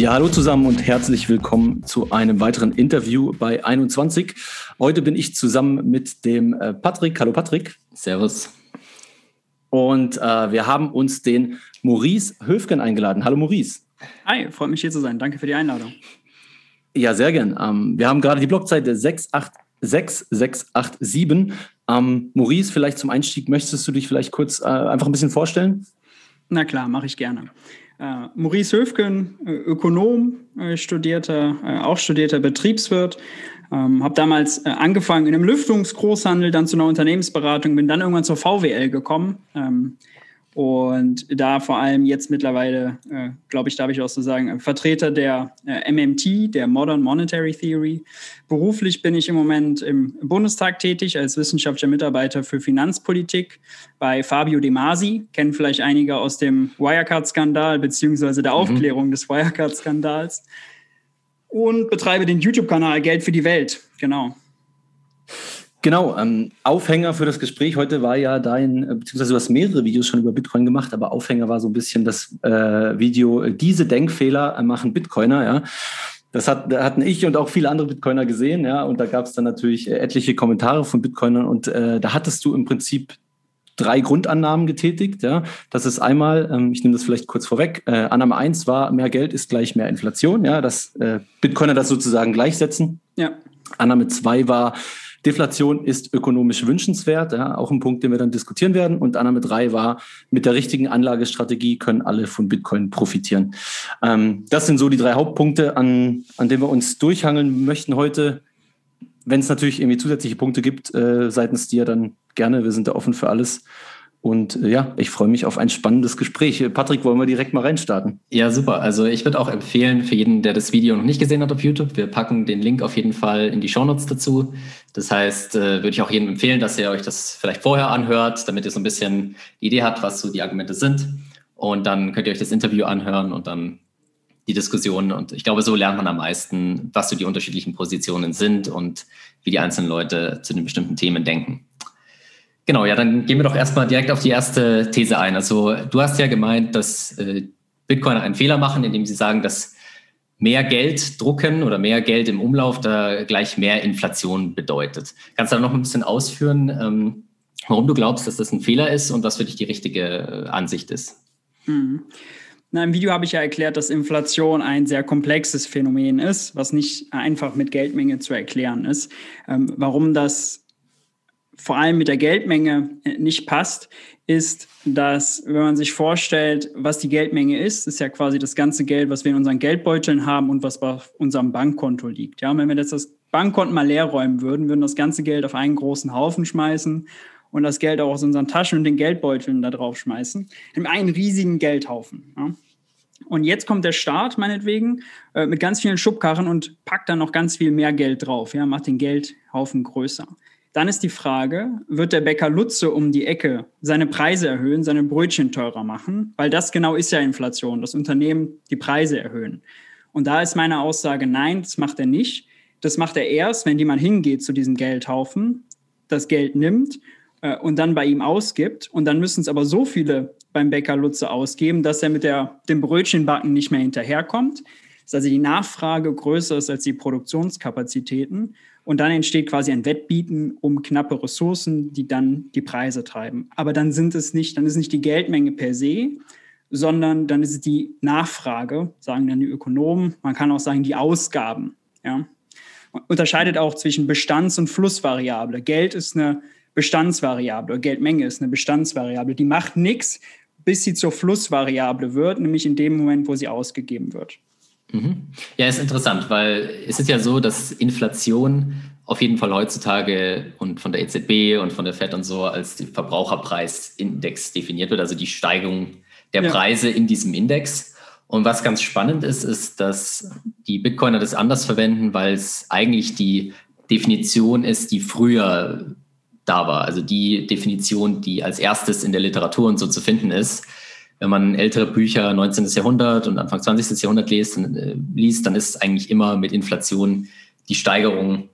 Ja, hallo zusammen und herzlich willkommen zu einem weiteren Interview bei 21. Heute bin ich zusammen mit dem äh, Patrick. Hallo Patrick. Servus. Und äh, wir haben uns den Maurice Höfgen eingeladen. Hallo Maurice. Hi, freut mich hier zu sein. Danke für die Einladung. Ja, sehr gern. Ähm, wir haben gerade die Blogseite 68687. Ähm, Maurice, vielleicht zum Einstieg, möchtest du dich vielleicht kurz äh, einfach ein bisschen vorstellen? Na klar, mache ich gerne. Äh, Maurice Höfgen, Ökonom, äh, studierter, äh, auch studierter Betriebswirt. Ähm, habe damals angefangen in einem Lüftungsgroßhandel, dann zu einer Unternehmensberatung, bin dann irgendwann zur VWL gekommen. Ähm, und da vor allem jetzt mittlerweile, äh, glaube ich, darf ich auch so sagen, äh, Vertreter der äh, MMT, der Modern Monetary Theory. Beruflich bin ich im Moment im Bundestag tätig als wissenschaftlicher Mitarbeiter für Finanzpolitik bei Fabio De Masi. Kennen vielleicht einige aus dem Wirecard-Skandal beziehungsweise der mhm. Aufklärung mhm. des Wirecard-Skandals. Und betreibe den YouTube-Kanal Geld für die Welt. Genau. Genau, ähm, Aufhänger für das Gespräch heute war ja dein, äh, beziehungsweise du hast mehrere Videos schon über Bitcoin gemacht, aber Aufhänger war so ein bisschen das äh, Video, äh, diese Denkfehler äh, machen Bitcoiner, ja. Das hat, hatten ich und auch viele andere Bitcoiner gesehen, ja, und da gab es dann natürlich etliche Kommentare von Bitcoinern und äh, da hattest du im Prinzip drei Grundannahmen getätigt. Ja. Das ist einmal, ähm, ich nehme das vielleicht kurz vorweg, äh, Annahme eins war, mehr Geld ist gleich mehr Inflation, ja, dass äh, Bitcoiner das sozusagen gleichsetzen. Ja. Annahme zwei war, Deflation ist ökonomisch wünschenswert, ja, auch ein Punkt, den wir dann diskutieren werden. Und Annahme drei war, mit der richtigen Anlagestrategie können alle von Bitcoin profitieren. Ähm, das sind so die drei Hauptpunkte, an, an denen wir uns durchhangeln möchten heute. Wenn es natürlich irgendwie zusätzliche Punkte gibt äh, seitens dir, dann gerne. Wir sind da offen für alles. Und äh, ja, ich freue mich auf ein spannendes Gespräch. Patrick, wollen wir direkt mal reinstarten? Ja, super. Also ich würde auch empfehlen für jeden, der das Video noch nicht gesehen hat auf YouTube, wir packen den Link auf jeden Fall in die Shownotes dazu. Das heißt, äh, würde ich auch jedem empfehlen, dass ihr euch das vielleicht vorher anhört, damit ihr so ein bisschen die Idee habt, was so die Argumente sind. Und dann könnt ihr euch das Interview anhören und dann die Diskussion. Und ich glaube, so lernt man am meisten, was so die unterschiedlichen Positionen sind und wie die einzelnen Leute zu den bestimmten Themen denken. Genau, ja, dann gehen wir doch erstmal direkt auf die erste These ein. Also du hast ja gemeint, dass äh, Bitcoiner einen Fehler machen, indem sie sagen, dass mehr Geld drucken oder mehr Geld im Umlauf da gleich mehr Inflation bedeutet. Kannst du da noch ein bisschen ausführen, ähm, warum du glaubst, dass das ein Fehler ist und was für dich die richtige äh, Ansicht ist? Mhm. Na, Im Video habe ich ja erklärt, dass Inflation ein sehr komplexes Phänomen ist, was nicht einfach mit Geldmenge zu erklären ist. Ähm, warum das vor allem mit der Geldmenge äh, nicht passt, ist, dass wenn man sich vorstellt, was die Geldmenge ist, ist ja quasi das ganze Geld, was wir in unseren Geldbeuteln haben und was auf unserem Bankkonto liegt. Ja, und wenn wir jetzt das Bankkonto mal leer räumen würden, würden das ganze Geld auf einen großen Haufen schmeißen und das Geld auch aus unseren Taschen und den Geldbeuteln da drauf schmeißen. In einen riesigen Geldhaufen. Ja. Und jetzt kommt der Staat meinetwegen äh, mit ganz vielen Schubkarren und packt dann noch ganz viel mehr Geld drauf, ja, macht den Geldhaufen größer. Dann ist die Frage, wird der Bäcker Lutze um die Ecke seine Preise erhöhen, seine Brötchen teurer machen? Weil das genau ist ja Inflation, das Unternehmen die Preise erhöhen. Und da ist meine Aussage, nein, das macht er nicht. Das macht er erst, wenn jemand hingeht zu diesem Geldhaufen, das Geld nimmt äh, und dann bei ihm ausgibt. Und dann müssen es aber so viele beim Bäcker Lutze ausgeben, dass er mit der, dem Brötchenbacken nicht mehr hinterherkommt. Dass also die Nachfrage größer ist als die Produktionskapazitäten. Und dann entsteht quasi ein Wettbieten um knappe Ressourcen, die dann die Preise treiben. Aber dann sind es nicht, dann ist nicht die Geldmenge per se, sondern dann ist es die Nachfrage, sagen dann die Ökonomen. Man kann auch sagen, die Ausgaben. Ja. Man unterscheidet auch zwischen Bestands- und Flussvariable. Geld ist eine Bestandsvariable, Geldmenge ist eine Bestandsvariable. Die macht nichts, bis sie zur Flussvariable wird, nämlich in dem Moment, wo sie ausgegeben wird. Mhm. Ja, ist interessant, weil es ist ja so, dass Inflation auf jeden Fall heutzutage und von der EZB und von der FED und so als Verbraucherpreisindex definiert wird, also die Steigung der ja. Preise in diesem Index. Und was ganz spannend ist, ist, dass die Bitcoiner das anders verwenden, weil es eigentlich die Definition ist, die früher da war. Also die Definition, die als erstes in der Literatur und so zu finden ist wenn man ältere Bücher 19. Jahrhundert und Anfang 20. Jahrhundert liest, dann, äh, liest, dann ist eigentlich immer mit Inflation die Steigerung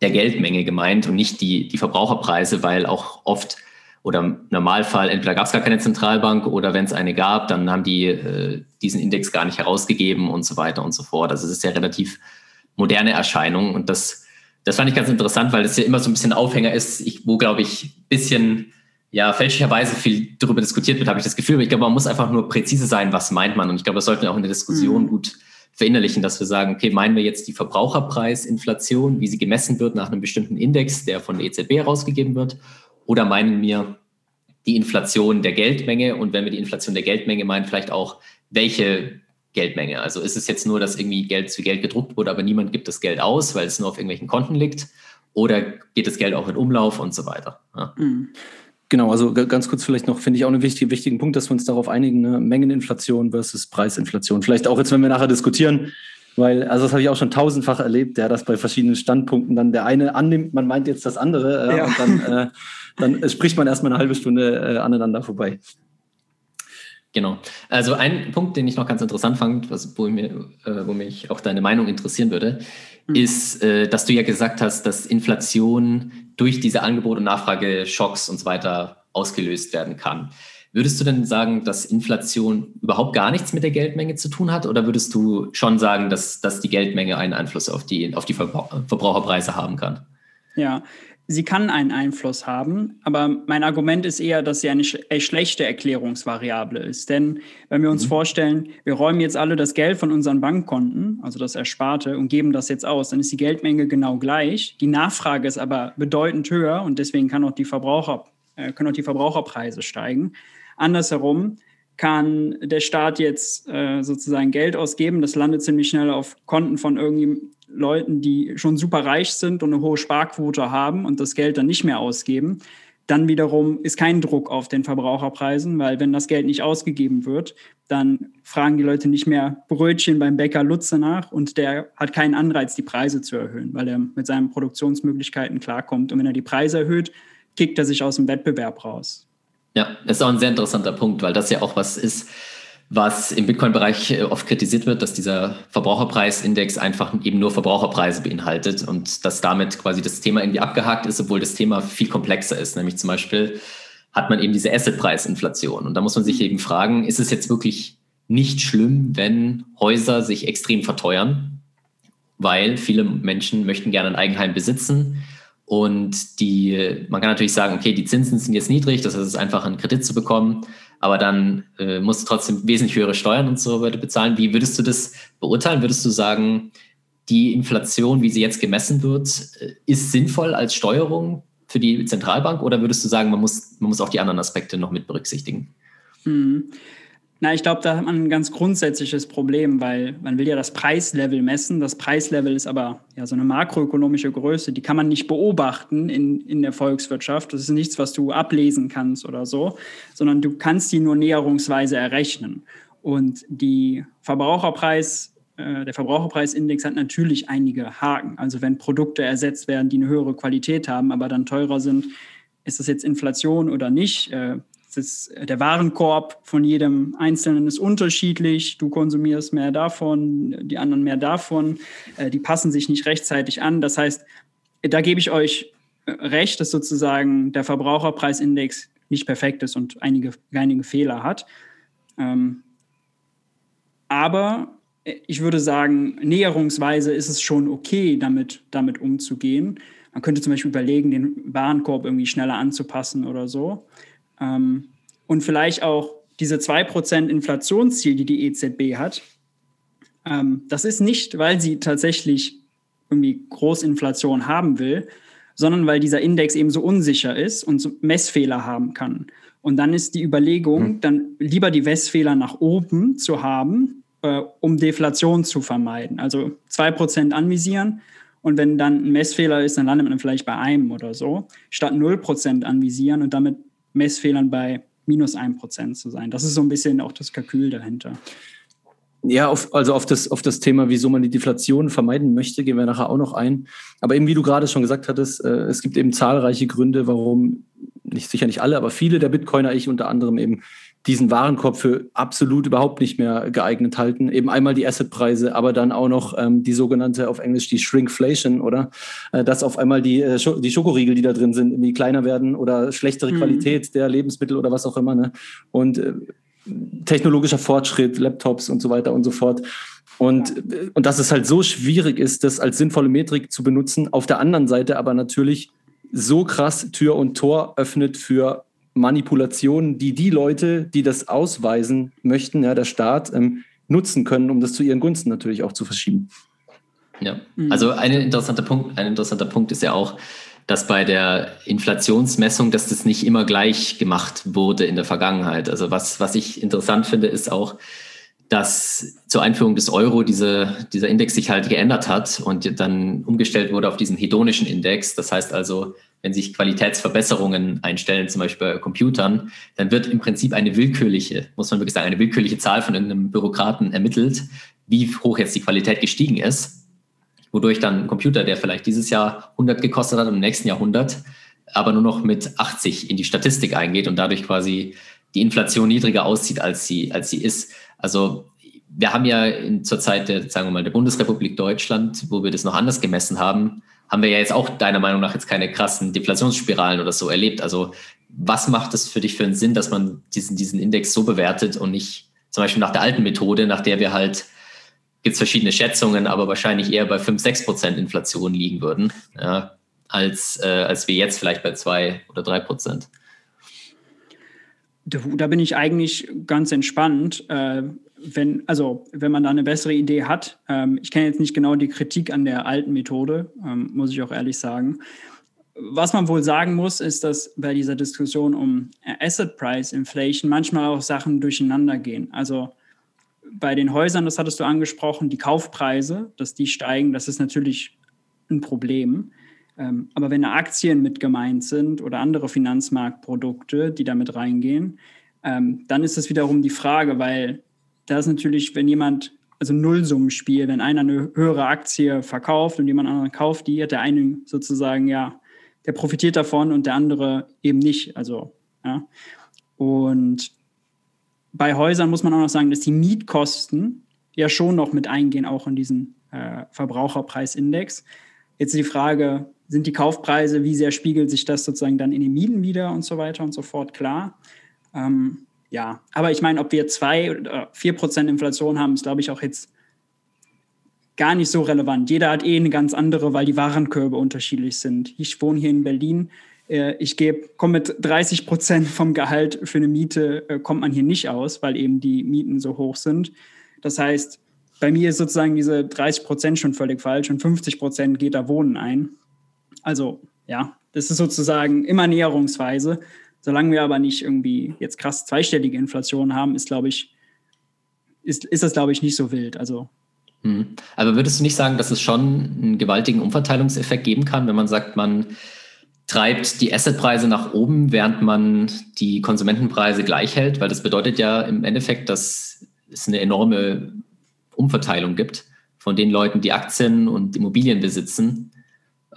der Geldmenge gemeint und nicht die, die Verbraucherpreise, weil auch oft oder im Normalfall entweder gab es gar keine Zentralbank oder wenn es eine gab, dann haben die äh, diesen Index gar nicht herausgegeben und so weiter und so fort. Also es ist ja relativ moderne Erscheinung und das, das fand ich ganz interessant, weil es ja immer so ein bisschen Aufhänger ist, ich, wo, glaube ich, ein bisschen ja, fälschlicherweise viel darüber diskutiert wird, habe ich das Gefühl. Aber ich glaube, man muss einfach nur präzise sein, was meint man. Und ich glaube, das sollten wir auch in der Diskussion mhm. gut verinnerlichen, dass wir sagen, okay, meinen wir jetzt die Verbraucherpreisinflation, wie sie gemessen wird nach einem bestimmten Index, der von der EZB herausgegeben wird, oder meinen wir die Inflation der Geldmenge? Und wenn wir die Inflation der Geldmenge meinen, vielleicht auch, welche Geldmenge? Also ist es jetzt nur, dass irgendwie Geld zu Geld gedruckt wurde, aber niemand gibt das Geld aus, weil es nur auf irgendwelchen Konten liegt? Oder geht das Geld auch in Umlauf und so weiter? Ja. Mhm. Genau, also ganz kurz vielleicht noch, finde ich auch einen wichtigen, wichtigen Punkt, dass wir uns darauf einigen, ne? Mengeninflation versus Preisinflation. Vielleicht auch jetzt, wenn wir nachher diskutieren, weil, also das habe ich auch schon tausendfach erlebt, der das bei verschiedenen Standpunkten dann der eine annimmt, man meint jetzt das andere äh, ja. und dann, äh, dann spricht man erstmal eine halbe Stunde äh, aneinander vorbei. Genau. Also ein Punkt, den ich noch ganz interessant fand, was, wo, mir, äh, wo mich auch deine Meinung interessieren würde, mhm. ist, äh, dass du ja gesagt hast, dass Inflation durch diese Angebot- und Nachfrageschocks und so weiter ausgelöst werden kann. Würdest du denn sagen, dass Inflation überhaupt gar nichts mit der Geldmenge zu tun hat? Oder würdest du schon sagen, dass, dass die Geldmenge einen Einfluss auf die, auf die Verbraucherpreise haben kann? Ja, sie kann einen Einfluss haben, aber mein Argument ist eher, dass sie eine schlechte Erklärungsvariable ist. Denn wenn wir uns mhm. vorstellen, wir räumen jetzt alle das Geld von unseren Bankkonten, also das Ersparte, und geben das jetzt aus, dann ist die Geldmenge genau gleich. Die Nachfrage ist aber bedeutend höher und deswegen kann auch die Verbraucher, äh, können auch die Verbraucherpreise steigen. Andersherum kann der Staat jetzt äh, sozusagen Geld ausgeben, das landet ziemlich schnell auf Konten von irgendwie Leuten, die schon super reich sind und eine hohe Sparquote haben und das Geld dann nicht mehr ausgeben, dann wiederum ist kein Druck auf den Verbraucherpreisen, weil wenn das Geld nicht ausgegeben wird, dann fragen die Leute nicht mehr Brötchen beim Bäcker Lutze nach und der hat keinen Anreiz, die Preise zu erhöhen, weil er mit seinen Produktionsmöglichkeiten klarkommt. Und wenn er die Preise erhöht, kickt er sich aus dem Wettbewerb raus. Ja, das ist auch ein sehr interessanter Punkt, weil das ja auch was ist, was im Bitcoin-Bereich äh, oft kritisiert wird, dass dieser Verbraucherpreisindex einfach eben nur Verbraucherpreise beinhaltet und dass damit quasi das Thema irgendwie abgehakt ist, obwohl das Thema viel komplexer ist. Nämlich zum Beispiel hat man eben diese Assetpreisinflation. Und da muss man sich eben fragen, ist es jetzt wirklich nicht schlimm, wenn Häuser sich extrem verteuern? Weil viele Menschen möchten gerne ein Eigenheim besitzen. Und die, man kann natürlich sagen, okay, die Zinsen sind jetzt niedrig, das heißt, es ist einfach, einen Kredit zu bekommen aber dann äh, musst du trotzdem wesentlich höhere Steuern und so weiter bezahlen. Wie würdest du das beurteilen? Würdest du sagen, die Inflation, wie sie jetzt gemessen wird, äh, ist sinnvoll als Steuerung für die Zentralbank oder würdest du sagen, man muss, man muss auch die anderen Aspekte noch mit berücksichtigen? Hm. Na, ich glaube, da hat man ein ganz grundsätzliches Problem, weil man will ja das Preislevel messen. Das Preislevel ist aber ja so eine makroökonomische Größe, die kann man nicht beobachten in, in der Volkswirtschaft. Das ist nichts, was du ablesen kannst oder so, sondern du kannst die nur näherungsweise errechnen. Und die Verbraucherpreis, äh, der Verbraucherpreisindex hat natürlich einige Haken. Also wenn Produkte ersetzt werden, die eine höhere Qualität haben, aber dann teurer sind, ist das jetzt Inflation oder nicht? Äh, das, der Warenkorb von jedem Einzelnen ist unterschiedlich. Du konsumierst mehr davon, die anderen mehr davon. Äh, die passen sich nicht rechtzeitig an. Das heißt, da gebe ich euch äh, recht, dass sozusagen der Verbraucherpreisindex nicht perfekt ist und einige, einige Fehler hat. Ähm, aber äh, ich würde sagen, näherungsweise ist es schon okay, damit, damit umzugehen. Man könnte zum Beispiel überlegen, den Warenkorb irgendwie schneller anzupassen oder so. Ähm, und vielleicht auch diese 2% Inflationsziel, die die EZB hat, ähm, das ist nicht, weil sie tatsächlich irgendwie Großinflation haben will, sondern weil dieser Index eben so unsicher ist und so Messfehler haben kann. Und dann ist die Überlegung, hm. dann lieber die Messfehler nach oben zu haben, äh, um Deflation zu vermeiden. Also 2% anvisieren und wenn dann ein Messfehler ist, dann landet man vielleicht bei einem oder so, statt 0% anvisieren und damit Messfehlern bei minus 1% zu sein. Das ist so ein bisschen auch das Kalkül dahinter. Ja, auf, also auf das, auf das Thema, wieso man die Deflation vermeiden möchte, gehen wir nachher auch noch ein. Aber eben, wie du gerade schon gesagt hattest, äh, es gibt eben zahlreiche Gründe, warum nicht sicher nicht alle, aber viele der Bitcoiner, ich unter anderem eben diesen Warenkorb für absolut überhaupt nicht mehr geeignet halten. Eben einmal die Assetpreise, aber dann auch noch ähm, die sogenannte auf Englisch die Shrinkflation, oder? Äh, dass auf einmal die, äh, die Schokoriegel, die da drin sind, irgendwie kleiner werden oder schlechtere mhm. Qualität der Lebensmittel oder was auch immer. Ne? Und äh, technologischer Fortschritt, Laptops und so weiter und so fort. Und, ja. und dass es halt so schwierig ist, das als sinnvolle Metrik zu benutzen. Auf der anderen Seite aber natürlich so krass Tür und Tor öffnet für Manipulationen, die die Leute, die das ausweisen möchten, ja, der Staat, ähm, nutzen können, um das zu ihren Gunsten natürlich auch zu verschieben. Ja, mhm. also ein interessanter Punkt, ein interessanter Punkt ist ja auch, dass bei der Inflationsmessung, dass das nicht immer gleich gemacht wurde in der Vergangenheit. Also was, was ich interessant finde, ist auch, dass zur Einführung des Euro diese, dieser Index sich halt geändert hat und dann umgestellt wurde auf diesen hedonischen Index. Das heißt also, wenn sich Qualitätsverbesserungen einstellen, zum Beispiel bei Computern, dann wird im Prinzip eine willkürliche, muss man wirklich sagen, eine willkürliche Zahl von irgendeinem Bürokraten ermittelt, wie hoch jetzt die Qualität gestiegen ist, wodurch dann ein Computer, der vielleicht dieses Jahr 100 gekostet hat und im nächsten Jahr 100, aber nur noch mit 80 in die Statistik eingeht und dadurch quasi die Inflation niedriger aussieht, als sie, als sie ist. Also wir haben ja in, zur Zeit der, sagen wir mal, der Bundesrepublik Deutschland, wo wir das noch anders gemessen haben, haben wir ja jetzt auch deiner Meinung nach jetzt keine krassen Deflationsspiralen oder so erlebt. Also was macht es für dich für einen Sinn, dass man diesen, diesen Index so bewertet und nicht zum Beispiel nach der alten Methode, nach der wir halt, gibt es verschiedene Schätzungen, aber wahrscheinlich eher bei 5, 6 Prozent Inflation liegen würden, ja, als, äh, als wir jetzt vielleicht bei 2 oder 3 Prozent. Da bin ich eigentlich ganz entspannt. Äh, wenn, also wenn man da eine bessere Idee hat, ähm, ich kenne jetzt nicht genau die Kritik an der alten Methode, ähm, muss ich auch ehrlich sagen. Was man wohl sagen muss, ist, dass bei dieser Diskussion um Asset Price Inflation manchmal auch Sachen durcheinander gehen. Also bei den Häusern, das hattest du angesprochen, die Kaufpreise, dass die steigen, das ist natürlich ein Problem. Ähm, aber wenn Aktien mit gemeint sind oder andere Finanzmarktprodukte, die damit reingehen, ähm, dann ist es wiederum die Frage, weil da ist natürlich, wenn jemand, also Nullsummenspiel, wenn einer eine höhere Aktie verkauft und jemand anderen kauft die, hat der eine sozusagen, ja, der profitiert davon und der andere eben nicht. Also, ja. Und bei Häusern muss man auch noch sagen, dass die Mietkosten ja schon noch mit eingehen, auch in diesen äh, Verbraucherpreisindex. Jetzt die Frage, sind die Kaufpreise, wie sehr spiegelt sich das sozusagen dann in den Mieten wieder und so weiter und so fort, klar. Ähm, ja, aber ich meine, ob wir zwei oder vier Prozent Inflation haben, ist, glaube ich, auch jetzt gar nicht so relevant. Jeder hat eh eine ganz andere, weil die Warenkörbe unterschiedlich sind. Ich wohne hier in Berlin. Äh, ich gebe, komme mit 30 Prozent vom Gehalt für eine Miete, äh, kommt man hier nicht aus, weil eben die Mieten so hoch sind. Das heißt, bei mir ist sozusagen diese 30 Prozent schon völlig falsch und 50 Prozent geht da Wohnen ein. Also ja, das ist sozusagen immer näherungsweise. Solange wir aber nicht irgendwie jetzt krass zweistellige Inflation haben, ist, glaube ich, ist, ist das, glaube ich, nicht so wild. Also. Hm. Aber würdest du nicht sagen, dass es schon einen gewaltigen Umverteilungseffekt geben kann, wenn man sagt, man treibt die Assetpreise nach oben, während man die Konsumentenpreise gleich hält? Weil das bedeutet ja im Endeffekt, dass es eine enorme Umverteilung gibt von den Leuten, die Aktien und Immobilien besitzen,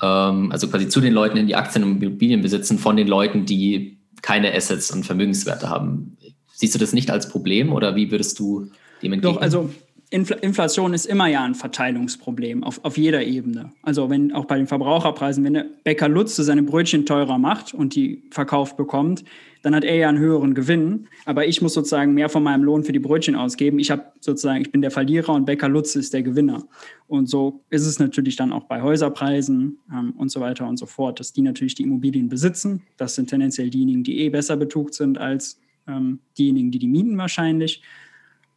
ähm, also quasi zu den Leuten, die Aktien und Immobilien besitzen, von den Leuten, die keine Assets und Vermögenswerte haben. Siehst du das nicht als Problem oder wie würdest du dem entgegnen? Doch, also Inflation ist immer ja ein Verteilungsproblem auf, auf jeder Ebene. Also wenn auch bei den Verbraucherpreisen, wenn der Bäcker Lutze seine Brötchen teurer macht und die verkauft bekommt, dann hat er ja einen höheren Gewinn. Aber ich muss sozusagen mehr von meinem Lohn für die Brötchen ausgeben. Ich habe sozusagen, ich bin der Verlierer und Bäcker Lutze ist der Gewinner. Und so ist es natürlich dann auch bei Häuserpreisen ähm, und so weiter und so fort, dass die natürlich die Immobilien besitzen. Das sind tendenziell diejenigen, die eh besser betugt sind als ähm, diejenigen, die die mieten wahrscheinlich.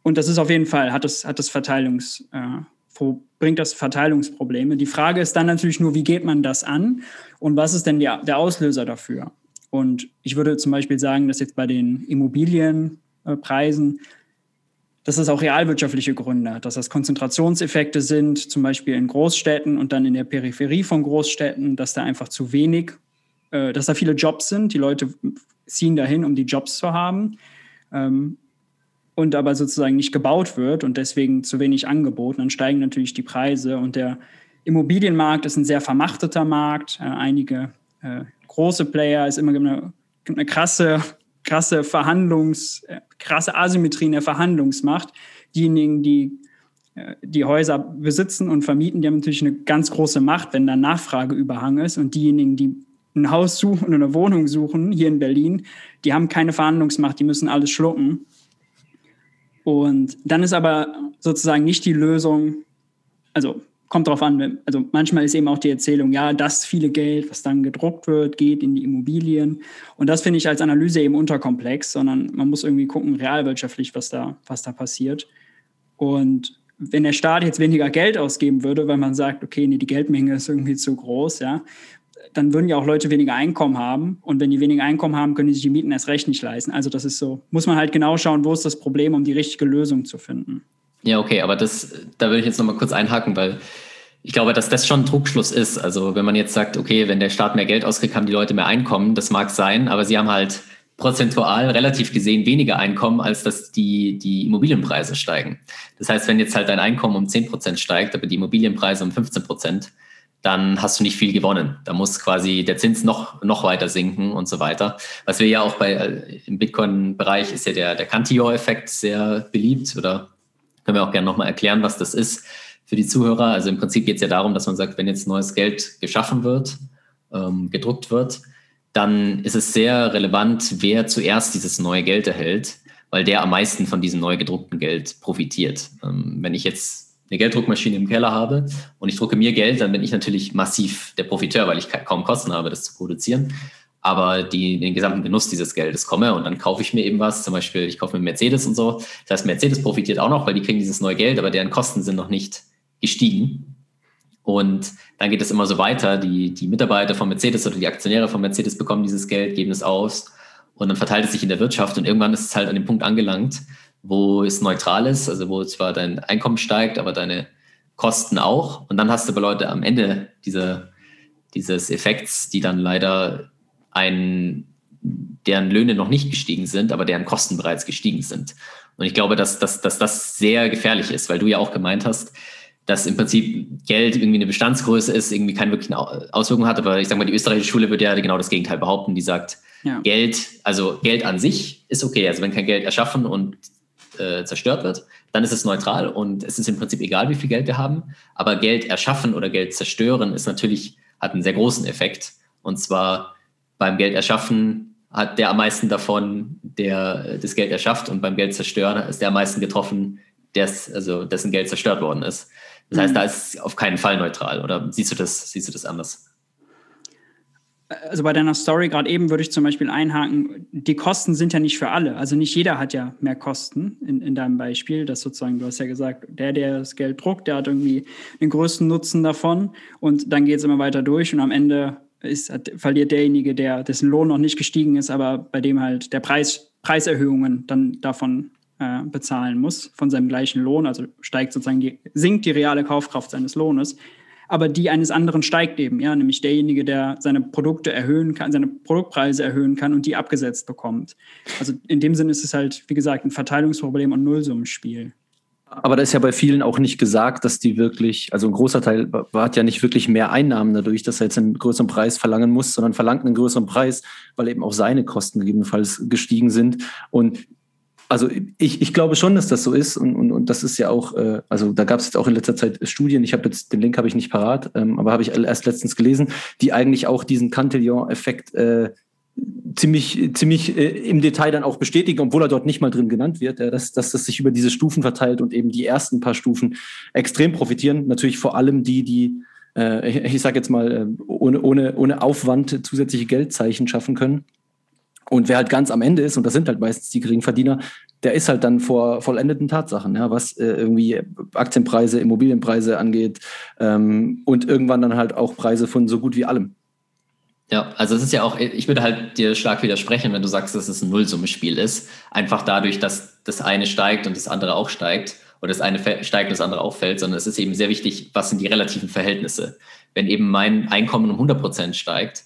Und das ist auf jeden Fall, hat das, hat das Verteilungs, äh, bringt das Verteilungsprobleme. Die Frage ist dann natürlich nur, wie geht man das an und was ist denn der, der Auslöser dafür? Und ich würde zum Beispiel sagen, dass jetzt bei den Immobilienpreisen, dass das auch realwirtschaftliche Gründe hat, dass das Konzentrationseffekte sind, zum Beispiel in Großstädten und dann in der Peripherie von Großstädten, dass da einfach zu wenig, äh, dass da viele Jobs sind. Die Leute ziehen dahin, um die Jobs zu haben. Ähm, und aber sozusagen nicht gebaut wird und deswegen zu wenig Angebot, dann steigen natürlich die Preise. Und der Immobilienmarkt ist ein sehr vermachteter Markt. Äh, einige äh, große Player ist immer eine eine krasse, krasse Verhandlungs, äh, krasse Asymmetrie in der Verhandlungsmacht. Diejenigen, die äh, die Häuser besitzen und vermieten, die haben natürlich eine ganz große Macht, wenn da Nachfrageüberhang ist. Und diejenigen, die ein Haus suchen oder eine Wohnung suchen, hier in Berlin, die haben keine Verhandlungsmacht, die müssen alles schlucken. Und dann ist aber sozusagen nicht die Lösung, also kommt darauf an, also manchmal ist eben auch die Erzählung, ja, das viele Geld, was dann gedruckt wird, geht in die Immobilien. Und das finde ich als Analyse eben unterkomplex, sondern man muss irgendwie gucken, realwirtschaftlich, was da, was da passiert. Und wenn der Staat jetzt weniger Geld ausgeben würde, weil man sagt, okay, nee, die Geldmenge ist irgendwie zu groß, ja, dann würden ja auch Leute weniger Einkommen haben. Und wenn die weniger Einkommen haben, können die sich die Mieten erst recht nicht leisten. Also das ist so, muss man halt genau schauen, wo ist das Problem, um die richtige Lösung zu finden. Ja, okay, aber das, da würde ich jetzt nochmal kurz einhaken, weil ich glaube, dass das schon ein Druckschluss ist. Also wenn man jetzt sagt, okay, wenn der Staat mehr Geld auskriegt, haben die Leute mehr Einkommen, das mag sein, aber sie haben halt prozentual relativ gesehen weniger Einkommen, als dass die, die Immobilienpreise steigen. Das heißt, wenn jetzt halt dein Einkommen um 10 Prozent steigt, aber die Immobilienpreise um 15 Prozent, dann hast du nicht viel gewonnen. Da muss quasi der Zins noch, noch weiter sinken und so weiter. Was wir ja auch bei, äh, im Bitcoin-Bereich ist ja der, der Cantillon-Effekt sehr beliebt oder können wir auch gerne nochmal erklären, was das ist für die Zuhörer. Also im Prinzip geht es ja darum, dass man sagt, wenn jetzt neues Geld geschaffen wird, ähm, gedruckt wird, dann ist es sehr relevant, wer zuerst dieses neue Geld erhält, weil der am meisten von diesem neu gedruckten Geld profitiert. Ähm, wenn ich jetzt eine Gelddruckmaschine im Keller habe und ich drucke mir Geld, dann bin ich natürlich massiv der Profiteur, weil ich kaum Kosten habe, das zu produzieren. Aber die, den gesamten Genuss dieses Geldes komme und dann kaufe ich mir eben was, zum Beispiel ich kaufe mir Mercedes und so. Das heißt, Mercedes profitiert auch noch, weil die kriegen dieses neue Geld, aber deren Kosten sind noch nicht gestiegen. Und dann geht es immer so weiter. Die, die Mitarbeiter von Mercedes oder die Aktionäre von Mercedes bekommen dieses Geld, geben es aus und dann verteilt es sich in der Wirtschaft und irgendwann ist es halt an dem Punkt angelangt, wo es neutral ist, also wo zwar dein Einkommen steigt, aber deine Kosten auch. Und dann hast du aber Leute am Ende dieser, dieses Effekts, die dann leider ein, deren Löhne noch nicht gestiegen sind, aber deren Kosten bereits gestiegen sind. Und ich glaube, dass, dass, dass das sehr gefährlich ist, weil du ja auch gemeint hast, dass im Prinzip Geld irgendwie eine Bestandsgröße ist, irgendwie keine wirklichen Auswirkungen hat. Aber ich sage mal, die österreichische Schule würde ja genau das Gegenteil behaupten. Die sagt, ja. Geld, also Geld an sich ist okay. Also wenn kein Geld erschaffen und äh, zerstört wird, dann ist es neutral und es ist im Prinzip egal, wie viel Geld wir haben. Aber Geld erschaffen oder Geld zerstören ist natürlich, hat einen sehr großen Effekt. Und zwar beim Geld erschaffen hat der am meisten davon, der das Geld erschafft und beim Geld zerstören ist der am meisten getroffen, also dessen Geld zerstört worden ist. Das heißt, mhm. da ist es auf keinen Fall neutral. Oder siehst du das, siehst du das anders? Also bei deiner Story gerade eben würde ich zum Beispiel einhaken, die Kosten sind ja nicht für alle. Also nicht jeder hat ja mehr Kosten in, in deinem Beispiel. Das sozusagen, du hast ja gesagt, der, der das Geld druckt, der hat irgendwie den größten Nutzen davon. Und dann geht es immer weiter durch und am Ende ist, verliert derjenige, der, dessen Lohn noch nicht gestiegen ist, aber bei dem halt der Preis, Preiserhöhungen dann davon äh, bezahlen muss von seinem gleichen Lohn, also steigt sozusagen die, sinkt die reale Kaufkraft seines Lohnes, aber die eines anderen steigt eben, ja, nämlich derjenige, der seine Produkte erhöhen kann, seine Produktpreise erhöhen kann und die abgesetzt bekommt. Also in dem Sinne ist es halt, wie gesagt, ein Verteilungsproblem und Nullsummenspiel. Aber da ist ja bei vielen auch nicht gesagt, dass die wirklich, also ein großer Teil hat ja nicht wirklich mehr Einnahmen dadurch, dass er jetzt einen größeren Preis verlangen muss, sondern verlangt einen größeren Preis, weil eben auch seine Kosten gegebenenfalls gestiegen sind. Und also ich, ich glaube schon, dass das so ist und, und, und das ist ja auch, äh, also da gab es jetzt auch in letzter Zeit Studien, ich habe jetzt, den Link habe ich nicht parat, ähm, aber habe ich erst letztens gelesen, die eigentlich auch diesen Cantillon-Effekt äh, ziemlich, ziemlich äh, im Detail dann auch bestätigen, obwohl er dort nicht mal drin genannt wird, ja, dass, dass das sich über diese Stufen verteilt und eben die ersten paar Stufen extrem profitieren. Natürlich vor allem die, die, äh, ich, ich sage jetzt mal, äh, ohne, ohne, ohne Aufwand zusätzliche Geldzeichen schaffen können. Und wer halt ganz am Ende ist, und das sind halt meistens die Geringverdiener, der ist halt dann vor vollendeten Tatsachen, ja, was äh, irgendwie Aktienpreise, Immobilienpreise angeht ähm, und irgendwann dann halt auch Preise von so gut wie allem. Ja, also es ist ja auch, ich würde halt dir stark widersprechen, wenn du sagst, dass es ein Nullsummenspiel ist. Einfach dadurch, dass das eine steigt und das andere auch steigt oder das eine steigt und das andere auch fällt, sondern es ist eben sehr wichtig, was sind die relativen Verhältnisse. Wenn eben mein Einkommen um 100 Prozent steigt,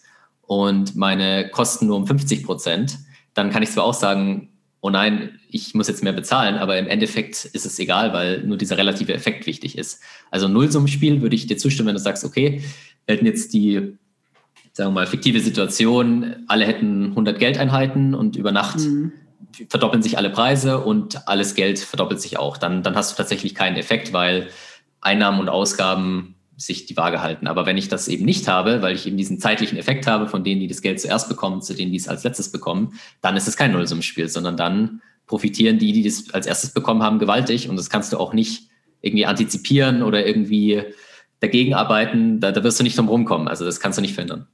und meine Kosten nur um 50 Prozent, dann kann ich zwar auch sagen, oh nein, ich muss jetzt mehr bezahlen, aber im Endeffekt ist es egal, weil nur dieser relative Effekt wichtig ist. Also Nullsummenspiel würde ich dir zustimmen, wenn du sagst, okay, hätten jetzt die, sagen wir mal, fiktive Situation, alle hätten 100 Geldeinheiten und über Nacht mhm. verdoppeln sich alle Preise und alles Geld verdoppelt sich auch. Dann, dann hast du tatsächlich keinen Effekt, weil Einnahmen und Ausgaben sich die Waage halten. Aber wenn ich das eben nicht habe, weil ich eben diesen zeitlichen Effekt habe von denen, die das Geld zuerst bekommen, zu denen, die es als letztes bekommen, dann ist es kein Nullsummenspiel, sondern dann profitieren die, die das als erstes bekommen haben, gewaltig. Und das kannst du auch nicht irgendwie antizipieren oder irgendwie dagegen arbeiten. Da, da wirst du nicht drum rumkommen. Also das kannst du nicht verhindern.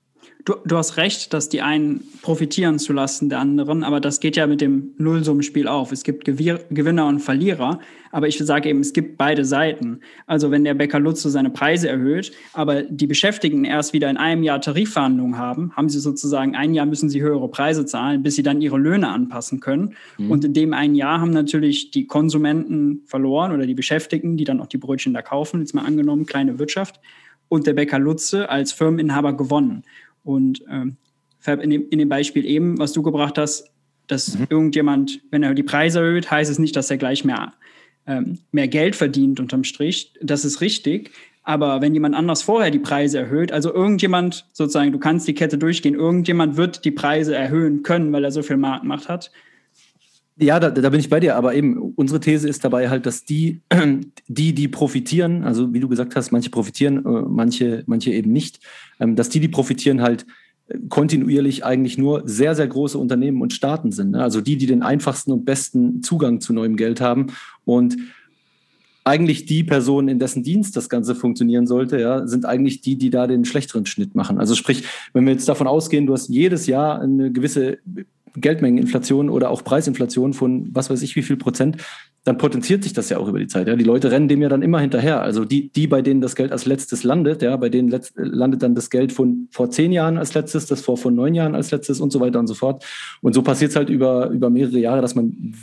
Du, du hast recht, dass die einen profitieren zulasten der anderen, aber das geht ja mit dem Nullsummenspiel auf. Es gibt Gewir Gewinner und Verlierer, aber ich sage eben, es gibt beide Seiten. Also wenn der Bäcker Lutze seine Preise erhöht, aber die Beschäftigten erst wieder in einem Jahr Tarifverhandlungen haben, haben sie sozusagen ein Jahr müssen sie höhere Preise zahlen, bis sie dann ihre Löhne anpassen können. Mhm. Und in dem einen Jahr haben natürlich die Konsumenten verloren oder die Beschäftigten, die dann auch die Brötchen da kaufen, jetzt mal angenommen, kleine Wirtschaft und der Bäcker Lutze als Firmeninhaber gewonnen. Und ähm, in, dem, in dem Beispiel eben, was du gebracht hast, dass mhm. irgendjemand, wenn er die Preise erhöht, heißt es nicht, dass er gleich mehr, ähm, mehr Geld verdient unterm Strich. Das ist richtig. Aber wenn jemand anders vorher die Preise erhöht, also irgendjemand sozusagen, du kannst die Kette durchgehen, irgendjemand wird die Preise erhöhen können, weil er so viel Marktmacht hat. Ja, da, da bin ich bei dir, aber eben unsere These ist dabei halt, dass die, die, die profitieren, also wie du gesagt hast, manche profitieren, äh, manche, manche eben nicht, ähm, dass die, die profitieren, halt äh, kontinuierlich eigentlich nur sehr, sehr große Unternehmen und Staaten sind. Ne? Also die, die den einfachsten und besten Zugang zu neuem Geld haben und eigentlich die Personen, in dessen Dienst das Ganze funktionieren sollte, ja, sind eigentlich die, die da den schlechteren Schnitt machen. Also sprich, wenn wir jetzt davon ausgehen, du hast jedes Jahr eine gewisse Geldmengeninflation oder auch Preisinflation von was weiß ich wie viel Prozent, dann potenziert sich das ja auch über die Zeit. Ja. Die Leute rennen dem ja dann immer hinterher. Also die, die, bei denen das Geld als letztes landet, ja, bei denen letzt, landet dann das Geld von vor zehn Jahren als letztes, das vor, vor neun Jahren als letztes und so weiter und so fort. Und so passiert es halt über, über mehrere Jahre, dass man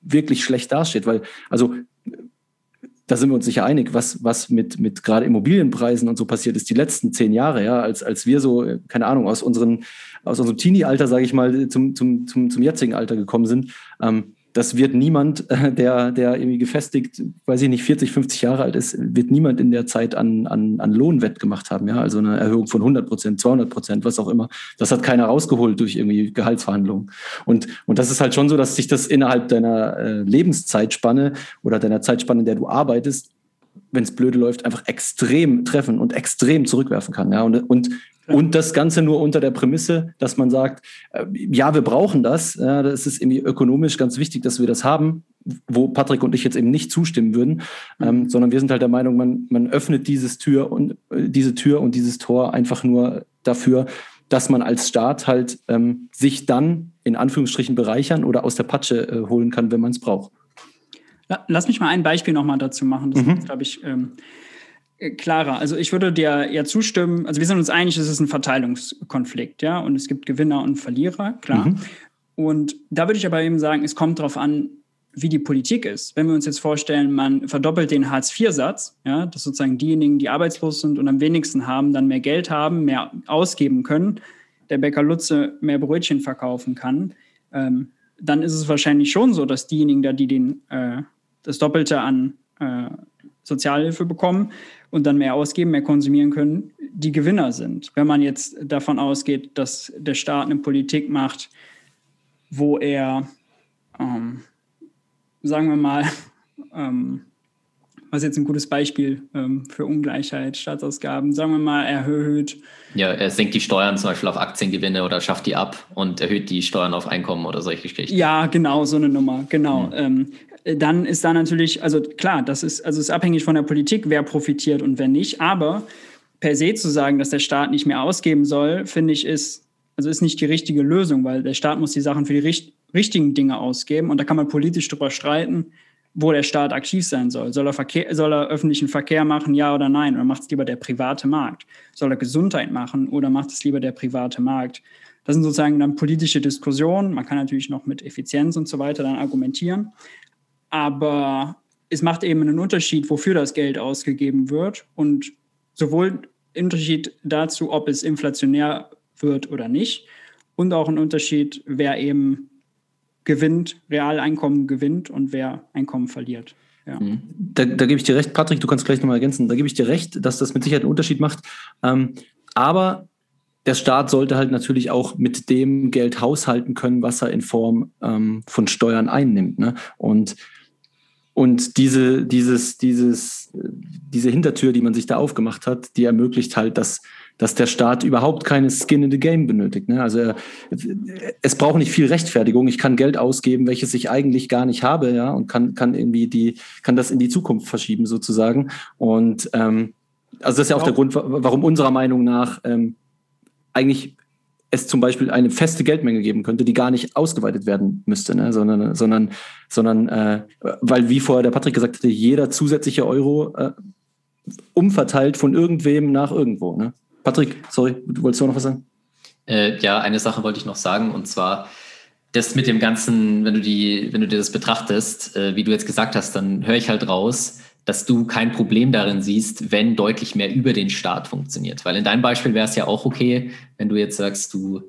wirklich schlecht dasteht, weil, also da sind wir uns sicher einig, was, was mit, mit gerade Immobilienpreisen und so passiert ist die letzten zehn Jahre, ja, als, als wir so, keine Ahnung, aus unseren, aus unserem Teenie-Alter, sage ich mal, zum, zum, zum, zum jetzigen Alter gekommen sind. Ähm, das wird niemand, äh, der, der irgendwie gefestigt, weiß ich nicht, 40, 50 Jahre alt ist, wird niemand in der Zeit an, an, an Lohn wettgemacht haben. Ja? Also eine Erhöhung von 100 Prozent, 200 Prozent, was auch immer. Das hat keiner rausgeholt durch irgendwie Gehaltsverhandlungen. Und, und das ist halt schon so, dass sich das innerhalb deiner äh, Lebenszeitspanne oder deiner Zeitspanne, in der du arbeitest, wenn es blöde läuft, einfach extrem treffen und extrem zurückwerfen kann. Ja? Und, und und das Ganze nur unter der Prämisse, dass man sagt, äh, ja, wir brauchen das. Ja, das ist irgendwie ökonomisch ganz wichtig, dass wir das haben, wo Patrick und ich jetzt eben nicht zustimmen würden, mhm. ähm, sondern wir sind halt der Meinung, man, man öffnet dieses Tür und äh, diese Tür und dieses Tor einfach nur dafür, dass man als Staat halt ähm, sich dann in Anführungsstrichen bereichern oder aus der Patsche äh, holen kann, wenn man es braucht. Lass mich mal ein Beispiel nochmal dazu machen. Das mhm. glaube ich, ähm, äh, klarer. Also ich würde dir ja zustimmen. Also wir sind uns einig, es ist ein Verteilungskonflikt, ja, und es gibt Gewinner und Verlierer, klar. Mhm. Und da würde ich aber eben sagen, es kommt darauf an, wie die Politik ist. Wenn wir uns jetzt vorstellen, man verdoppelt den Hartz-IV-Satz, ja, dass sozusagen diejenigen, die arbeitslos sind und am wenigsten haben, dann mehr Geld haben, mehr ausgeben können, der Bäcker Lutze mehr Brötchen verkaufen kann, ähm, dann ist es wahrscheinlich schon so, dass diejenigen da, die den, äh, das Doppelte an äh, Sozialhilfe bekommen und dann mehr ausgeben, mehr konsumieren können, die Gewinner sind. Wenn man jetzt davon ausgeht, dass der Staat eine Politik macht, wo er, ähm, sagen wir mal, ähm, was jetzt ein gutes Beispiel ähm, für Ungleichheit, Staatsausgaben, sagen wir mal, erhöht. Ja, er senkt die Steuern zum Beispiel auf Aktiengewinne oder schafft die ab und erhöht die Steuern auf Einkommen oder solche Geschichten. Ja, genau, so eine Nummer, genau. Mhm. Ähm, dann ist da natürlich, also klar, das ist, also ist abhängig von der Politik, wer profitiert und wer nicht, aber per se zu sagen, dass der Staat nicht mehr ausgeben soll, finde ich, ist, also ist nicht die richtige Lösung, weil der Staat muss die Sachen für die richt richtigen Dinge ausgeben und da kann man politisch drüber streiten wo der Staat aktiv sein soll. Soll er, Verkehr, soll er öffentlichen Verkehr machen, ja oder nein? Oder macht es lieber der private Markt? Soll er Gesundheit machen oder macht es lieber der private Markt? Das sind sozusagen dann politische Diskussionen. Man kann natürlich noch mit Effizienz und so weiter dann argumentieren. Aber es macht eben einen Unterschied, wofür das Geld ausgegeben wird. Und sowohl Unterschied dazu, ob es inflationär wird oder nicht. Und auch ein Unterschied, wer eben gewinnt, Realeinkommen gewinnt und wer Einkommen verliert. Ja. Mhm. Da, da gebe ich dir recht, Patrick, du kannst gleich nochmal ergänzen. Da gebe ich dir recht, dass das mit Sicherheit einen Unterschied macht. Ähm, aber der Staat sollte halt natürlich auch mit dem Geld haushalten können, was er in Form ähm, von Steuern einnimmt. Ne? Und, und diese, dieses, dieses, diese Hintertür, die man sich da aufgemacht hat, die ermöglicht halt, dass, dass der Staat überhaupt keine Skin in the Game benötigt. Ne? Also er, es braucht nicht viel Rechtfertigung. Ich kann Geld ausgeben, welches ich eigentlich gar nicht habe, ja, und kann, kann irgendwie die, kann das in die Zukunft verschieben sozusagen. Und ähm, also das ist ja auch der Grund, warum unserer Meinung nach ähm, eigentlich es zum Beispiel eine feste Geldmenge geben könnte, die gar nicht ausgeweitet werden müsste, ne? sondern, sondern, sondern äh, weil, wie vorher der Patrick gesagt hatte, jeder zusätzliche Euro äh, umverteilt von irgendwem nach irgendwo. Ne? Patrick, sorry, du wolltest noch was sagen? Äh, ja, eine Sache wollte ich noch sagen, und zwar das mit dem Ganzen, wenn du die, wenn du dir das betrachtest, äh, wie du jetzt gesagt hast, dann höre ich halt raus, dass du kein Problem darin siehst, wenn deutlich mehr über den Staat funktioniert. Weil in deinem Beispiel wäre es ja auch okay, wenn du jetzt sagst, du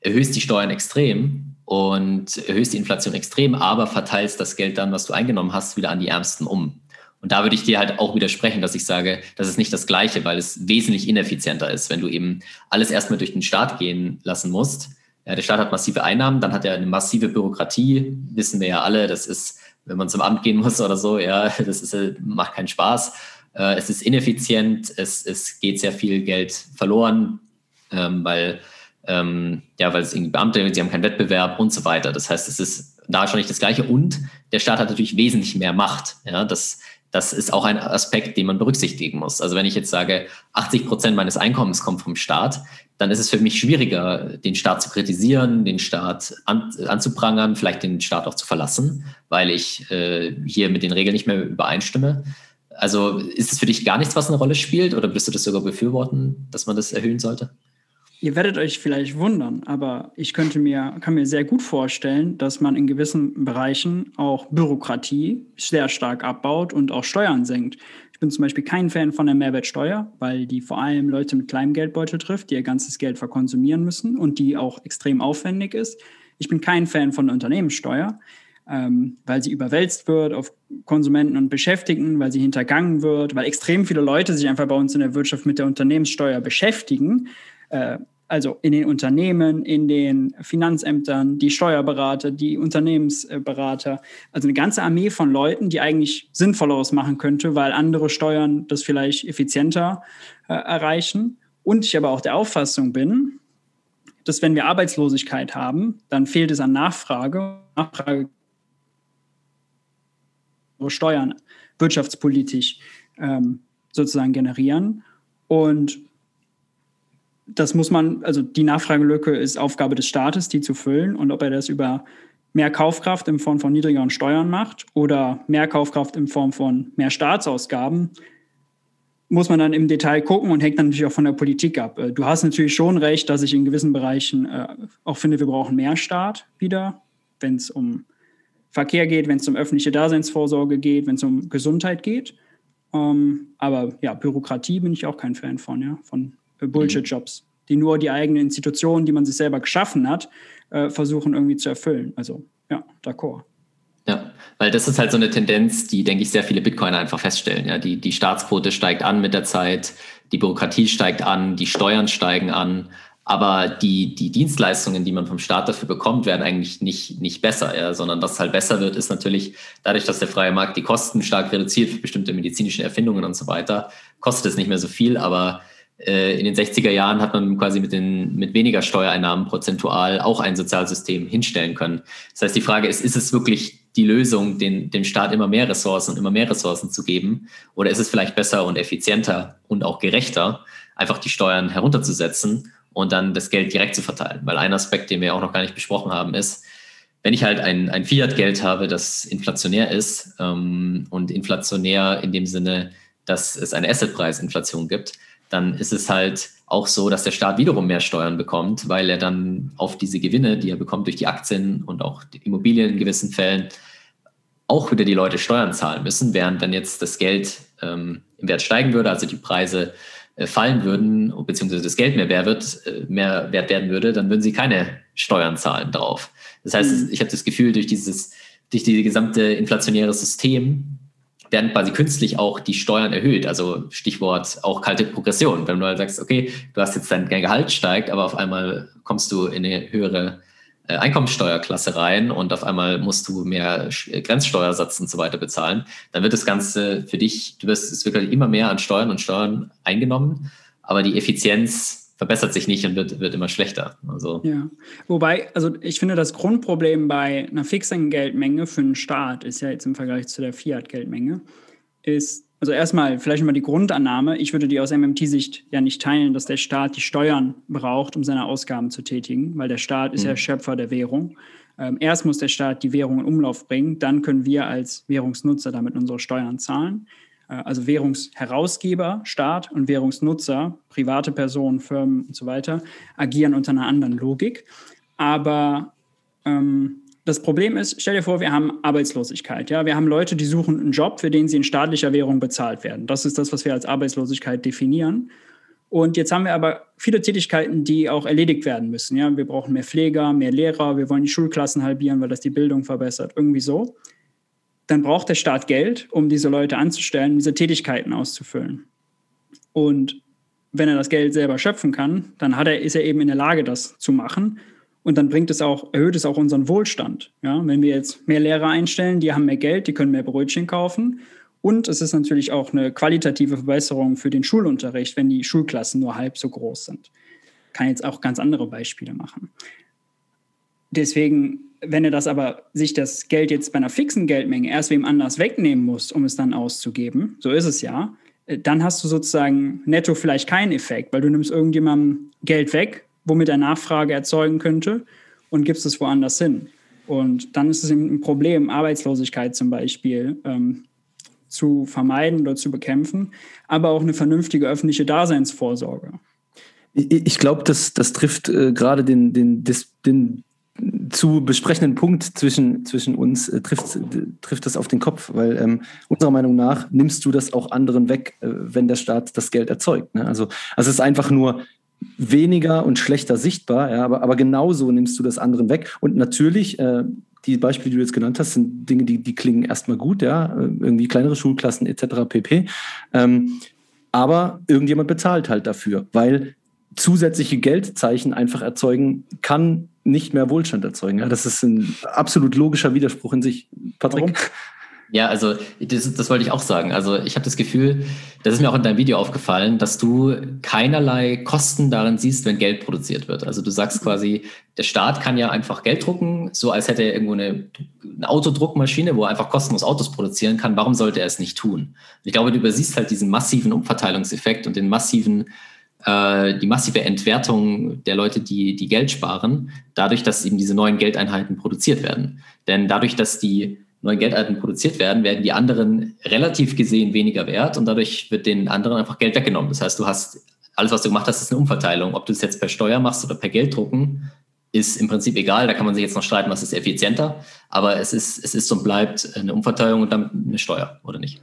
erhöhst die Steuern extrem und erhöhst die Inflation extrem, aber verteilst das Geld dann, was du eingenommen hast, wieder an die Ärmsten um. Und da würde ich dir halt auch widersprechen, dass ich sage, das ist nicht das Gleiche, weil es wesentlich ineffizienter ist, wenn du eben alles erstmal durch den Staat gehen lassen musst. Ja, der Staat hat massive Einnahmen, dann hat er eine massive Bürokratie, wissen wir ja alle, das ist wenn man zum Amt gehen muss oder so, ja, das ist, macht keinen Spaß. Äh, es ist ineffizient, es, es geht sehr viel Geld verloren, ähm, weil, ähm, ja, weil es irgendwie Beamte, sie haben keinen Wettbewerb und so weiter. Das heißt, es ist da schon nicht das Gleiche und der Staat hat natürlich wesentlich mehr Macht. Ja, das, das ist auch ein Aspekt, den man berücksichtigen muss. Also wenn ich jetzt sage, 80 Prozent meines Einkommens kommt vom Staat, dann ist es für mich schwieriger, den Staat zu kritisieren, den Staat an, anzuprangern, vielleicht den Staat auch zu verlassen, weil ich äh, hier mit den Regeln nicht mehr übereinstimme. Also ist es für dich gar nichts, was eine Rolle spielt, oder würdest du das sogar befürworten, dass man das erhöhen sollte? Ihr werdet euch vielleicht wundern, aber ich könnte mir, kann mir sehr gut vorstellen, dass man in gewissen Bereichen auch Bürokratie sehr stark abbaut und auch Steuern senkt. Ich bin zum Beispiel kein Fan von der Mehrwertsteuer, weil die vor allem Leute mit kleinem Geldbeutel trifft, die ihr ganzes Geld verkonsumieren müssen und die auch extrem aufwendig ist. Ich bin kein Fan von der Unternehmenssteuer, ähm, weil sie überwälzt wird auf Konsumenten und Beschäftigten, weil sie hintergangen wird, weil extrem viele Leute sich einfach bei uns in der Wirtschaft mit der Unternehmenssteuer beschäftigen. Äh, also in den Unternehmen, in den Finanzämtern, die Steuerberater, die Unternehmensberater, also eine ganze Armee von Leuten, die eigentlich Sinnvolleres machen könnte, weil andere Steuern das vielleicht effizienter äh, erreichen. Und ich aber auch der Auffassung bin, dass wenn wir Arbeitslosigkeit haben, dann fehlt es an Nachfrage. Nachfrage Steuern wirtschaftspolitisch ähm, sozusagen generieren. Und das muss man, also die Nachfragelücke ist Aufgabe des Staates, die zu füllen. Und ob er das über mehr Kaufkraft in Form von niedrigeren Steuern macht oder mehr Kaufkraft in Form von mehr Staatsausgaben, muss man dann im Detail gucken und hängt dann natürlich auch von der Politik ab. Äh, du hast natürlich schon recht, dass ich in gewissen Bereichen äh, auch finde, wir brauchen mehr Staat wieder, wenn es um Verkehr geht, wenn es um öffentliche Daseinsvorsorge geht, wenn es um Gesundheit geht. Ähm, aber ja, Bürokratie bin ich auch kein Fan von, ja, von Bullshit-Jobs, die nur die eigene Institution, die man sich selber geschaffen hat, äh, versuchen irgendwie zu erfüllen. Also ja, d'accord. Ja, weil das ist halt so eine Tendenz, die, denke ich, sehr viele Bitcoiner einfach feststellen. Ja, die, die Staatsquote steigt an mit der Zeit, die Bürokratie steigt an, die Steuern steigen an, aber die, die Dienstleistungen, die man vom Staat dafür bekommt, werden eigentlich nicht, nicht besser, ja, sondern was halt besser wird, ist natürlich dadurch, dass der freie Markt die Kosten stark reduziert für bestimmte medizinische Erfindungen und so weiter, kostet es nicht mehr so viel, aber äh, in den 60er Jahren hat man quasi mit, den, mit weniger Steuereinnahmen prozentual auch ein Sozialsystem hinstellen können. Das heißt, die Frage ist, ist es wirklich die Lösung, den, dem Staat immer mehr Ressourcen und immer mehr Ressourcen zu geben? Oder ist es vielleicht besser und effizienter und auch gerechter, einfach die Steuern herunterzusetzen und dann das Geld direkt zu verteilen? Weil ein Aspekt, den wir auch noch gar nicht besprochen haben, ist, wenn ich halt ein, ein Fiat-Geld habe, das inflationär ist ähm, und inflationär in dem Sinne, dass es eine Assetpreisinflation gibt, dann ist es halt auch so, dass der Staat wiederum mehr Steuern bekommt, weil er dann auf diese Gewinne, die er bekommt durch die Aktien und auch die Immobilien in gewissen Fällen, auch wieder die Leute Steuern zahlen müssen, während wenn jetzt das Geld ähm, im Wert steigen würde, also die Preise äh, fallen würden, beziehungsweise das Geld mehr wert, wird, äh, mehr wert werden würde, dann würden sie keine Steuern zahlen drauf. Das heißt, mhm. ich habe das Gefühl, durch dieses, durch dieses gesamte inflationäre System werden quasi künstlich auch die Steuern erhöht. Also Stichwort auch kalte Progression. Wenn du halt sagst, okay, du hast jetzt dein Gehalt steigt, aber auf einmal kommst du in eine höhere äh, Einkommensteuerklasse rein und auf einmal musst du mehr Grenzsteuersatz und so weiter bezahlen, dann wird das Ganze für dich, du wirst es wirklich immer mehr an Steuern und Steuern eingenommen, aber die Effizienz verbessert sich nicht und wird, wird immer schlechter. Also. Ja, wobei, also ich finde, das Grundproblem bei einer fixen Geldmenge für einen Staat ist ja jetzt im Vergleich zu der Fiat-Geldmenge, ist, also erstmal vielleicht mal die Grundannahme, ich würde die aus MMT-Sicht ja nicht teilen, dass der Staat die Steuern braucht, um seine Ausgaben zu tätigen, weil der Staat ist mhm. ja Schöpfer der Währung. Ähm, erst muss der Staat die Währung in Umlauf bringen, dann können wir als Währungsnutzer damit unsere Steuern zahlen. Äh, also Währungsherausgeber, Staat und Währungsnutzer, private Personen, Firmen und so weiter, agieren unter einer anderen Logik. Aber ähm, das Problem ist, stell dir vor, wir haben Arbeitslosigkeit. Ja? Wir haben Leute, die suchen einen Job, für den sie in staatlicher Währung bezahlt werden. Das ist das, was wir als Arbeitslosigkeit definieren. Und jetzt haben wir aber viele Tätigkeiten, die auch erledigt werden müssen. Ja? Wir brauchen mehr Pfleger, mehr Lehrer, wir wollen die Schulklassen halbieren, weil das die Bildung verbessert, irgendwie so dann braucht der Staat Geld, um diese Leute anzustellen, diese Tätigkeiten auszufüllen. Und wenn er das Geld selber schöpfen kann, dann hat er, ist er eben in der Lage, das zu machen. Und dann bringt es auch, erhöht es auch unseren Wohlstand. Ja, wenn wir jetzt mehr Lehrer einstellen, die haben mehr Geld, die können mehr Brötchen kaufen. Und es ist natürlich auch eine qualitative Verbesserung für den Schulunterricht, wenn die Schulklassen nur halb so groß sind. Kann jetzt auch ganz andere Beispiele machen. Deswegen wenn er das aber sich das Geld jetzt bei einer fixen Geldmenge erst wem anders wegnehmen muss, um es dann auszugeben, so ist es ja, äh, dann hast du sozusagen netto vielleicht keinen Effekt, weil du nimmst irgendjemandem Geld weg, womit er Nachfrage erzeugen könnte und gibst es woanders hin. Und dann ist es ein Problem, Arbeitslosigkeit zum Beispiel ähm, zu vermeiden oder zu bekämpfen, aber auch eine vernünftige öffentliche Daseinsvorsorge. Ich glaube, das, das trifft äh, gerade den, den, den zu besprechenden Punkt zwischen, zwischen uns äh, trifft, trifft das auf den Kopf, weil ähm, unserer Meinung nach nimmst du das auch anderen weg, äh, wenn der Staat das Geld erzeugt. Ne? Also, also es ist einfach nur weniger und schlechter sichtbar, ja, aber, aber genauso nimmst du das anderen weg. Und natürlich, äh, die Beispiele, die du jetzt genannt hast, sind Dinge, die, die klingen erstmal gut, ja, äh, irgendwie kleinere Schulklassen etc. pp. Ähm, aber irgendjemand bezahlt halt dafür, weil zusätzliche Geldzeichen einfach erzeugen kann nicht mehr Wohlstand erzeugen. Ja, das ist ein absolut logischer Widerspruch in sich. Patrick? Warum? Ja, also das, das wollte ich auch sagen. Also ich habe das Gefühl, das ist mir auch in deinem Video aufgefallen, dass du keinerlei Kosten darin siehst, wenn Geld produziert wird. Also du sagst quasi, der Staat kann ja einfach Geld drucken, so als hätte er irgendwo eine, eine Autodruckmaschine, wo er einfach kostenlos Autos produzieren kann. Warum sollte er es nicht tun? Ich glaube, du übersiehst halt diesen massiven Umverteilungseffekt und den massiven äh, die massive Entwertung der Leute, die, die Geld sparen, dadurch, dass eben diese neuen Geldeinheiten produziert werden. Denn dadurch, dass die neuen Geldeinheiten produziert werden, werden die anderen relativ gesehen weniger wert und dadurch wird den anderen einfach Geld weggenommen. Das heißt, du hast alles, was du gemacht hast, ist eine Umverteilung. Ob du es jetzt per Steuer machst oder per Gelddrucken, ist im Prinzip egal. Da kann man sich jetzt noch streiten, was ist effizienter. Aber es ist, es ist und bleibt eine Umverteilung und damit eine Steuer, oder nicht?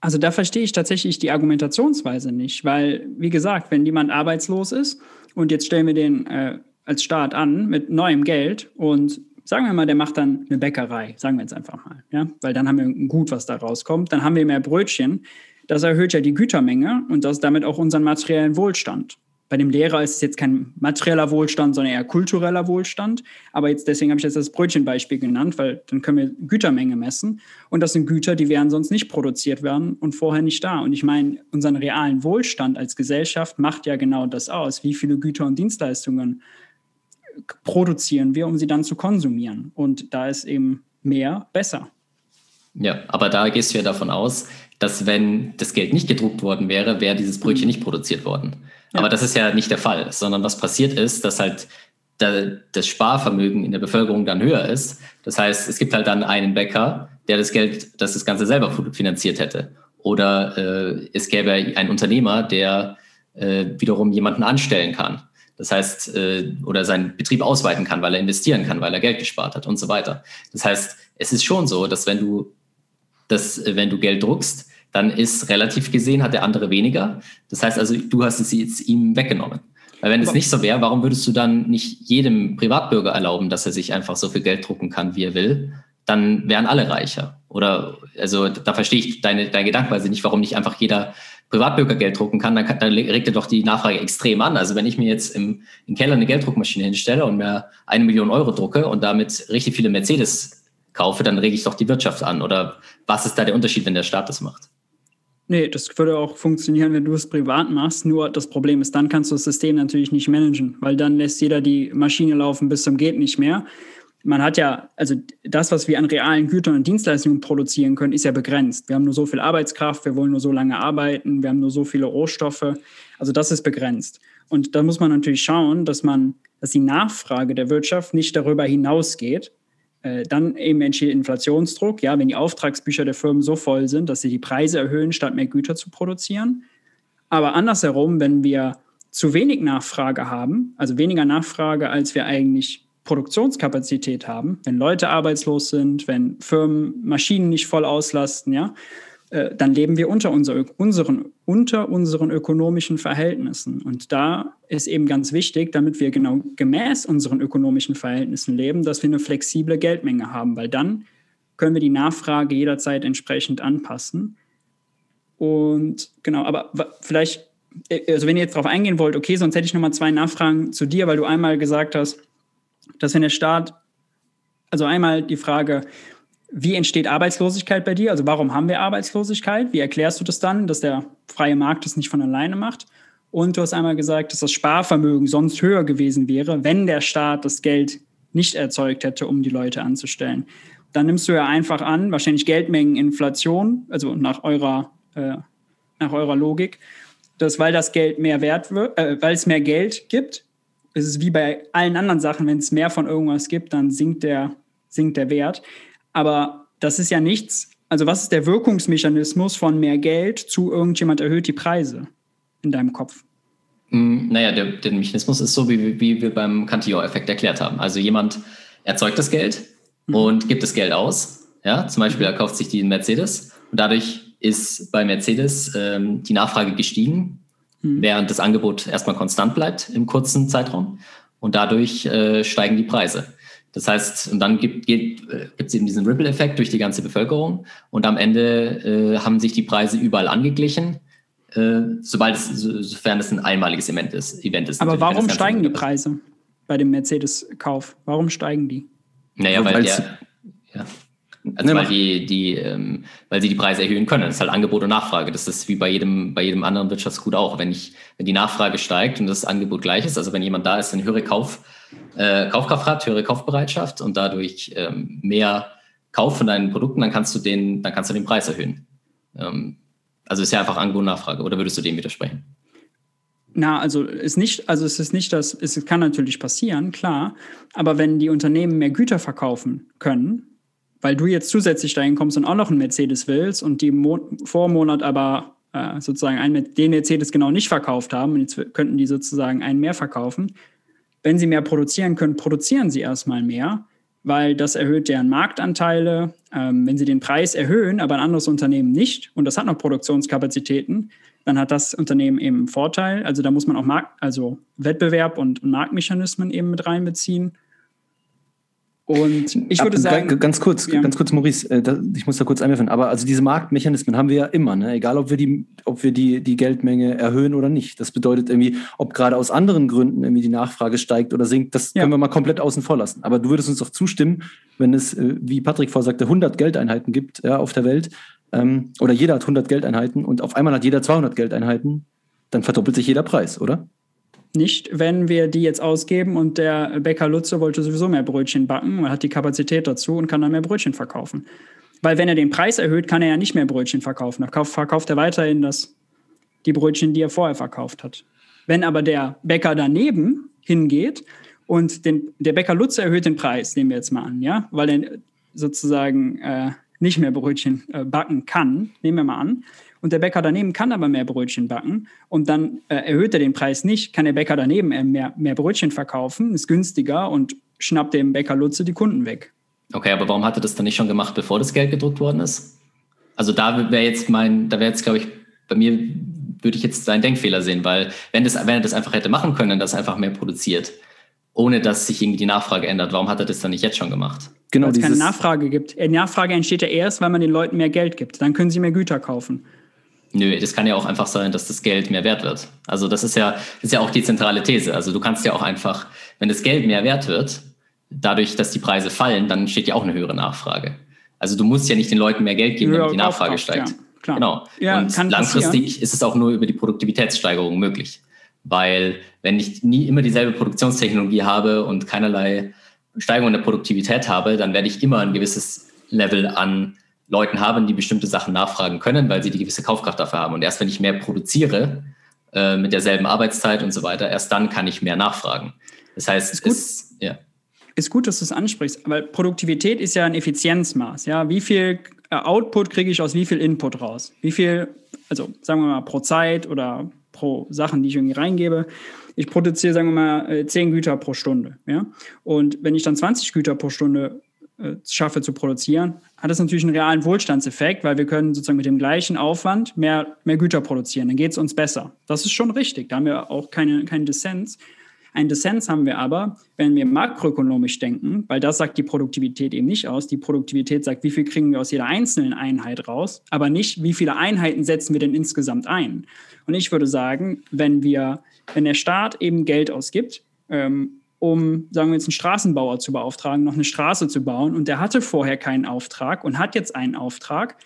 Also da verstehe ich tatsächlich die Argumentationsweise nicht, weil, wie gesagt, wenn jemand arbeitslos ist und jetzt stellen wir den äh, als Staat an mit neuem Geld und sagen wir mal, der macht dann eine Bäckerei, sagen wir jetzt einfach mal, ja, weil dann haben wir ein Gut, was da rauskommt, dann haben wir mehr Brötchen. Das erhöht ja die Gütermenge und das damit auch unseren materiellen Wohlstand. Bei dem Lehrer ist es jetzt kein materieller Wohlstand, sondern eher kultureller Wohlstand. Aber jetzt deswegen habe ich jetzt das Brötchenbeispiel genannt, weil dann können wir Gütermenge messen. Und das sind Güter, die werden sonst nicht produziert werden und vorher nicht da. Und ich meine, unseren realen Wohlstand als Gesellschaft macht ja genau das aus. Wie viele Güter und Dienstleistungen produzieren wir, um sie dann zu konsumieren? Und da ist eben mehr besser. Ja, aber da gehst du ja davon aus, dass wenn das Geld nicht gedruckt worden wäre, wäre dieses Brötchen nicht produziert worden. Aber das ist ja nicht der Fall, sondern was passiert ist, dass halt das Sparvermögen in der Bevölkerung dann höher ist. Das heißt, es gibt halt dann einen Bäcker, der das Geld, das das Ganze selber finanziert hätte. Oder äh, es gäbe einen Unternehmer, der äh, wiederum jemanden anstellen kann. Das heißt, äh, oder seinen Betrieb ausweiten kann, weil er investieren kann, weil er Geld gespart hat und so weiter. Das heißt, es ist schon so, dass wenn du, dass, wenn du Geld druckst, dann ist relativ gesehen, hat der andere weniger. Das heißt also, du hast es jetzt ihm weggenommen. Weil wenn es nicht so wäre, warum würdest du dann nicht jedem Privatbürger erlauben, dass er sich einfach so viel Geld drucken kann, wie er will? Dann wären alle reicher. Oder, also da verstehe ich deine, deine Gedankenweise nicht, warum nicht einfach jeder Privatbürger Geld drucken kann, dann, kann, dann regt er doch die Nachfrage extrem an. Also wenn ich mir jetzt im, im Keller eine Gelddruckmaschine hinstelle und mir eine Million Euro drucke und damit richtig viele Mercedes kaufe, dann rege ich doch die Wirtschaft an. Oder was ist da der Unterschied, wenn der Staat das macht? Nee, das würde auch funktionieren, wenn du es privat machst. Nur das Problem ist, dann kannst du das System natürlich nicht managen, weil dann lässt jeder die Maschine laufen bis zum geht nicht mehr man hat ja, also das, was wir an realen Gütern und Dienstleistungen produzieren können, ist ja begrenzt. Wir haben nur so viel Arbeitskraft, wir wollen nur so lange arbeiten, wir haben nur so viele Rohstoffe. Also das ist begrenzt. Und da muss man natürlich schauen, dass man, dass die Nachfrage der Wirtschaft nicht darüber hinausgeht. Äh, dann eben entsteht Inflationsdruck, ja, wenn die Auftragsbücher der Firmen so voll sind, dass sie die Preise erhöhen, statt mehr Güter zu produzieren. Aber andersherum, wenn wir zu wenig Nachfrage haben, also weniger Nachfrage, als wir eigentlich Produktionskapazität haben, wenn Leute arbeitslos sind, wenn Firmen Maschinen nicht voll auslasten, ja, äh, dann leben wir unter, unser, unseren, unter unseren ökonomischen Verhältnissen. Und da ist eben ganz wichtig, damit wir genau gemäß unseren ökonomischen Verhältnissen leben, dass wir eine flexible Geldmenge haben, weil dann können wir die Nachfrage jederzeit entsprechend anpassen. Und genau, aber vielleicht, äh, also wenn ihr jetzt darauf eingehen wollt, okay, sonst hätte ich nochmal zwei Nachfragen zu dir, weil du einmal gesagt hast, dass wenn der Staat, also einmal die Frage, wie entsteht Arbeitslosigkeit bei dir? Also warum haben wir Arbeitslosigkeit? Wie erklärst du das dann, dass der freie Markt das nicht von alleine macht? Und du hast einmal gesagt, dass das Sparvermögen sonst höher gewesen wäre, wenn der Staat das Geld nicht erzeugt hätte, um die Leute anzustellen. Dann nimmst du ja einfach an, wahrscheinlich Geldmengeninflation, also nach eurer, äh, nach eurer Logik, dass weil das Geld mehr wert wird, äh, weil es mehr Geld gibt, es ist wie bei allen anderen Sachen, wenn es mehr von irgendwas gibt, dann sinkt der, sinkt der Wert. Aber das ist ja nichts. Also, was ist der Wirkungsmechanismus von mehr Geld zu irgendjemand erhöht die Preise in deinem Kopf? Mm, naja, der, der Mechanismus ist so, wie, wie wir beim Cantillon-Effekt erklärt haben. Also jemand erzeugt das Geld mhm. und gibt das Geld aus. Ja, zum Beispiel, er kauft sich die Mercedes und dadurch ist bei Mercedes ähm, die Nachfrage gestiegen mhm. während das Angebot erstmal konstant bleibt im kurzen Zeitraum. Und dadurch äh, steigen die Preise. Das heißt, und dann gibt es eben diesen Ripple-Effekt durch die ganze Bevölkerung. Und am Ende äh, haben sich die Preise überall angeglichen, äh, sobald es, sofern es ein einmaliges Event ist. Event ist Aber warum steigen die Preise bei dem Mercedes-Kauf? Warum steigen die? Naja, weil der, ja. Also weil die, die, ähm, weil sie die Preise erhöhen können. Das ist halt Angebot und Nachfrage. Das ist wie bei jedem, bei jedem anderen Wirtschaftsgut auch. Wenn ich, wenn die Nachfrage steigt und das Angebot gleich ist, also wenn jemand da ist, eine höhere Kauf, äh, Kaufkraft hat, höhere Kaufbereitschaft und dadurch ähm, mehr Kauf von deinen Produkten, dann kannst du den, dann kannst du den Preis erhöhen. Ähm, also ist ja einfach Angebot und Nachfrage. Oder würdest du dem widersprechen? Na, also ist nicht, also es ist nicht das, es kann natürlich passieren, klar, aber wenn die Unternehmen mehr Güter verkaufen können, weil du jetzt zusätzlich dahin kommst und auch noch einen Mercedes willst und die Mo Vormonat aber äh, sozusagen einen, den Mercedes genau nicht verkauft haben und jetzt könnten die sozusagen einen mehr verkaufen. Wenn sie mehr produzieren können, produzieren sie erstmal mehr, weil das erhöht deren Marktanteile. Ähm, wenn sie den Preis erhöhen, aber ein anderes Unternehmen nicht und das hat noch Produktionskapazitäten, dann hat das Unternehmen eben einen Vorteil. Also da muss man auch Markt, also Wettbewerb und Marktmechanismen eben mit reinbeziehen. Und ich würde sagen. Ganz kurz, ja. ganz kurz, Maurice, äh, ich muss da kurz einwerfen, aber also diese Marktmechanismen haben wir ja immer, ne? egal ob wir, die, ob wir die, die Geldmenge erhöhen oder nicht. Das bedeutet irgendwie, ob gerade aus anderen Gründen irgendwie die Nachfrage steigt oder sinkt, das ja. können wir mal komplett außen vor lassen. Aber du würdest uns doch zustimmen, wenn es, äh, wie Patrick vorsagte, 100 Geldeinheiten gibt ja, auf der Welt ähm, oder jeder hat 100 Geldeinheiten und auf einmal hat jeder 200 Geldeinheiten, dann verdoppelt sich jeder Preis, oder? Nicht, wenn wir die jetzt ausgeben und der Bäcker Lutze wollte sowieso mehr Brötchen backen und hat die Kapazität dazu und kann dann mehr Brötchen verkaufen. Weil wenn er den Preis erhöht, kann er ja nicht mehr Brötchen verkaufen. Da verkauft er weiterhin das, die Brötchen, die er vorher verkauft hat. Wenn aber der Bäcker daneben hingeht und den, der Bäcker Lutze erhöht den Preis, nehmen wir jetzt mal an, ja, weil er sozusagen äh, nicht mehr Brötchen äh, backen kann, nehmen wir mal an, und der Bäcker daneben kann aber mehr Brötchen backen und dann äh, erhöht er den Preis nicht, kann der Bäcker daneben mehr, mehr Brötchen verkaufen, ist günstiger und schnappt dem Bäcker Lutze die Kunden weg. Okay, aber warum hat er das dann nicht schon gemacht, bevor das Geld gedruckt worden ist? Also da wäre jetzt mein, da wäre jetzt, glaube ich, bei mir würde ich jetzt seinen Denkfehler sehen, weil wenn, das, wenn er das einfach hätte machen können, dass er einfach mehr produziert, ohne dass sich irgendwie die Nachfrage ändert, warum hat er das dann nicht jetzt schon gemacht? Genau, weil es keine Nachfrage gibt. Die Nachfrage entsteht ja erst, weil man den Leuten mehr Geld gibt. Dann können sie mehr Güter kaufen. Nö, das kann ja auch einfach sein, dass das Geld mehr wert wird. Also das ist ja, das ist ja auch die zentrale These. Also du kannst ja auch einfach, wenn das Geld mehr wert wird, dadurch, dass die Preise fallen, dann steht ja auch eine höhere Nachfrage. Also du musst ja nicht den Leuten mehr Geld geben, damit die Nachfrage steigt. Ja, klar. Genau. Ja, Und langfristig ist es auch nur über die Produktivitätssteigerung möglich. Weil wenn ich nie immer dieselbe Produktionstechnologie habe und keinerlei Steigerung der Produktivität habe, dann werde ich immer ein gewisses Level an Leuten haben, die bestimmte Sachen nachfragen können, weil sie die gewisse Kaufkraft dafür haben. Und erst wenn ich mehr produziere, äh, mit derselben Arbeitszeit und so weiter, erst dann kann ich mehr nachfragen. Das heißt, ist gut, es, ja. ist gut dass du es ansprichst, weil Produktivität ist ja ein Effizienzmaß. Ja? Wie viel äh, Output kriege ich aus wie viel Input raus? Wie viel, also sagen wir mal pro Zeit oder pro Sachen, die ich irgendwie reingebe. Ich produziere, sagen wir mal, 10 äh, Güter pro Stunde. Ja? Und wenn ich dann 20 Güter pro Stunde äh, schaffe zu produzieren, hat das natürlich einen realen Wohlstandseffekt, weil wir können sozusagen mit dem gleichen Aufwand mehr, mehr Güter produzieren. Dann geht es uns besser. Das ist schon richtig. Da haben wir auch keine, keinen Dissens. Ein Dissens haben wir aber, wenn wir makroökonomisch denken, weil das sagt die Produktivität eben nicht aus. Die Produktivität sagt, wie viel kriegen wir aus jeder einzelnen Einheit raus, aber nicht, wie viele Einheiten setzen wir denn insgesamt ein. Und ich würde sagen, wenn wir, wenn der Staat eben Geld ausgibt, ähm, um, sagen wir jetzt, einen Straßenbauer zu beauftragen, noch eine Straße zu bauen und der hatte vorher keinen Auftrag und hat jetzt einen Auftrag,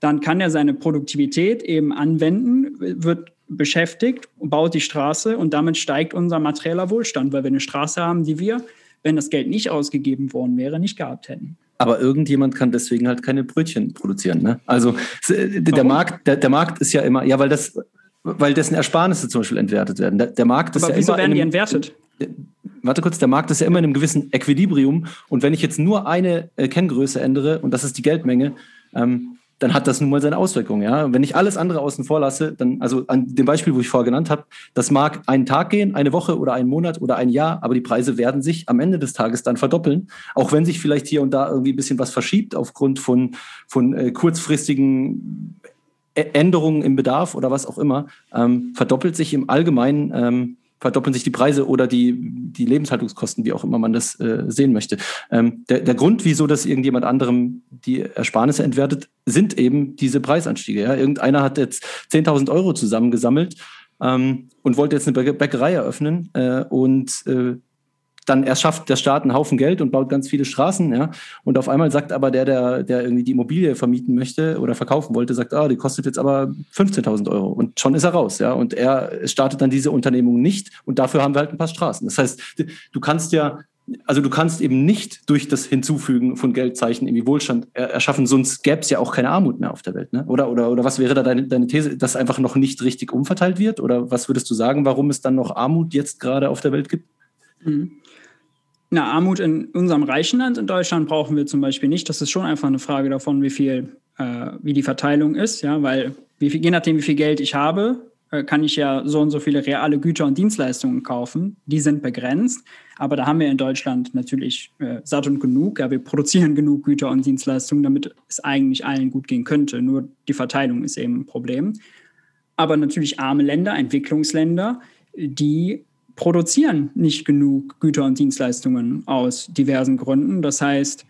dann kann er seine Produktivität eben anwenden, wird beschäftigt, baut die Straße und damit steigt unser materieller Wohlstand, weil wir eine Straße haben, die wir, wenn das Geld nicht ausgegeben worden wäre, nicht gehabt hätten. Aber irgendjemand kann deswegen halt keine Brötchen produzieren. Ne? Also der Markt, der, der Markt ist ja immer, ja, weil das, weil dessen Ersparnisse zum Beispiel entwertet werden. Der, der Markt ist Aber ja wieso werden die entwertet? Warte kurz, der Markt ist ja immer in einem gewissen Equilibrium. Und wenn ich jetzt nur eine äh, Kenngröße ändere, und das ist die Geldmenge, ähm, dann hat das nun mal seine Auswirkungen. Ja? wenn ich alles andere außen vor lasse, dann, also an dem Beispiel, wo ich vorher genannt habe, das mag einen Tag gehen, eine Woche oder einen Monat oder ein Jahr, aber die Preise werden sich am Ende des Tages dann verdoppeln. Auch wenn sich vielleicht hier und da irgendwie ein bisschen was verschiebt aufgrund von, von äh, kurzfristigen Änderungen im Bedarf oder was auch immer, ähm, verdoppelt sich im Allgemeinen ähm, verdoppeln sich die Preise oder die, die Lebenshaltungskosten, wie auch immer man das äh, sehen möchte. Ähm, der, der Grund, wieso das irgendjemand anderem die Ersparnisse entwertet, sind eben diese Preisanstiege. Ja? Irgendeiner hat jetzt 10.000 Euro zusammengesammelt ähm, und wollte jetzt eine Bäckerei eröffnen äh, und äh, dann erst schafft der Staat einen Haufen Geld und baut ganz viele Straßen, ja. Und auf einmal sagt aber der, der, der irgendwie die Immobilie vermieten möchte oder verkaufen wollte, sagt, ah, die kostet jetzt aber 15.000 Euro. Und schon ist er raus, ja. Und er startet dann diese Unternehmung nicht und dafür haben wir halt ein paar Straßen. Das heißt, du kannst ja also du kannst eben nicht durch das Hinzufügen von Geldzeichen irgendwie Wohlstand erschaffen, sonst gäbe es ja auch keine Armut mehr auf der Welt. Ne? Oder, oder, oder was wäre da deine, deine These, dass einfach noch nicht richtig umverteilt wird? Oder was würdest du sagen, warum es dann noch Armut jetzt gerade auf der Welt gibt? Mhm. Na, Armut in unserem reichen Land in Deutschland brauchen wir zum Beispiel nicht. Das ist schon einfach eine Frage davon, wie viel, äh, wie die Verteilung ist, ja, weil wie viel, je nachdem, wie viel Geld ich habe, äh, kann ich ja so und so viele reale Güter und Dienstleistungen kaufen. Die sind begrenzt, aber da haben wir in Deutschland natürlich äh, satt und genug. Ja, wir produzieren genug Güter und Dienstleistungen, damit es eigentlich allen gut gehen könnte. Nur die Verteilung ist eben ein Problem. Aber natürlich arme Länder, Entwicklungsländer, die produzieren nicht genug Güter und Dienstleistungen aus diversen Gründen. Das heißt,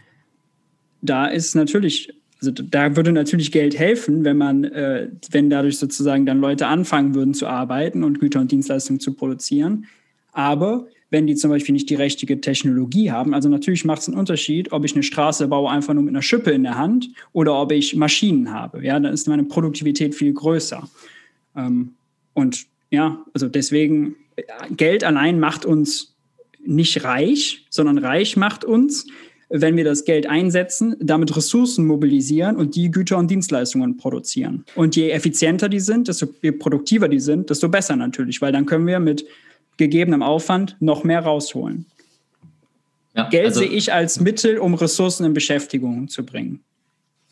da ist natürlich, also da würde natürlich Geld helfen, wenn man, äh, wenn dadurch sozusagen dann Leute anfangen würden zu arbeiten und Güter und Dienstleistungen zu produzieren. Aber wenn die zum Beispiel nicht die richtige Technologie haben, also natürlich macht es einen Unterschied, ob ich eine Straße baue einfach nur mit einer Schippe in der Hand oder ob ich Maschinen habe. Ja, dann ist meine Produktivität viel größer. Ähm, und ja, also deswegen Geld allein macht uns nicht reich, sondern reich macht uns, wenn wir das Geld einsetzen, damit Ressourcen mobilisieren und die Güter und Dienstleistungen produzieren. Und je effizienter die sind, desto je produktiver die sind, desto besser natürlich, weil dann können wir mit gegebenem Aufwand noch mehr rausholen. Ja, Geld also, sehe ich als Mittel, um Ressourcen in Beschäftigung zu bringen.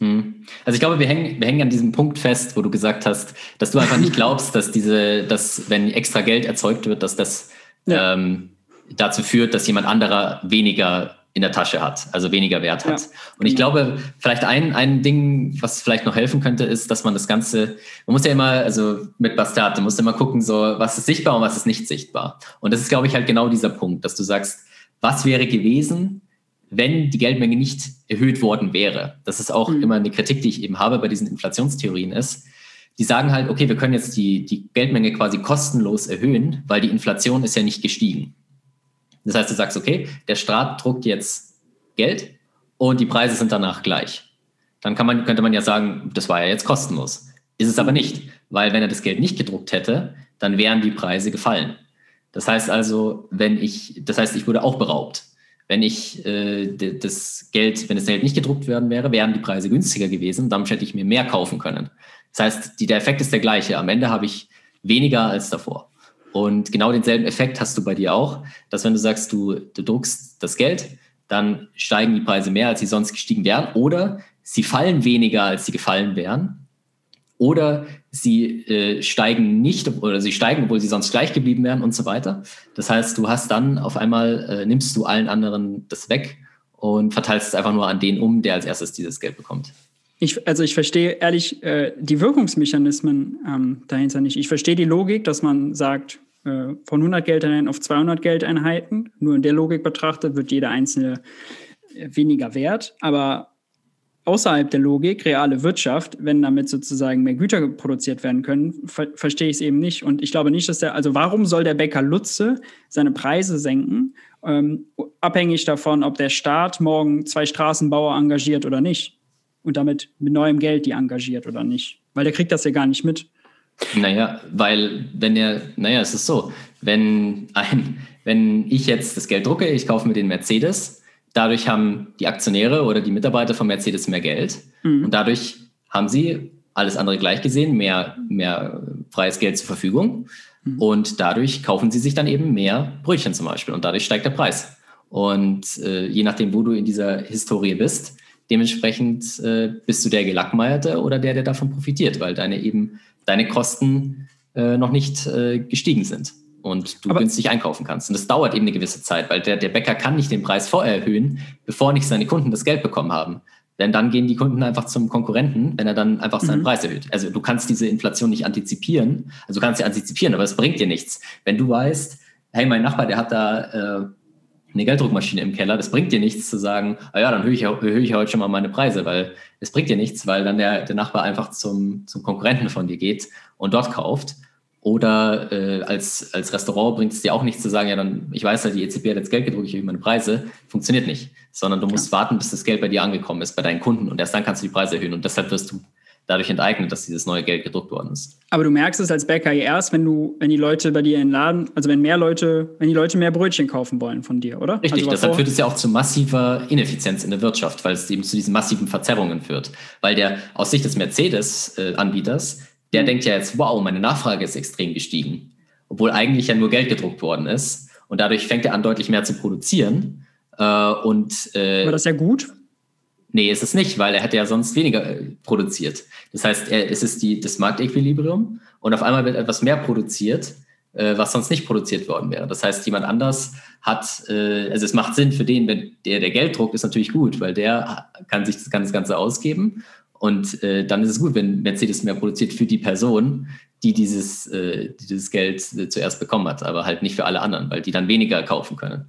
Hm. Also ich glaube, wir hängen, wir hängen an diesem Punkt fest, wo du gesagt hast, dass du einfach nicht glaubst, dass diese, dass wenn extra Geld erzeugt wird, dass das ja. ähm, dazu führt, dass jemand anderer weniger in der Tasche hat, also weniger Wert hat. Ja, und ich genau. glaube, vielleicht ein, ein Ding, was vielleicht noch helfen könnte, ist, dass man das Ganze, man muss ja immer, also mit Bastard, du musst immer gucken, so, was ist sichtbar und was ist nicht sichtbar. Und das ist, glaube ich, halt genau dieser Punkt, dass du sagst, was wäre gewesen, wenn die Geldmenge nicht erhöht worden wäre. Das ist auch mhm. immer eine Kritik, die ich eben habe bei diesen Inflationstheorien ist. Die sagen halt, okay, wir können jetzt die, die Geldmenge quasi kostenlos erhöhen, weil die Inflation ist ja nicht gestiegen. Das heißt, du sagst, okay, der Staat druckt jetzt Geld und die Preise sind danach gleich. Dann kann man, könnte man ja sagen, das war ja jetzt kostenlos. Ist es aber nicht, weil wenn er das Geld nicht gedruckt hätte, dann wären die Preise gefallen. Das heißt also, wenn ich, das heißt, ich wurde auch beraubt. Wenn ich äh, das Geld, wenn das Geld nicht gedruckt werden wäre, wären die Preise günstiger gewesen. Damit hätte ich mir mehr kaufen können. Das heißt, die, der Effekt ist der gleiche. Am Ende habe ich weniger als davor. Und genau denselben Effekt hast du bei dir auch, dass wenn du sagst, du, du druckst das Geld, dann steigen die Preise mehr, als sie sonst gestiegen wären, oder sie fallen weniger, als sie gefallen wären, oder sie äh, steigen nicht oder sie steigen, obwohl sie sonst gleich geblieben wären und so weiter. Das heißt, du hast dann auf einmal, äh, nimmst du allen anderen das weg und verteilst es einfach nur an den um, der als erstes dieses Geld bekommt. Ich, also ich verstehe ehrlich äh, die Wirkungsmechanismen ähm, dahinter nicht. Ich verstehe die Logik, dass man sagt, äh, von 100 Geldeinheiten auf 200 Geldeinheiten, nur in der Logik betrachtet, wird jeder einzelne äh, weniger wert. Aber außerhalb der Logik, reale Wirtschaft, wenn damit sozusagen mehr Güter produziert werden können, ver verstehe ich es eben nicht. Und ich glaube nicht, dass der, also warum soll der Bäcker Lutze seine Preise senken, ähm, abhängig davon, ob der Staat morgen zwei Straßenbauer engagiert oder nicht und damit mit neuem Geld die engagiert oder nicht, weil der kriegt das ja gar nicht mit. Naja, weil wenn er, naja, es ist so, wenn ein, wenn ich jetzt das Geld drucke, ich kaufe mir den Mercedes, Dadurch haben die Aktionäre oder die Mitarbeiter von Mercedes mehr Geld mhm. und dadurch haben sie alles andere gleich gesehen, mehr, mehr freies Geld zur Verfügung. Mhm. Und dadurch kaufen sie sich dann eben mehr Brötchen zum Beispiel und dadurch steigt der Preis. Und äh, je nachdem, wo du in dieser Historie bist, dementsprechend äh, bist du der Gelackmeierte oder der, der davon profitiert, weil deine eben deine Kosten äh, noch nicht äh, gestiegen sind und du Aber günstig einkaufen kannst. Und das dauert eben eine gewisse Zeit, weil der, der Bäcker kann nicht den Preis vorher erhöhen, bevor nicht seine Kunden das Geld bekommen haben. Denn dann gehen die Kunden einfach zum Konkurrenten, wenn er dann einfach seinen mhm. Preis erhöht. Also du kannst diese Inflation nicht antizipieren. Also du kannst sie antizipieren, aber es bringt dir nichts. Wenn du weißt, hey, mein Nachbar, der hat da äh, eine Gelddruckmaschine im Keller, das bringt dir nichts zu sagen, ah ja, dann erhöhe ich, erhöhe ich heute schon mal meine Preise, weil es bringt dir nichts, weil dann der, der Nachbar einfach zum, zum Konkurrenten von dir geht und dort kauft. Oder äh, als, als Restaurant bringt es dir auch nichts zu sagen, ja, dann, ich weiß ja, die EZB hat jetzt Geld gedruckt, ich erhöhe meine Preise. Funktioniert nicht. Sondern du musst ja. warten, bis das Geld bei dir angekommen ist, bei deinen Kunden. Und erst dann kannst du die Preise erhöhen. Und deshalb wirst du dadurch enteignet, dass dieses neue Geld gedruckt worden ist. Aber du merkst es als Bäcker erst, wenn du, wenn die Leute bei dir in den Laden, also wenn mehr Leute, wenn die Leute mehr Brötchen kaufen wollen von dir, oder? Richtig, also deshalb führt es ja auch zu massiver Ineffizienz in der Wirtschaft, weil es eben zu diesen massiven Verzerrungen führt. Weil der aus Sicht des Mercedes-Anbieters, äh, der denkt ja jetzt, wow, meine Nachfrage ist extrem gestiegen obwohl eigentlich ja nur Geld gedruckt worden ist. Und dadurch fängt er an, deutlich mehr zu produzieren. Äh, und, äh, War das ja gut? Nee, ist es nicht, weil er hätte ja sonst weniger äh, produziert. Das heißt, er, es ist die, das Marktequilibrium und auf einmal wird etwas mehr produziert, äh, was sonst nicht produziert worden wäre. Das heißt, jemand anders hat, äh, also es macht Sinn für den, wenn der, der Geld druckt, ist natürlich gut, weil der kann sich das Ganze, das Ganze ausgeben und äh, dann ist es gut, wenn Mercedes mehr produziert für die Person, die dieses, äh, dieses Geld äh, zuerst bekommen hat, aber halt nicht für alle anderen, weil die dann weniger kaufen können.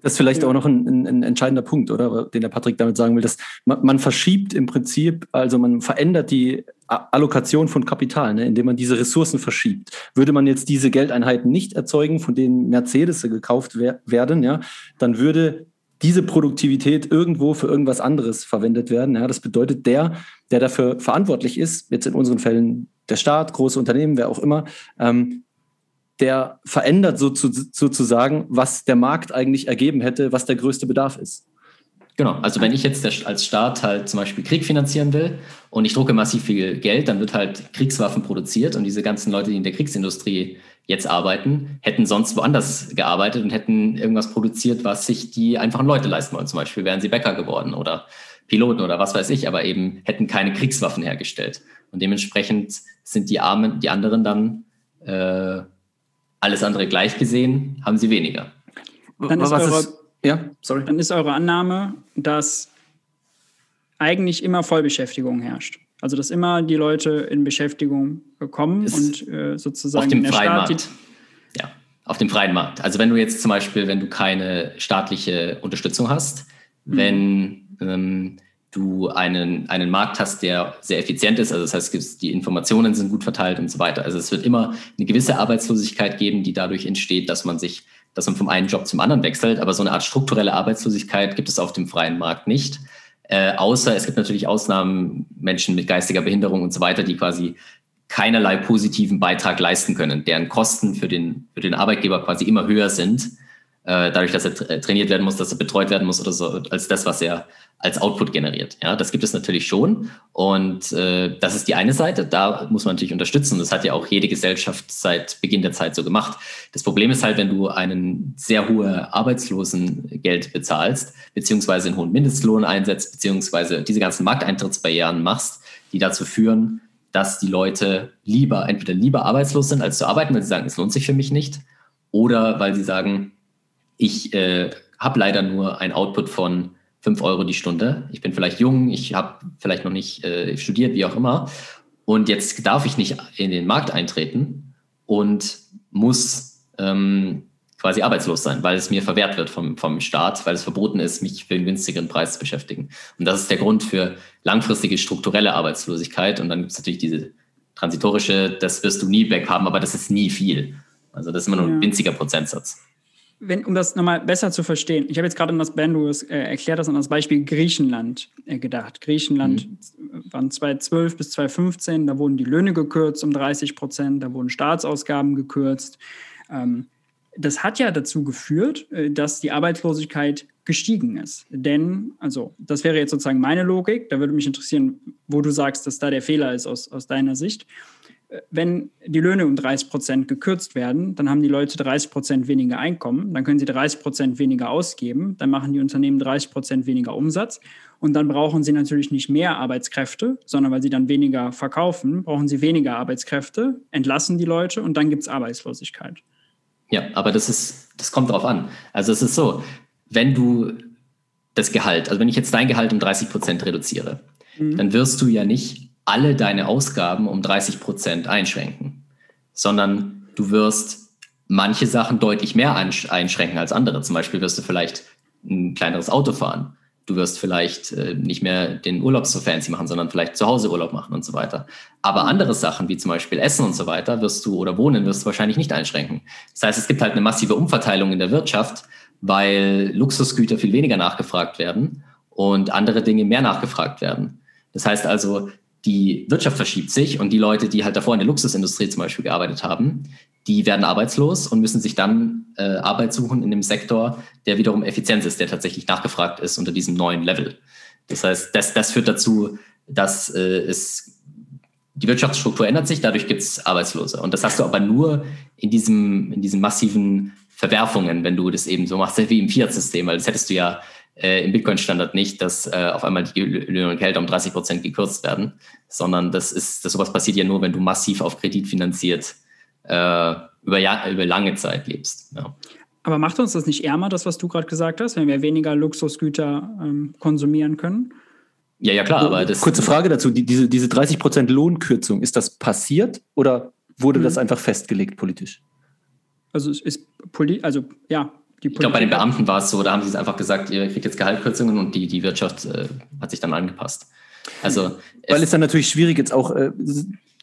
Das ist vielleicht auch noch ein, ein, ein, entscheidender Punkt, oder? Den der Patrick damit sagen will, dass man, man verschiebt im Prinzip, also man verändert die Allokation von Kapital, ne, indem man diese Ressourcen verschiebt. Würde man jetzt diese Geldeinheiten nicht erzeugen, von denen Mercedes gekauft wer werden, ja, dann würde diese Produktivität irgendwo für irgendwas anderes verwendet werden. Ja, das bedeutet, der, der dafür verantwortlich ist, jetzt in unseren Fällen der Staat, große Unternehmen, wer auch immer, ähm, der verändert so zu, sozusagen, was der Markt eigentlich ergeben hätte, was der größte Bedarf ist. Genau, also wenn ich jetzt als Staat halt zum Beispiel Krieg finanzieren will und ich drucke massiv viel Geld, dann wird halt Kriegswaffen produziert und diese ganzen Leute, die in der Kriegsindustrie jetzt arbeiten, hätten sonst woanders gearbeitet und hätten irgendwas produziert, was sich die einfachen Leute leisten wollen. Zum Beispiel wären sie Bäcker geworden oder Piloten oder was weiß ich, aber eben hätten keine Kriegswaffen hergestellt. Und dementsprechend sind die Armen, die anderen dann äh, alles andere gleich gesehen, haben sie weniger. Dann ist, eure, ist, ja, sorry. dann ist eure Annahme, dass eigentlich immer Vollbeschäftigung herrscht. Also dass immer die Leute in Beschäftigung kommen und äh, sozusagen auf dem freien Staat Markt. Ja, auf dem freien Markt. Also wenn du jetzt zum Beispiel, wenn du keine staatliche Unterstützung hast, mhm. wenn ähm, du einen, einen Markt hast, der sehr effizient ist. Also das heißt, die Informationen sind gut verteilt und so weiter. Also es wird immer eine gewisse Arbeitslosigkeit geben, die dadurch entsteht, dass man sich, dass man vom einen Job zum anderen wechselt. Aber so eine Art strukturelle Arbeitslosigkeit gibt es auf dem freien Markt nicht. Äh, außer es gibt natürlich Ausnahmen, Menschen mit geistiger Behinderung und so weiter, die quasi keinerlei positiven Beitrag leisten können, deren Kosten für den, für den Arbeitgeber quasi immer höher sind, äh, dadurch, dass er trainiert werden muss, dass er betreut werden muss oder so, als das, was er als Output generiert. Ja, das gibt es natürlich schon. Und äh, das ist die eine Seite. Da muss man natürlich unterstützen. Das hat ja auch jede Gesellschaft seit Beginn der Zeit so gemacht. Das Problem ist halt, wenn du einen sehr hohe Arbeitslosengeld bezahlst, beziehungsweise einen hohen Mindestlohn einsetzt, beziehungsweise diese ganzen Markteintrittsbarrieren machst, die dazu führen, dass die Leute lieber, entweder lieber arbeitslos sind, als zu arbeiten, weil sie sagen, es lohnt sich für mich nicht, oder weil sie sagen, ich äh, habe leider nur ein Output von 5 Euro die Stunde. Ich bin vielleicht jung, ich habe vielleicht noch nicht äh, studiert, wie auch immer. Und jetzt darf ich nicht in den Markt eintreten und muss ähm, quasi arbeitslos sein, weil es mir verwehrt wird vom, vom Staat, weil es verboten ist, mich für einen günstigeren Preis zu beschäftigen. Und das ist der Grund für langfristige strukturelle Arbeitslosigkeit. Und dann gibt es natürlich diese transitorische, das wirst du nie weghaben, aber das ist nie viel. Also das ist immer nur ein winziger Prozentsatz wenn, um das nochmal besser zu verstehen, ich habe jetzt gerade an das, Ben, du äh, erklärt hast, an das Beispiel Griechenland äh, gedacht. Griechenland mhm. waren 2012 bis 2015, da wurden die Löhne gekürzt um 30 Prozent, da wurden Staatsausgaben gekürzt. Ähm, das hat ja dazu geführt, äh, dass die Arbeitslosigkeit gestiegen ist. Denn, also, das wäre jetzt sozusagen meine Logik, da würde mich interessieren, wo du sagst, dass da der Fehler ist aus, aus deiner Sicht wenn die Löhne um 30 Prozent gekürzt werden, dann haben die Leute 30 Prozent weniger Einkommen, dann können sie 30 Prozent weniger ausgeben, dann machen die Unternehmen 30 Prozent weniger Umsatz und dann brauchen sie natürlich nicht mehr Arbeitskräfte, sondern weil sie dann weniger verkaufen, brauchen sie weniger Arbeitskräfte, entlassen die Leute und dann gibt es Arbeitslosigkeit. Ja, aber das ist, das kommt darauf an. Also es ist so, wenn du das Gehalt, also wenn ich jetzt dein Gehalt um 30 Prozent reduziere, mhm. dann wirst du ja nicht alle deine Ausgaben um 30 Prozent einschränken, sondern du wirst manche Sachen deutlich mehr einschränken als andere. Zum Beispiel wirst du vielleicht ein kleineres Auto fahren. Du wirst vielleicht äh, nicht mehr den Urlaub so fancy machen, sondern vielleicht zu Hause Urlaub machen und so weiter. Aber andere Sachen, wie zum Beispiel Essen und so weiter, wirst du oder Wohnen, wirst du wahrscheinlich nicht einschränken. Das heißt, es gibt halt eine massive Umverteilung in der Wirtschaft, weil Luxusgüter viel weniger nachgefragt werden und andere Dinge mehr nachgefragt werden. Das heißt also, die Wirtschaft verschiebt sich und die Leute, die halt davor in der Luxusindustrie zum Beispiel gearbeitet haben, die werden arbeitslos und müssen sich dann äh, Arbeit suchen in dem Sektor, der wiederum effizient ist, der tatsächlich nachgefragt ist unter diesem neuen Level. Das heißt, das, das führt dazu, dass äh, es die Wirtschaftsstruktur ändert sich, dadurch gibt es Arbeitslose. Und das hast du aber nur in diesem, in diesen massiven Verwerfungen, wenn du das eben so machst, wie im Fiat-System, weil das hättest du ja äh, im Bitcoin-Standard nicht, dass äh, auf einmal die Löhne und Gehälter um 30 Prozent gekürzt werden, sondern das ist, das sowas passiert ja nur, wenn du massiv auf Kredit finanziert äh, über, ja, über lange Zeit lebst. Ja. Aber macht uns das nicht ärmer, das, was du gerade gesagt hast, wenn wir weniger Luxusgüter ähm, konsumieren können? Ja, ja, klar, aber das. Kurze Frage dazu: die, diese, diese 30 Prozent Lohnkürzung, ist das passiert oder wurde mhm. das einfach festgelegt politisch? Also, es ist, also ja, ich glaube, bei den Beamten war es so, da haben sie es einfach gesagt, ihr kriegt jetzt Gehaltskürzungen und die, die Wirtschaft äh, hat sich dann angepasst. Also Weil es, es dann natürlich schwierig jetzt auch, äh,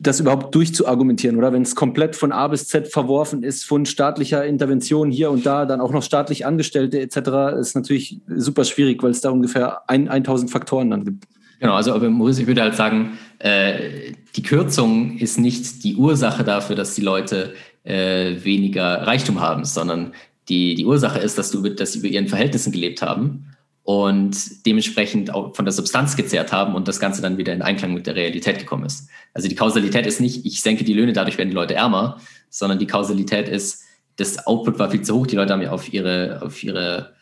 das überhaupt durchzuargumentieren, oder? Wenn es komplett von A bis Z verworfen ist, von staatlicher Intervention hier und da, dann auch noch staatlich Angestellte etc., ist natürlich super schwierig, weil es da ungefähr ein, 1000 Faktoren dann gibt. Genau, also aber Maurice, ich würde halt sagen, äh, die Kürzung ist nicht die Ursache dafür, dass die Leute äh, weniger Reichtum haben, sondern die, die Ursache ist, dass, du, dass sie über ihren Verhältnissen gelebt haben und dementsprechend auch von der Substanz gezehrt haben und das Ganze dann wieder in Einklang mit der Realität gekommen ist. Also die Kausalität ist nicht, ich senke die Löhne, dadurch werden die Leute ärmer, sondern die Kausalität ist, das Output war viel zu hoch, die Leute haben ja auf ihre, auf ihre,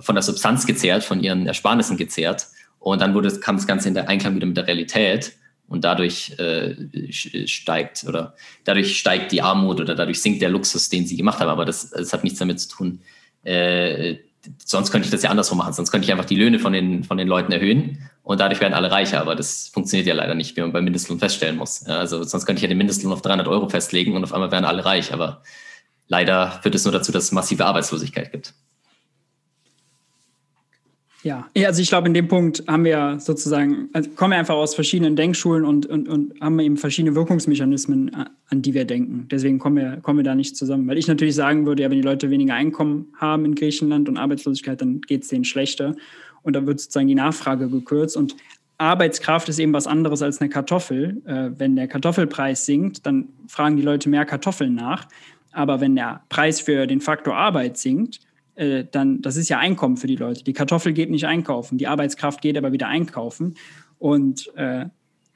von der Substanz gezehrt, von ihren Ersparnissen gezehrt und dann wurde, kam das Ganze in der Einklang wieder mit der Realität und dadurch äh, steigt oder dadurch steigt die Armut oder dadurch sinkt der Luxus, den sie gemacht haben. Aber das, das hat nichts damit zu tun. Äh, sonst könnte ich das ja andersrum machen. Sonst könnte ich einfach die Löhne von den, von den Leuten erhöhen und dadurch werden alle reicher. Aber das funktioniert ja leider nicht, wie man beim Mindestlohn feststellen muss. Ja, also sonst könnte ich ja den Mindestlohn auf 300 Euro festlegen und auf einmal wären alle reich. Aber leider führt es nur dazu, dass es massive Arbeitslosigkeit gibt. Ja, also ich glaube, in dem Punkt haben wir sozusagen, also kommen wir einfach aus verschiedenen Denkschulen und, und, und haben eben verschiedene Wirkungsmechanismen, an die wir denken. Deswegen kommen wir, kommen wir da nicht zusammen. Weil ich natürlich sagen würde, ja, wenn die Leute weniger Einkommen haben in Griechenland und Arbeitslosigkeit, dann geht es denen schlechter. Und da wird sozusagen die Nachfrage gekürzt. Und Arbeitskraft ist eben was anderes als eine Kartoffel. Äh, wenn der Kartoffelpreis sinkt, dann fragen die Leute mehr Kartoffeln nach. Aber wenn der Preis für den Faktor Arbeit sinkt, äh, dann, das ist ja Einkommen für die Leute. Die Kartoffel geht nicht einkaufen, die Arbeitskraft geht aber wieder einkaufen. Und äh,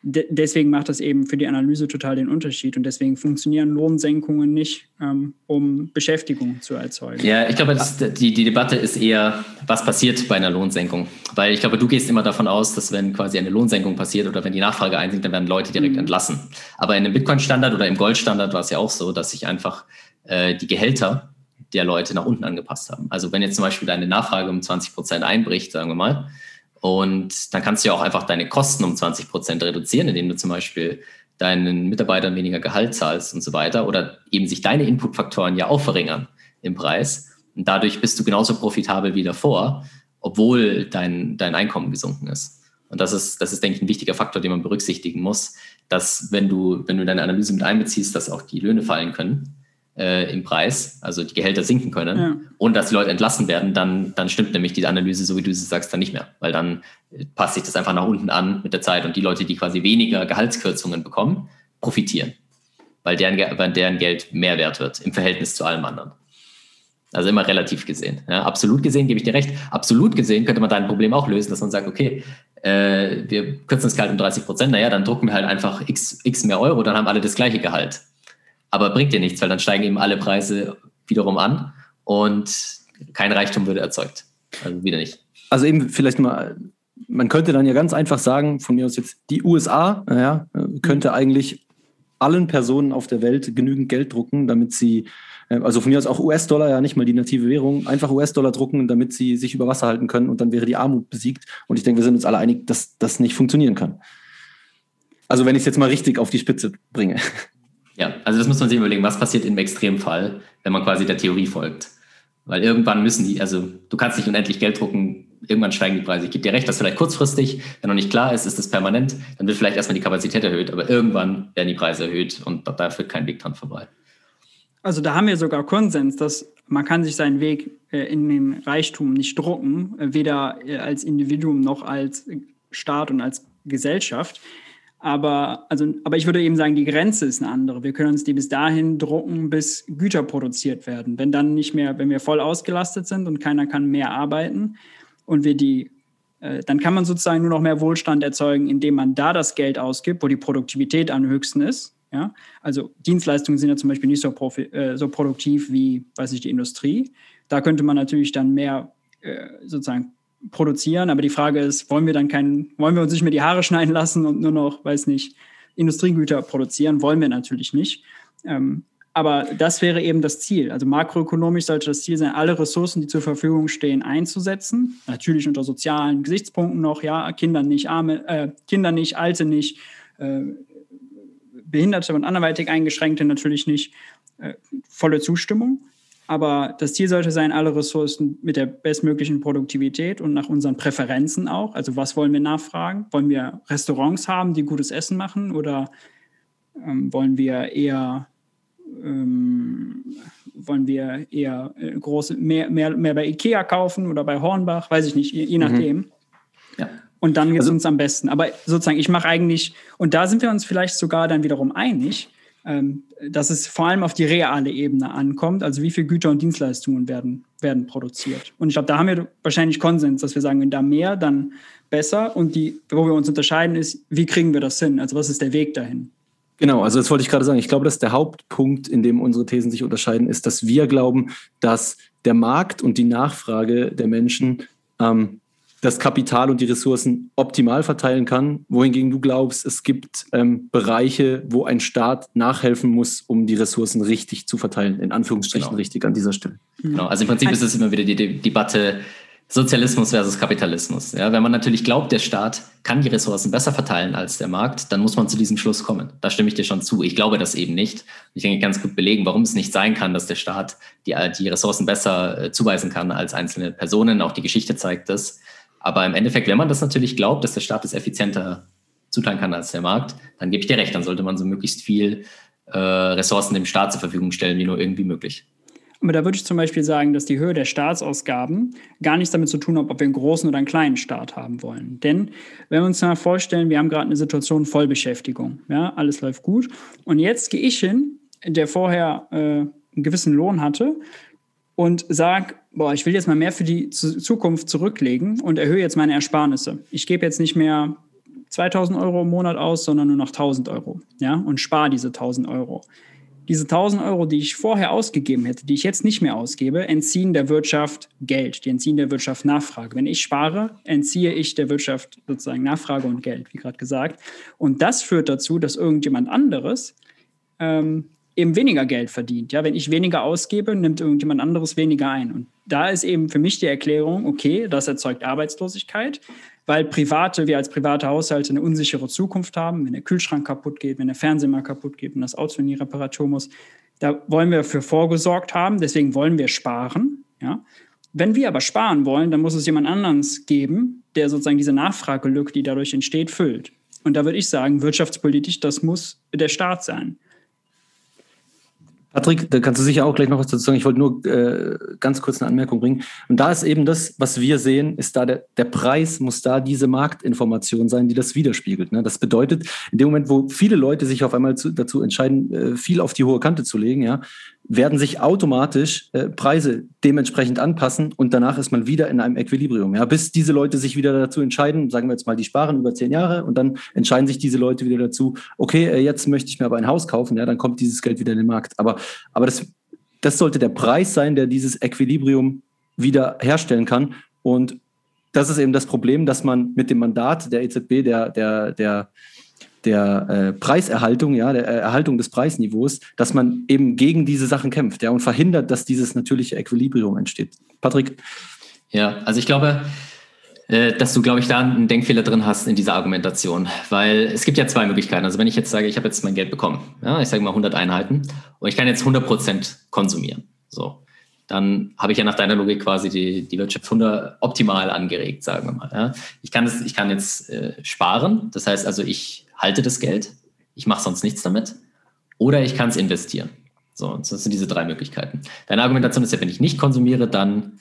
de deswegen macht das eben für die Analyse total den Unterschied. Und deswegen funktionieren Lohnsenkungen nicht, ähm, um Beschäftigung zu erzeugen. Ja, ich glaube, das, die, die Debatte ist eher, was passiert bei einer Lohnsenkung? Weil ich glaube, du gehst immer davon aus, dass wenn quasi eine Lohnsenkung passiert oder wenn die Nachfrage einsinkt, dann werden Leute direkt mhm. entlassen. Aber in einem Bitcoin-Standard oder im Gold-Standard war es ja auch so, dass sich einfach äh, die Gehälter der Leute nach unten angepasst haben. Also wenn jetzt zum Beispiel deine Nachfrage um 20 Prozent einbricht, sagen wir mal, und dann kannst du ja auch einfach deine Kosten um 20 Prozent reduzieren, indem du zum Beispiel deinen Mitarbeitern weniger Gehalt zahlst und so weiter oder eben sich deine Inputfaktoren ja auch verringern im Preis. Und dadurch bist du genauso profitabel wie davor, obwohl dein, dein Einkommen gesunken ist. Und das ist, das ist, denke ich, ein wichtiger Faktor, den man berücksichtigen muss, dass wenn du, wenn du deine Analyse mit einbeziehst, dass auch die Löhne fallen können, äh, im Preis, also die Gehälter sinken können ja. und dass die Leute entlassen werden, dann, dann stimmt nämlich die Analyse, so wie du sie sagst, dann nicht mehr. Weil dann passt sich das einfach nach unten an mit der Zeit und die Leute, die quasi weniger Gehaltskürzungen bekommen, profitieren. Weil deren, weil deren Geld mehr wert wird im Verhältnis zu allem anderen. Also immer relativ gesehen. Ja, absolut gesehen gebe ich dir recht. Absolut gesehen könnte man dein Problem auch lösen, dass man sagt, okay, äh, wir kürzen das Gehalt um 30 Prozent, naja, dann drucken wir halt einfach x, x mehr Euro, dann haben alle das gleiche Gehalt. Aber bringt dir nichts, weil dann steigen eben alle Preise wiederum an und kein Reichtum würde erzeugt. Also wieder nicht. Also eben vielleicht mal, man könnte dann ja ganz einfach sagen, von mir aus jetzt, die USA ja, könnte eigentlich allen Personen auf der Welt genügend Geld drucken, damit sie, äh, also von mir aus auch US-Dollar, ja nicht mal die native Währung, einfach US-Dollar drucken, damit sie sich über Wasser halten können und dann wäre die Armut besiegt. Und ich denke, wir sind uns alle einig, dass das nicht funktionieren kann. Also wenn ich es jetzt mal richtig auf die Spitze bringe. Ja, also das muss man sich überlegen, was passiert im Extremfall, wenn man quasi der Theorie folgt. Weil irgendwann müssen die, also du kannst nicht unendlich Geld drucken, irgendwann steigen die Preise. Ich gebe dir recht, dass vielleicht kurzfristig, wenn noch nicht klar ist, ist das permanent, dann wird vielleicht erstmal die Kapazität erhöht, aber irgendwann werden die Preise erhöht und da führt kein Weg dran vorbei. Also da haben wir sogar Konsens, dass man kann sich seinen Weg äh, in den Reichtum nicht drucken, äh, weder äh, als Individuum noch als Staat und als Gesellschaft. Aber, also, aber ich würde eben sagen, die Grenze ist eine andere. Wir können uns die bis dahin drucken, bis Güter produziert werden. Wenn dann nicht mehr, wenn wir voll ausgelastet sind und keiner kann mehr arbeiten und wir die, äh, dann kann man sozusagen nur noch mehr Wohlstand erzeugen, indem man da das Geld ausgibt, wo die Produktivität am höchsten ist. Ja? Also Dienstleistungen sind ja zum Beispiel nicht so, profi, äh, so produktiv wie, weiß ich, die Industrie. Da könnte man natürlich dann mehr äh, sozusagen produzieren. Aber die Frage ist, wollen wir dann keinen, wollen wir uns nicht mehr die Haare schneiden lassen und nur noch, weiß nicht, Industriegüter produzieren? Wollen wir natürlich nicht. Ähm, aber das wäre eben das Ziel. Also makroökonomisch sollte das Ziel sein, alle Ressourcen, die zur Verfügung stehen, einzusetzen. Natürlich unter sozialen Gesichtspunkten noch, ja, Kinder nicht, Arme, äh, Kinder nicht, Alte nicht, äh, Behinderte und anderweitig Eingeschränkte natürlich nicht. Äh, volle Zustimmung. Aber das Ziel sollte sein, alle Ressourcen mit der bestmöglichen Produktivität und nach unseren Präferenzen auch. Also was wollen wir nachfragen? Wollen wir Restaurants haben, die gutes Essen machen oder ähm, wollen wir eher ähm, wollen wir eher äh, große mehr, mehr, mehr bei Ikea kaufen oder bei Hornbach? Weiß ich nicht, je, je mhm. nachdem. Mhm. Ja. Und dann geht es also, uns am besten. Aber sozusagen, ich mache eigentlich, und da sind wir uns vielleicht sogar dann wiederum einig, dass es vor allem auf die reale Ebene ankommt, also wie viel Güter und Dienstleistungen werden, werden produziert. Und ich glaube, da haben wir wahrscheinlich Konsens, dass wir sagen, wenn da mehr, dann besser. Und die, wo wir uns unterscheiden, ist, wie kriegen wir das hin? Also was ist der Weg dahin? Genau, also das wollte ich gerade sagen. Ich glaube, dass der Hauptpunkt, in dem unsere Thesen sich unterscheiden, ist, dass wir glauben, dass der Markt und die Nachfrage der Menschen ähm, das Kapital und die Ressourcen optimal verteilen kann, wohingegen du glaubst, es gibt ähm, Bereiche, wo ein Staat nachhelfen muss, um die Ressourcen richtig zu verteilen, in Anführungsstrichen genau. richtig an dieser Stelle. Genau, also im Prinzip ist es immer wieder die, die Debatte Sozialismus versus Kapitalismus. Ja, wenn man natürlich glaubt, der Staat kann die Ressourcen besser verteilen als der Markt, dann muss man zu diesem Schluss kommen. Da stimme ich dir schon zu. Ich glaube das eben nicht. Ich denke ganz gut belegen, warum es nicht sein kann, dass der Staat die, die Ressourcen besser äh, zuweisen kann als einzelne Personen. Auch die Geschichte zeigt das. Aber im Endeffekt, wenn man das natürlich glaubt, dass der Staat es effizienter zuteilen kann als der Markt, dann gebe ich dir recht, dann sollte man so möglichst viel äh, Ressourcen dem Staat zur Verfügung stellen, wie nur irgendwie möglich. Aber da würde ich zum Beispiel sagen, dass die Höhe der Staatsausgaben gar nichts damit zu tun hat, ob wir einen großen oder einen kleinen Staat haben wollen. Denn wenn wir uns mal vorstellen, wir haben gerade eine Situation Vollbeschäftigung, ja, alles läuft gut. Und jetzt gehe ich hin, der vorher äh, einen gewissen Lohn hatte, und sage, boah, ich will jetzt mal mehr für die Zukunft zurücklegen und erhöhe jetzt meine Ersparnisse. Ich gebe jetzt nicht mehr 2000 Euro im Monat aus, sondern nur noch 1000 Euro, ja, und spare diese 1000 Euro diese 1000 Euro, die ich vorher ausgegeben hätte, die ich jetzt nicht mehr ausgebe, entziehen der Wirtschaft Geld, die entziehen der Wirtschaft Nachfrage. Wenn ich spare, entziehe ich der Wirtschaft sozusagen Nachfrage und Geld, wie gerade gesagt. Und das führt dazu, dass irgendjemand anderes ähm, eben weniger Geld verdient. Ja, wenn ich weniger ausgebe, nimmt irgendjemand anderes weniger ein. Und da ist eben für mich die Erklärung, okay, das erzeugt Arbeitslosigkeit weil Private, wir als private Haushalte eine unsichere Zukunft haben, wenn der Kühlschrank kaputt geht, wenn der Fernseher mal kaputt geht und das Auto in die Reparatur muss. Da wollen wir für vorgesorgt haben, deswegen wollen wir sparen. Ja? Wenn wir aber sparen wollen, dann muss es jemand anderes geben, der sozusagen diese Nachfragelücke, die dadurch entsteht, füllt. Und da würde ich sagen, wirtschaftspolitisch, das muss der Staat sein. Patrick, da kannst du sicher auch gleich noch was dazu sagen. Ich wollte nur äh, ganz kurz eine Anmerkung bringen. Und da ist eben das, was wir sehen, ist da der, der Preis muss da diese Marktinformation sein, die das widerspiegelt. Ne? Das bedeutet, in dem Moment, wo viele Leute sich auf einmal zu, dazu entscheiden, äh, viel auf die hohe Kante zu legen, ja, werden sich automatisch äh, Preise dementsprechend anpassen und danach ist man wieder in einem Equilibrium. Ja, bis diese Leute sich wieder dazu entscheiden, sagen wir jetzt mal, die sparen über zehn Jahre und dann entscheiden sich diese Leute wieder dazu, okay, äh, jetzt möchte ich mir aber ein Haus kaufen, ja, dann kommt dieses Geld wieder in den Markt. Aber, aber das, das sollte der Preis sein, der dieses Equilibrium wieder herstellen kann. Und das ist eben das Problem, dass man mit dem Mandat der EZB, der, der, der der äh, Preiserhaltung, ja, der Erhaltung des Preisniveaus, dass man eben gegen diese Sachen kämpft, ja, und verhindert, dass dieses natürliche Equilibrium entsteht. Patrick? Ja, also ich glaube, äh, dass du, glaube ich, da einen Denkfehler drin hast in dieser Argumentation, weil es gibt ja zwei Möglichkeiten. Also wenn ich jetzt sage, ich habe jetzt mein Geld bekommen, ja, ich sage mal 100 Einheiten und ich kann jetzt 100 Prozent konsumieren, so, dann habe ich ja nach deiner Logik quasi die, die Wirtschaft 100 optimal angeregt, sagen wir mal. Ja. Ich, kann das, ich kann jetzt äh, sparen, das heißt also, ich halte das Geld, ich mache sonst nichts damit, oder ich kann es investieren. So, das sind diese drei Möglichkeiten. Deine Argumentation ist ja, wenn ich nicht konsumiere, dann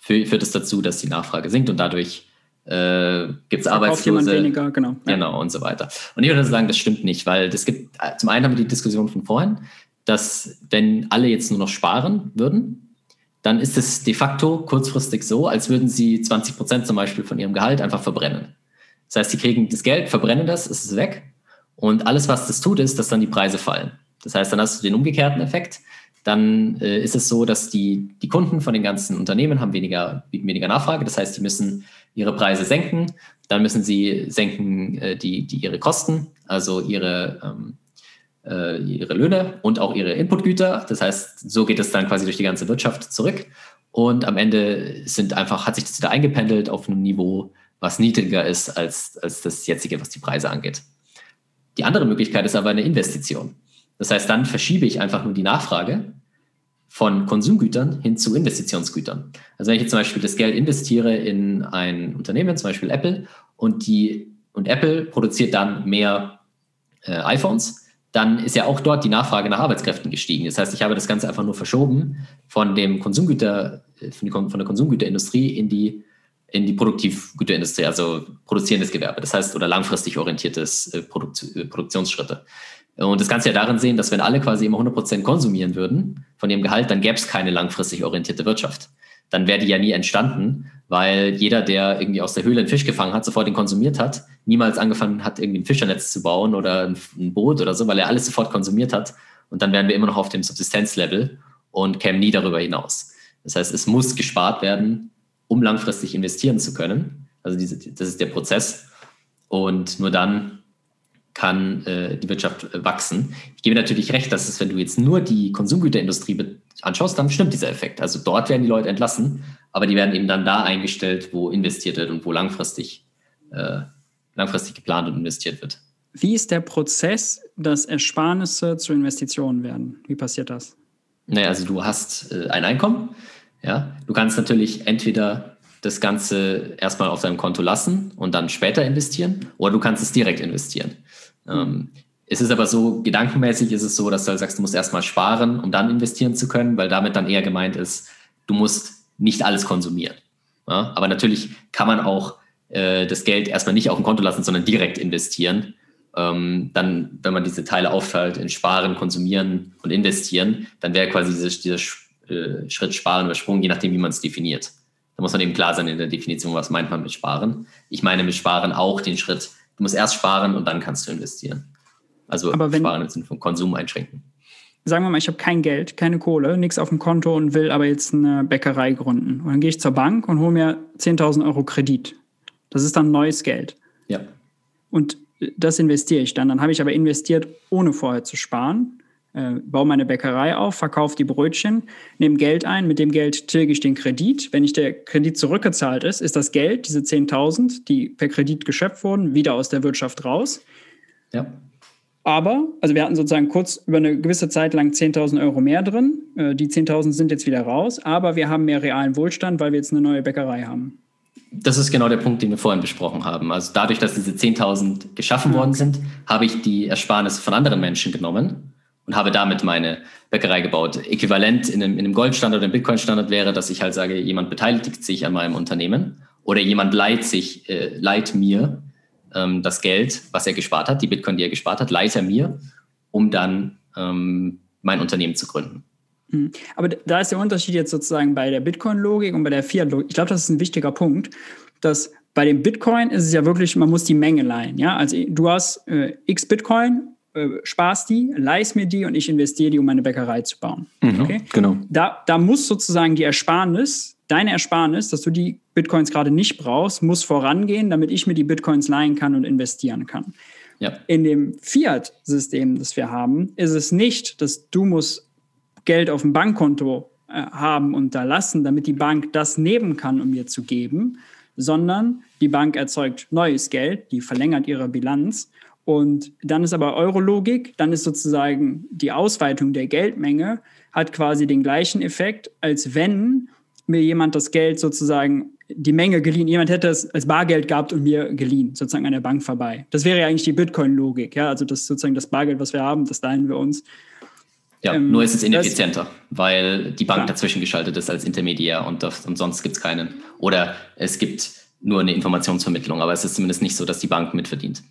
führt es dazu, dass die Nachfrage sinkt und dadurch äh, gibt es Arbeitslose. Weniger, genau. Genau und so weiter. Und ich würde sagen, das stimmt nicht, weil das gibt, zum einen haben wir die Diskussion von vorhin, dass wenn alle jetzt nur noch sparen würden, dann ist es de facto kurzfristig so, als würden sie 20 Prozent zum Beispiel von ihrem Gehalt einfach verbrennen. Das heißt, sie kriegen das Geld, verbrennen das, es ist weg. Und alles, was das tut, ist, dass dann die Preise fallen. Das heißt, dann hast du den umgekehrten Effekt. Dann äh, ist es so, dass die, die Kunden von den ganzen Unternehmen haben weniger, weniger Nachfrage. Das heißt, die müssen ihre Preise senken. Dann müssen sie senken äh, die, die ihre Kosten, also ihre, ähm, äh, ihre Löhne und auch ihre Inputgüter. Das heißt, so geht es dann quasi durch die ganze Wirtschaft zurück. Und am Ende sind einfach, hat sich das wieder eingependelt auf einem Niveau, was niedriger ist als, als das jetzige, was die Preise angeht. Die andere Möglichkeit ist aber eine Investition. Das heißt, dann verschiebe ich einfach nur die Nachfrage von Konsumgütern hin zu Investitionsgütern. Also wenn ich jetzt zum Beispiel das Geld investiere in ein Unternehmen, zum Beispiel Apple, und, die, und Apple produziert dann mehr äh, iPhones, dann ist ja auch dort die Nachfrage nach Arbeitskräften gestiegen. Das heißt, ich habe das Ganze einfach nur verschoben von dem Konsumgüter, äh, von der Konsumgüterindustrie in die in die Produktivgüterindustrie, also produzierendes Gewerbe, das heißt, oder langfristig orientiertes äh, äh, Produktionsschritte. Und das du ja darin sehen, dass wenn alle quasi immer 100% konsumieren würden von ihrem Gehalt, dann gäbe es keine langfristig orientierte Wirtschaft. Dann wäre die ja nie entstanden, weil jeder, der irgendwie aus der Höhle einen Fisch gefangen hat, sofort den konsumiert hat, niemals angefangen hat, irgendwie ein Fischernetz zu bauen oder ein Boot oder so, weil er alles sofort konsumiert hat. Und dann wären wir immer noch auf dem Subsistenzlevel und kämen nie darüber hinaus. Das heißt, es muss gespart werden, um langfristig investieren zu können. Also diese, das ist der Prozess. Und nur dann kann äh, die Wirtschaft äh, wachsen. Ich gebe natürlich recht, dass es, wenn du jetzt nur die Konsumgüterindustrie anschaust, dann stimmt dieser Effekt. Also dort werden die Leute entlassen, aber die werden eben dann da eingestellt, wo investiert wird und wo langfristig, äh, langfristig geplant und investiert wird. Wie ist der Prozess, dass Ersparnisse zu Investitionen werden? Wie passiert das? Naja, also du hast äh, ein Einkommen, ja, du kannst natürlich entweder das Ganze erstmal auf deinem Konto lassen und dann später investieren oder du kannst es direkt investieren. Mhm. es ist aber so, gedankenmäßig ist es so, dass du halt sagst, du musst erstmal sparen, um dann investieren zu können, weil damit dann eher gemeint ist, du musst nicht alles konsumieren. Ja? Aber natürlich kann man auch äh, das Geld erstmal nicht auf dem Konto lassen, sondern direkt investieren. Ähm, dann, wenn man diese Teile aufteilt in Sparen, Konsumieren und Investieren, dann wäre quasi dieser, dieser äh, Schritt Sparen übersprungen, je nachdem, wie man es definiert. Da muss man eben klar sein in der Definition, was meint man mit Sparen. Ich meine mit Sparen auch den Schritt, du musst erst sparen und dann kannst du investieren. Also Aber wenn, Sparen im Sinne von Konsum einschränken. Sagen wir mal, ich habe kein Geld, keine Kohle, nichts auf dem Konto und will aber jetzt eine Bäckerei gründen. Und dann gehe ich zur Bank und hole mir 10.000 Euro Kredit. Das ist dann neues Geld. Ja. Und das investiere ich dann. Dann habe ich aber investiert, ohne vorher zu sparen äh, baue meine Bäckerei auf, verkaufe die Brötchen, nehme Geld ein, mit dem Geld tilge ich den Kredit. Wenn nicht der Kredit zurückgezahlt ist, ist das Geld, diese 10.000, die per Kredit geschöpft wurden, wieder aus der Wirtschaft raus. Ja. Aber, also wir hatten sozusagen kurz über eine gewisse Zeit lang 10.000 Euro mehr drin. Äh, die 10.000 sind jetzt wieder raus, aber wir haben mehr realen Wohlstand, weil wir jetzt eine neue Bäckerei haben. Das ist genau der Punkt, den wir vorhin besprochen haben. Also dadurch, dass diese 10.000 geschaffen okay. worden sind, habe ich die Ersparnisse von anderen Menschen genommen und habe damit meine Bäckerei gebaut. Äquivalent in einem, in einem Goldstandard oder einem Bitcoin-Standard wäre, dass ich halt sage, jemand beteiligt sich an meinem Unternehmen oder jemand leiht sich, äh, leiht mir ähm, das Geld, was er gespart hat, die Bitcoin, die er gespart hat, leiht er mir, um dann ähm, mein Unternehmen zu gründen. Hm. Aber da ist der Unterschied jetzt sozusagen bei der Bitcoin-Logik und bei der Fiat-Logik. Ich glaube, das ist ein wichtiger Punkt, dass bei dem Bitcoin ist es ja wirklich, man muss die Menge leihen. Ja? Also du hast äh, x Bitcoin sparst die, leihst mir die und ich investiere die, um meine Bäckerei zu bauen. Mhm, okay? Genau. Da, da muss sozusagen die Ersparnis, deine Ersparnis, dass du die Bitcoins gerade nicht brauchst, muss vorangehen, damit ich mir die Bitcoins leihen kann und investieren kann. Ja. In dem Fiat-System, das wir haben, ist es nicht, dass du musst Geld auf dem Bankkonto äh, haben und da lassen, damit die Bank das nehmen kann, um mir zu geben, sondern die Bank erzeugt neues Geld, die verlängert ihre Bilanz und dann ist aber Eurologik, dann ist sozusagen die Ausweitung der Geldmenge hat quasi den gleichen Effekt, als wenn mir jemand das Geld sozusagen die Menge geliehen, jemand hätte es als Bargeld gehabt und mir geliehen, sozusagen an der Bank vorbei. Das wäre ja eigentlich die Bitcoin-Logik, ja, also das sozusagen das Bargeld, was wir haben, das leihen wir uns. Ja, ähm, nur ist es ineffizienter, weil die Bank ja. dazwischen geschaltet ist als Intermediär und, das, und sonst gibt es keinen. Oder es gibt nur eine Informationsvermittlung, aber es ist zumindest nicht so, dass die Bank mitverdient.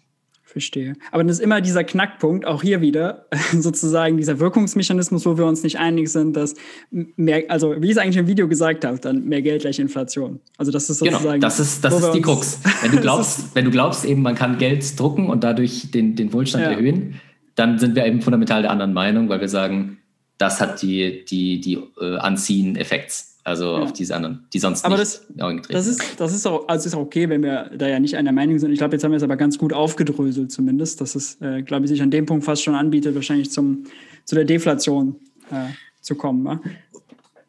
Verstehe. Aber das ist immer dieser Knackpunkt, auch hier wieder, sozusagen dieser Wirkungsmechanismus, wo wir uns nicht einig sind, dass mehr, also wie ich es eigentlich im Video gesagt habe, dann mehr Geld gleich Inflation. Also das ist genau, sozusagen. Genau, das ist, das ist die Krux. Wenn du glaubst, wenn du glaubst eben, man kann Geld drucken und dadurch den, den Wohlstand ja. erhöhen, dann sind wir eben fundamental der anderen Meinung, weil wir sagen, das hat die, die, die äh, Anziehen-Effekts. Also ja. auf diese anderen, die sonst aber nicht das, das ist, das ist auch, also ist auch okay, wenn wir da ja nicht einer Meinung sind. Ich glaube, jetzt haben wir es aber ganz gut aufgedröselt zumindest, dass es, äh, glaube ich, sich an dem Punkt fast schon anbietet, wahrscheinlich zum, zu der Deflation äh, zu kommen. Wa?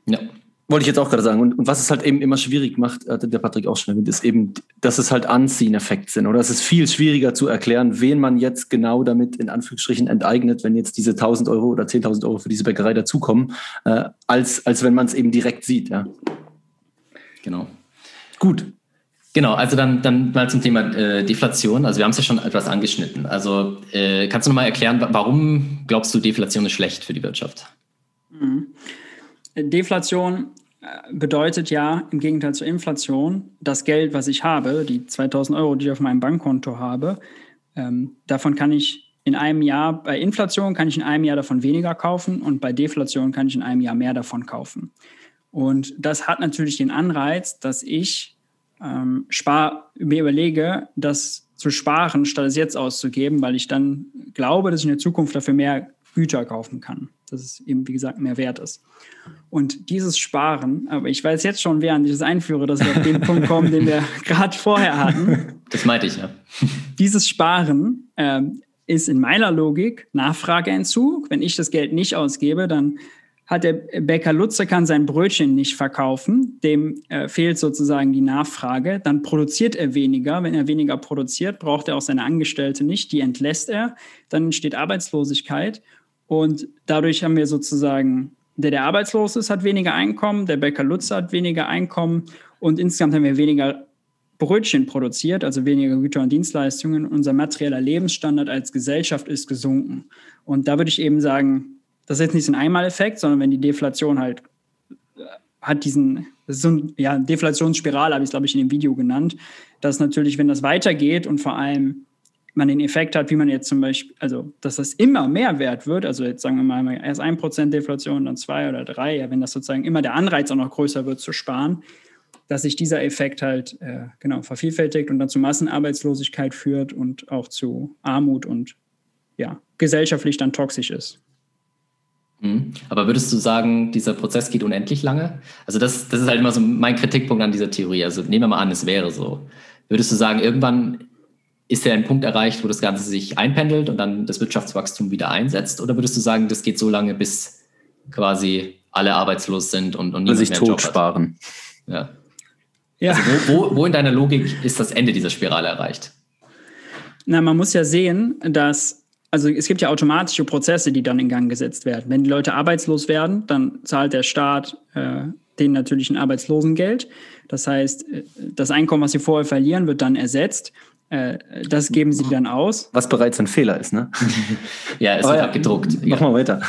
Ja. Wollte ich jetzt auch gerade sagen. Und, und, was es halt eben immer schwierig macht, hatte der Patrick auch schon erwähnt, ist eben, dass es halt Anziehen-Effekt sind. Oder es ist viel schwieriger zu erklären, wen man jetzt genau damit in Anführungsstrichen enteignet, wenn jetzt diese 1000 Euro oder 10.000 Euro für diese Bäckerei dazukommen, äh, als, als wenn man es eben direkt sieht. Ja. Genau. Gut. Genau, also dann, dann mal zum Thema äh, Deflation. Also wir haben es ja schon etwas angeschnitten. Also äh, kannst du nochmal erklären, warum glaubst du, Deflation ist schlecht für die Wirtschaft? Mhm. Deflation äh, bedeutet ja im Gegenteil zur Inflation, das Geld, was ich habe, die 2000 Euro, die ich auf meinem Bankkonto habe, ähm, davon kann ich in einem Jahr, bei Inflation kann ich in einem Jahr davon weniger kaufen und bei Deflation kann ich in einem Jahr mehr davon kaufen. Und das hat natürlich den Anreiz, dass ich ähm, spar, mir überlege, das zu sparen, statt es jetzt auszugeben, weil ich dann glaube, dass ich in der Zukunft dafür mehr Güter kaufen kann dass es eben, wie gesagt, mehr wert ist. Und dieses Sparen, aber ich weiß jetzt schon, während ich das einführe, dass wir auf den Punkt kommen, den wir gerade vorher hatten. Das meinte ich, ja. Dieses Sparen ähm, ist in meiner Logik Nachfrageentzug. Wenn ich das Geld nicht ausgebe, dann hat der Bäcker Lutze kann sein Brötchen nicht verkaufen, dem äh, fehlt sozusagen die Nachfrage, dann produziert er weniger. Wenn er weniger produziert, braucht er auch seine Angestellte nicht, die entlässt er, dann entsteht Arbeitslosigkeit und dadurch haben wir sozusagen, der, der arbeitslos ist, hat weniger Einkommen, der Bäcker Lutz hat weniger Einkommen Und insgesamt haben wir weniger Brötchen produziert, also weniger Güter und Dienstleistungen. Unser materieller Lebensstandard als Gesellschaft ist gesunken. Und da würde ich eben sagen, das ist jetzt nicht so ein Einmaleffekt, sondern wenn die Deflation halt äh, hat diesen, das ist so ein, ja, Deflationsspirale, habe ich es, glaube ich, in dem Video genannt, dass natürlich, wenn das weitergeht und vor allem man den Effekt hat, wie man jetzt zum Beispiel, also dass das immer mehr wert wird, also jetzt sagen wir mal erst 1% Deflation, dann 2 oder 3, ja, wenn das sozusagen immer der Anreiz auch noch größer wird zu sparen, dass sich dieser Effekt halt äh, genau vervielfältigt und dann zu Massenarbeitslosigkeit führt und auch zu Armut und ja, gesellschaftlich dann toxisch ist. Mhm. Aber würdest du sagen, dieser Prozess geht unendlich lange? Also das, das ist halt immer so mein Kritikpunkt an dieser Theorie. Also nehmen wir mal an, es wäre so. Würdest du sagen, irgendwann ist ja ein Punkt erreicht, wo das Ganze sich einpendelt und dann das Wirtschaftswachstum wieder einsetzt? Oder würdest du sagen, das geht so lange, bis quasi alle arbeitslos sind und, und niemand sich mehr tot sparen? Ja. ja. Also wo, wo, wo in deiner Logik ist das Ende dieser Spirale erreicht? Na, man muss ja sehen, dass also es gibt ja automatische Prozesse, die dann in Gang gesetzt werden. Wenn die Leute arbeitslos werden, dann zahlt der Staat äh, denen natürlich ein Arbeitslosengeld. Das heißt, äh, das Einkommen, was sie vorher verlieren, wird dann ersetzt. Äh, das geben sie dann aus. Was bereits ein Fehler ist, ne? ja, es wird ja, gedruckt. Mach ja. mal weiter.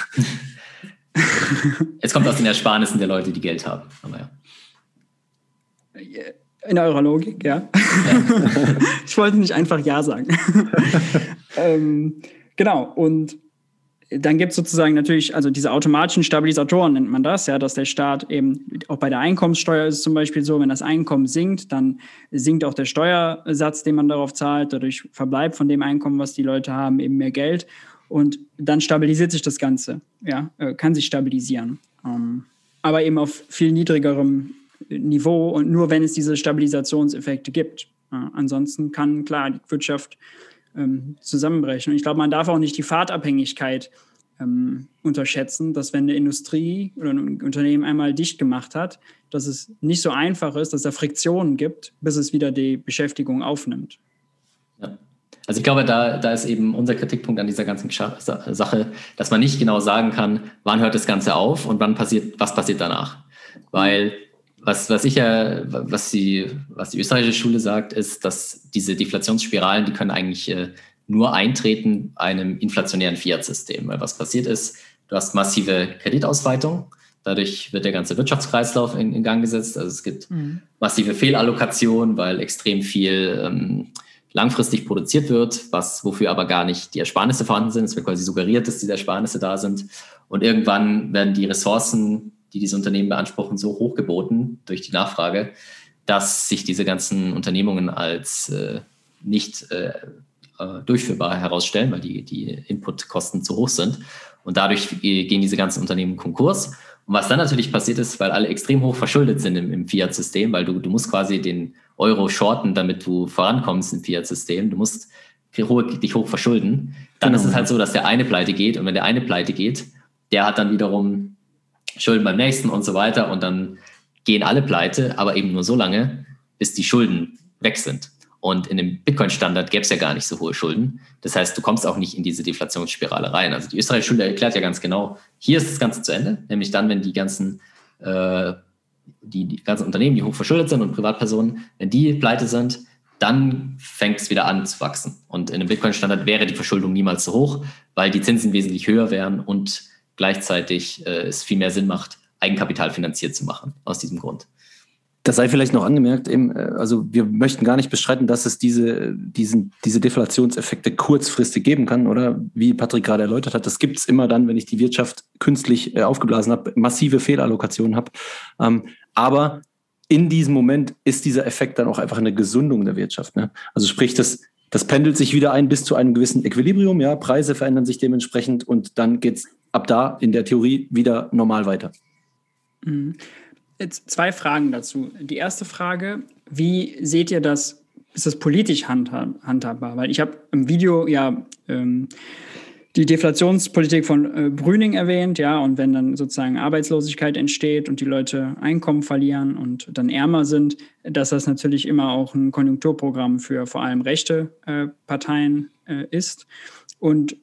es kommt aus den Ersparnissen der Leute, die Geld haben. Aber ja. In eurer Logik, ja. ja. ich wollte nicht einfach Ja sagen. ähm, genau, und dann gibt es sozusagen natürlich, also diese automatischen Stabilisatoren nennt man das, ja, dass der Staat eben, auch bei der Einkommenssteuer ist es zum Beispiel so, wenn das Einkommen sinkt, dann sinkt auch der Steuersatz, den man darauf zahlt, dadurch verbleibt von dem Einkommen, was die Leute haben, eben mehr Geld und dann stabilisiert sich das Ganze, ja, äh, kann sich stabilisieren. Ähm, aber eben auf viel niedrigerem Niveau und nur wenn es diese Stabilisationseffekte gibt. ansonsten kann klar die Wirtschaft ähm, zusammenbrechen. Und ich glaube, man darf auch nicht die Fahrtabhängigkeit ähm, unterschätzen, dass wenn eine Industrie oder ein Unternehmen einmal dicht gemacht hat, dass es nicht so einfach ist, dass da Friktionen gibt, bis es wieder die Beschäftigung aufnimmt. Ja. Also ich glaube, da, da ist eben unser Kritikpunkt an dieser ganzen Sache, dass man nicht genau sagen kann, wann hört das Ganze auf und wann passiert, was passiert danach. Weil was, was ich ja, was die, was die österreichische Schule sagt, ist, dass diese Deflationsspiralen, die können eigentlich äh, nur eintreten einem inflationären Fiat-System. Weil was passiert ist, du hast massive Kreditausweitung, dadurch wird der ganze Wirtschaftskreislauf in, in Gang gesetzt. Also es gibt mhm. massive Fehlallokation, weil extrem viel ähm, langfristig produziert wird, was wofür aber gar nicht die Ersparnisse vorhanden sind. Es wird quasi suggeriert, dass diese Ersparnisse da sind. Und irgendwann werden die Ressourcen die diese Unternehmen beanspruchen, so hoch geboten durch die Nachfrage, dass sich diese ganzen Unternehmungen als äh, nicht äh, äh, durchführbar herausstellen, weil die, die Inputkosten zu hoch sind. Und dadurch gehen diese ganzen Unternehmen Konkurs. Und was dann natürlich passiert ist, weil alle extrem hoch verschuldet sind im, im Fiat-System, weil du, du musst quasi den Euro shorten, damit du vorankommst im Fiat-System. Du musst dich hoch verschulden. Dann genau. ist es halt so, dass der eine pleite geht. Und wenn der eine pleite geht, der hat dann wiederum Schulden beim nächsten und so weiter. Und dann gehen alle pleite, aber eben nur so lange, bis die Schulden weg sind. Und in dem Bitcoin-Standard gäbe es ja gar nicht so hohe Schulden. Das heißt, du kommst auch nicht in diese Deflationsspirale rein. Also die österreichische Schule erklärt ja ganz genau, hier ist das Ganze zu Ende, nämlich dann, wenn die ganzen, äh, die, die ganzen Unternehmen, die hoch verschuldet sind und Privatpersonen, wenn die pleite sind, dann fängt es wieder an zu wachsen. Und in einem Bitcoin-Standard wäre die Verschuldung niemals so hoch, weil die Zinsen wesentlich höher wären und gleichzeitig äh, es viel mehr Sinn macht, Eigenkapital finanziert zu machen, aus diesem Grund. Das sei vielleicht noch angemerkt, eben, äh, also wir möchten gar nicht bestreiten, dass es diese, diesen, diese Deflationseffekte kurzfristig geben kann, oder wie Patrick gerade erläutert hat, das gibt es immer dann, wenn ich die Wirtschaft künstlich äh, aufgeblasen habe, massive Fehlallokationen habe. Ähm, aber in diesem Moment ist dieser Effekt dann auch einfach eine Gesundung der Wirtschaft. Ne? Also sprich, das, das pendelt sich wieder ein bis zu einem gewissen Equilibrium, ja, Preise verändern sich dementsprechend und dann geht es ab da in der Theorie wieder normal weiter. Mhm. Jetzt zwei Fragen dazu. Die erste Frage, wie seht ihr das, ist das politisch handhabbar? Weil ich habe im Video ja ähm, die Deflationspolitik von äh, Brüning erwähnt, ja, und wenn dann sozusagen Arbeitslosigkeit entsteht und die Leute Einkommen verlieren und dann ärmer sind, dass das natürlich immer auch ein Konjunkturprogramm für vor allem rechte äh, Parteien äh, ist. Und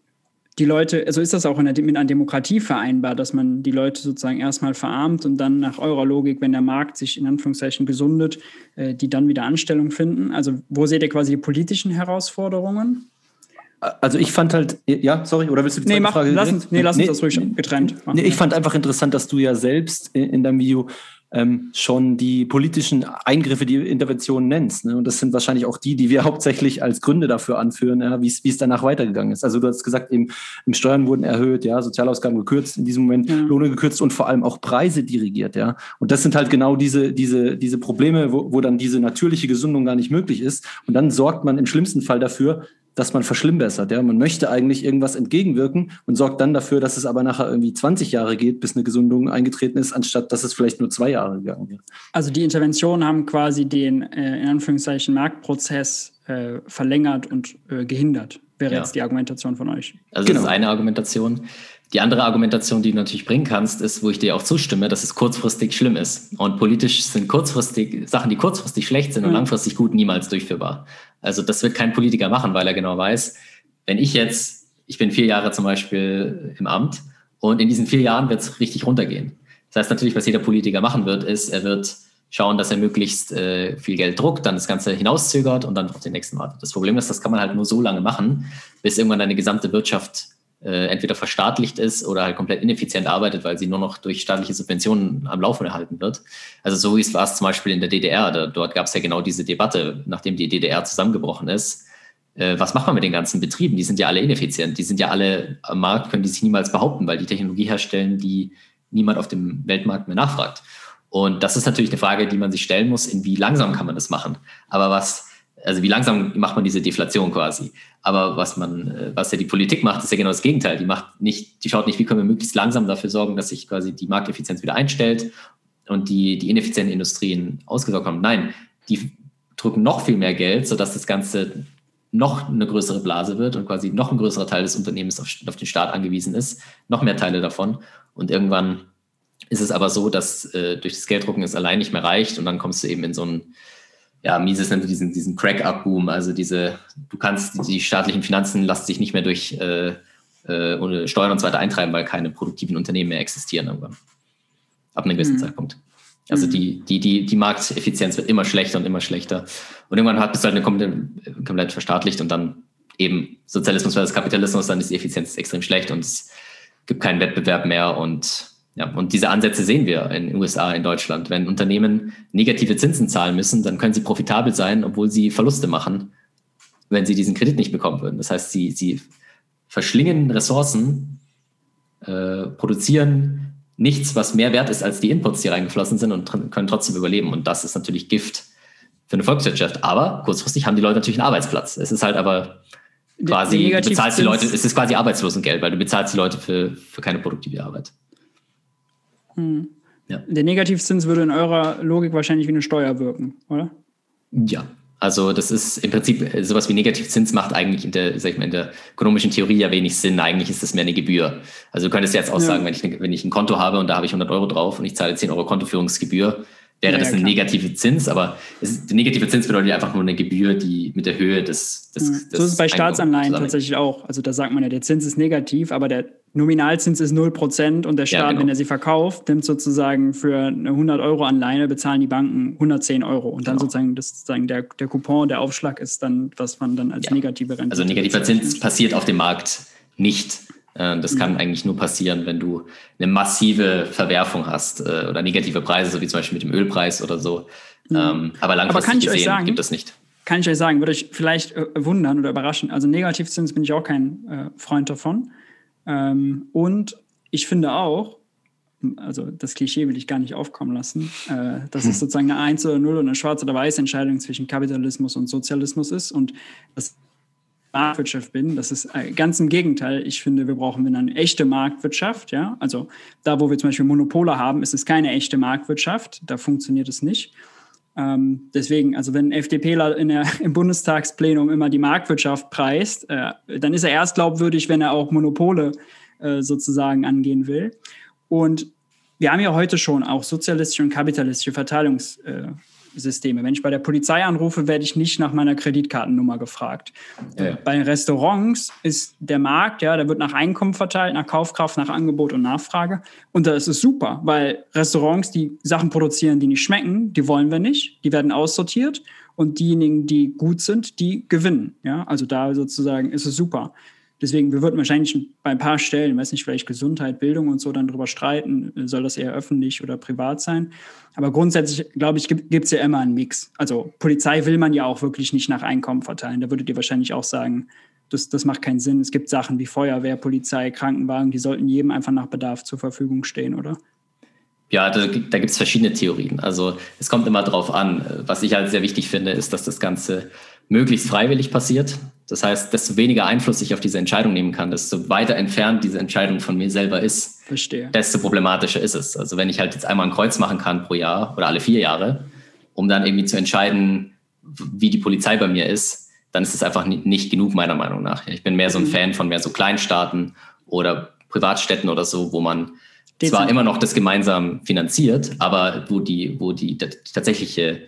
die Leute, also ist das auch in der, mit einer Demokratie vereinbar, dass man die Leute sozusagen erstmal verarmt und dann nach eurer Logik, wenn der Markt sich in Anführungszeichen gesundet, äh, die dann wieder Anstellung finden? Also wo seht ihr quasi die politischen Herausforderungen? Also ich fand halt, ja, sorry, oder willst du die nee, mach, Frage? Lass uns, nee, lass uns das ruhig getrennt machen. Nee, ich fand einfach interessant, dass du ja selbst in deinem Video ähm, schon die politischen Eingriffe, die Interventionen nennst. Ne? Und das sind wahrscheinlich auch die, die wir hauptsächlich als Gründe dafür anführen, ja, wie es danach weitergegangen ist. Also du hast gesagt, eben im Steuern wurden erhöht, ja, Sozialausgaben gekürzt, in diesem Moment ja. Lohne gekürzt und vor allem auch Preise dirigiert, ja. Und das sind halt genau diese, diese, diese Probleme, wo, wo dann diese natürliche Gesundung gar nicht möglich ist. Und dann sorgt man im schlimmsten Fall dafür, dass man verschlimmbessert. Ja? Man möchte eigentlich irgendwas entgegenwirken und sorgt dann dafür, dass es aber nachher irgendwie 20 Jahre geht, bis eine Gesundung eingetreten ist, anstatt dass es vielleicht nur zwei Jahre gegangen wird. Also die Interventionen haben quasi den äh, in Anführungszeichen Marktprozess äh, verlängert und äh, gehindert, wäre ja. jetzt die Argumentation von euch. Also genau. das ist eine Argumentation. Die andere Argumentation, die du natürlich bringen kannst, ist, wo ich dir auch zustimme, dass es kurzfristig schlimm ist. Und politisch sind kurzfristig Sachen, die kurzfristig schlecht sind und mhm. langfristig gut, niemals durchführbar. Also das wird kein Politiker machen, weil er genau weiß, wenn ich jetzt, ich bin vier Jahre zum Beispiel im Amt und in diesen vier Jahren wird es richtig runtergehen. Das heißt natürlich, was jeder Politiker machen wird, ist, er wird schauen, dass er möglichst äh, viel Geld druckt, dann das Ganze hinauszögert und dann auf den nächsten wartet. Das Problem ist, das kann man halt nur so lange machen, bis irgendwann deine gesamte Wirtschaft äh, entweder verstaatlicht ist oder halt komplett ineffizient arbeitet, weil sie nur noch durch staatliche Subventionen am Laufen erhalten wird. Also so wie es war es zum Beispiel in der DDR. Da, dort gab es ja genau diese Debatte, nachdem die DDR zusammengebrochen ist. Äh, was macht man mit den ganzen Betrieben? Die sind ja alle ineffizient. Die sind ja alle am Markt, können die sich niemals behaupten, weil die Technologie herstellen, die niemand auf dem Weltmarkt mehr nachfragt. Und das ist natürlich eine Frage, die man sich stellen muss, in wie langsam kann man das machen. Aber was also wie langsam macht man diese Deflation quasi. Aber was man, äh, was ja die Politik macht, ist ja genau das Gegenteil. Die macht nicht, die schaut nicht, wie können wir möglichst langsam dafür sorgen, dass sich quasi die Markteffizienz wieder einstellt und die, die ineffizienten Industrien ausgesorgt haben. Nein, die drücken noch viel mehr Geld, sodass das Ganze noch eine größere Blase wird und quasi noch ein größerer Teil des Unternehmens auf, auf den Staat angewiesen ist, noch mehr Teile davon. Und irgendwann ist es aber so, dass äh, durch das Gelddrucken es allein nicht mehr reicht und dann kommst du eben in so einen ja, Mises nennt diesen, diesen Crack-Up-Boom, also diese, du kannst, die staatlichen Finanzen lassen sich nicht mehr durch äh, äh, ohne Steuern und so weiter eintreiben, weil keine produktiven Unternehmen mehr existieren irgendwann. Ab einem gewissen mhm. Zeitpunkt. Also mhm. die, die, die, die Markteffizienz wird immer schlechter und immer schlechter. Und irgendwann hat bist du halt eine komplett, komplett verstaatlicht und dann eben Sozialismus versus Kapitalismus, dann ist die Effizienz extrem schlecht und es gibt keinen Wettbewerb mehr und ja, und diese Ansätze sehen wir in den USA, in Deutschland. Wenn Unternehmen negative Zinsen zahlen müssen, dann können sie profitabel sein, obwohl sie Verluste machen, wenn sie diesen Kredit nicht bekommen würden. Das heißt, sie, sie verschlingen Ressourcen, äh, produzieren nichts, was mehr wert ist als die Inputs, die reingeflossen sind und können trotzdem überleben. Und das ist natürlich Gift für eine Volkswirtschaft. Aber kurzfristig haben die Leute natürlich einen Arbeitsplatz. Es ist halt aber quasi, du bezahlst die Leute, es ist quasi Arbeitslosengeld, weil du bezahlst die Leute für, für keine produktive Arbeit. Hm. Ja. Der Negativzins würde in eurer Logik wahrscheinlich wie eine Steuer wirken, oder? Ja, also das ist im Prinzip sowas wie Negativzins macht eigentlich in der, sag ich mal, in der ökonomischen Theorie ja wenig Sinn. Eigentlich ist das mehr eine Gebühr. Also du könntest jetzt auch ja. sagen, wenn ich, wenn ich ein Konto habe und da habe ich 100 Euro drauf und ich zahle 10 Euro Kontoführungsgebühr, wäre ja, das ein klar. negativer Zins, aber es, der negative Zins bedeutet einfach nur eine Gebühr, die mit der Höhe des, des, ja. des So ist es bei Staatsanleihen tatsächlich auch. Also da sagt man ja, der Zins ist negativ, aber der Nominalzins ist 0% und der Staat, ja, genau. wenn er sie verkauft, nimmt sozusagen für eine 100 Euro Anleihe, bezahlen die Banken 110 Euro. Und dann genau. sozusagen, das, sozusagen der, der Coupon, der Aufschlag ist dann, was man dann als negative Rente. Also negativer Zins passiert auf dem Markt nicht. Äh, das kann mhm. eigentlich nur passieren, wenn du eine massive Verwerfung hast äh, oder negative Preise, so wie zum Beispiel mit dem Ölpreis oder so. Mhm. Aber langfristig Aber gesehen sagen, gibt es nicht. Kann ich euch sagen, würde euch vielleicht äh, wundern oder überraschen. Also Negativzins bin ich auch kein äh, Freund davon. Ähm, und ich finde auch, also das Klischee will ich gar nicht aufkommen lassen, äh, dass es hm. sozusagen eine Eins oder Null oder eine schwarze oder weiße Entscheidung zwischen Kapitalismus und Sozialismus ist und das Marktwirtschaft bin. Das ist äh, ganz im Gegenteil. Ich finde, wir brauchen eine echte Marktwirtschaft. Ja? Also da, wo wir zum Beispiel Monopole haben, ist es keine echte Marktwirtschaft. Da funktioniert es nicht. Ähm, deswegen, also wenn FDPler in der, im Bundestagsplenum immer die Marktwirtschaft preist, äh, dann ist er erst glaubwürdig, wenn er auch Monopole äh, sozusagen angehen will. Und wir haben ja heute schon auch sozialistische und kapitalistische Verteilungs, äh, Systeme. Wenn ich bei der Polizei anrufe, werde ich nicht nach meiner Kreditkartennummer gefragt. Ja. Bei Restaurants ist der Markt, ja, da wird nach Einkommen verteilt, nach Kaufkraft, nach Angebot und Nachfrage. Und das ist super, weil Restaurants, die Sachen produzieren, die nicht schmecken, die wollen wir nicht. Die werden aussortiert. Und diejenigen, die gut sind, die gewinnen. Ja, also da sozusagen ist es super. Deswegen, wir würden wahrscheinlich bei ein paar Stellen, weiß nicht, vielleicht Gesundheit, Bildung und so dann drüber streiten, soll das eher öffentlich oder privat sein. Aber grundsätzlich, glaube ich, gibt es ja immer einen Mix. Also Polizei will man ja auch wirklich nicht nach Einkommen verteilen. Da würdet ihr wahrscheinlich auch sagen, das, das macht keinen Sinn. Es gibt Sachen wie Feuerwehr, Polizei, Krankenwagen, die sollten jedem einfach nach Bedarf zur Verfügung stehen, oder? Ja, da, da gibt es verschiedene Theorien. Also es kommt immer darauf an. Was ich halt sehr wichtig finde, ist, dass das Ganze möglichst freiwillig passiert. Das heißt, desto weniger Einfluss ich auf diese Entscheidung nehmen kann, desto weiter entfernt diese Entscheidung von mir selber ist, Verstehe. desto problematischer ist es. Also wenn ich halt jetzt einmal ein Kreuz machen kann pro Jahr oder alle vier Jahre, um dann irgendwie zu entscheiden, wie die Polizei bei mir ist, dann ist es einfach nicht genug, meiner Meinung nach. Ich bin mehr so ein mhm. Fan von mehr so Kleinstaaten oder Privatstädten oder so, wo man Dezent. zwar immer noch das gemeinsam finanziert, aber wo die, wo die, die tatsächliche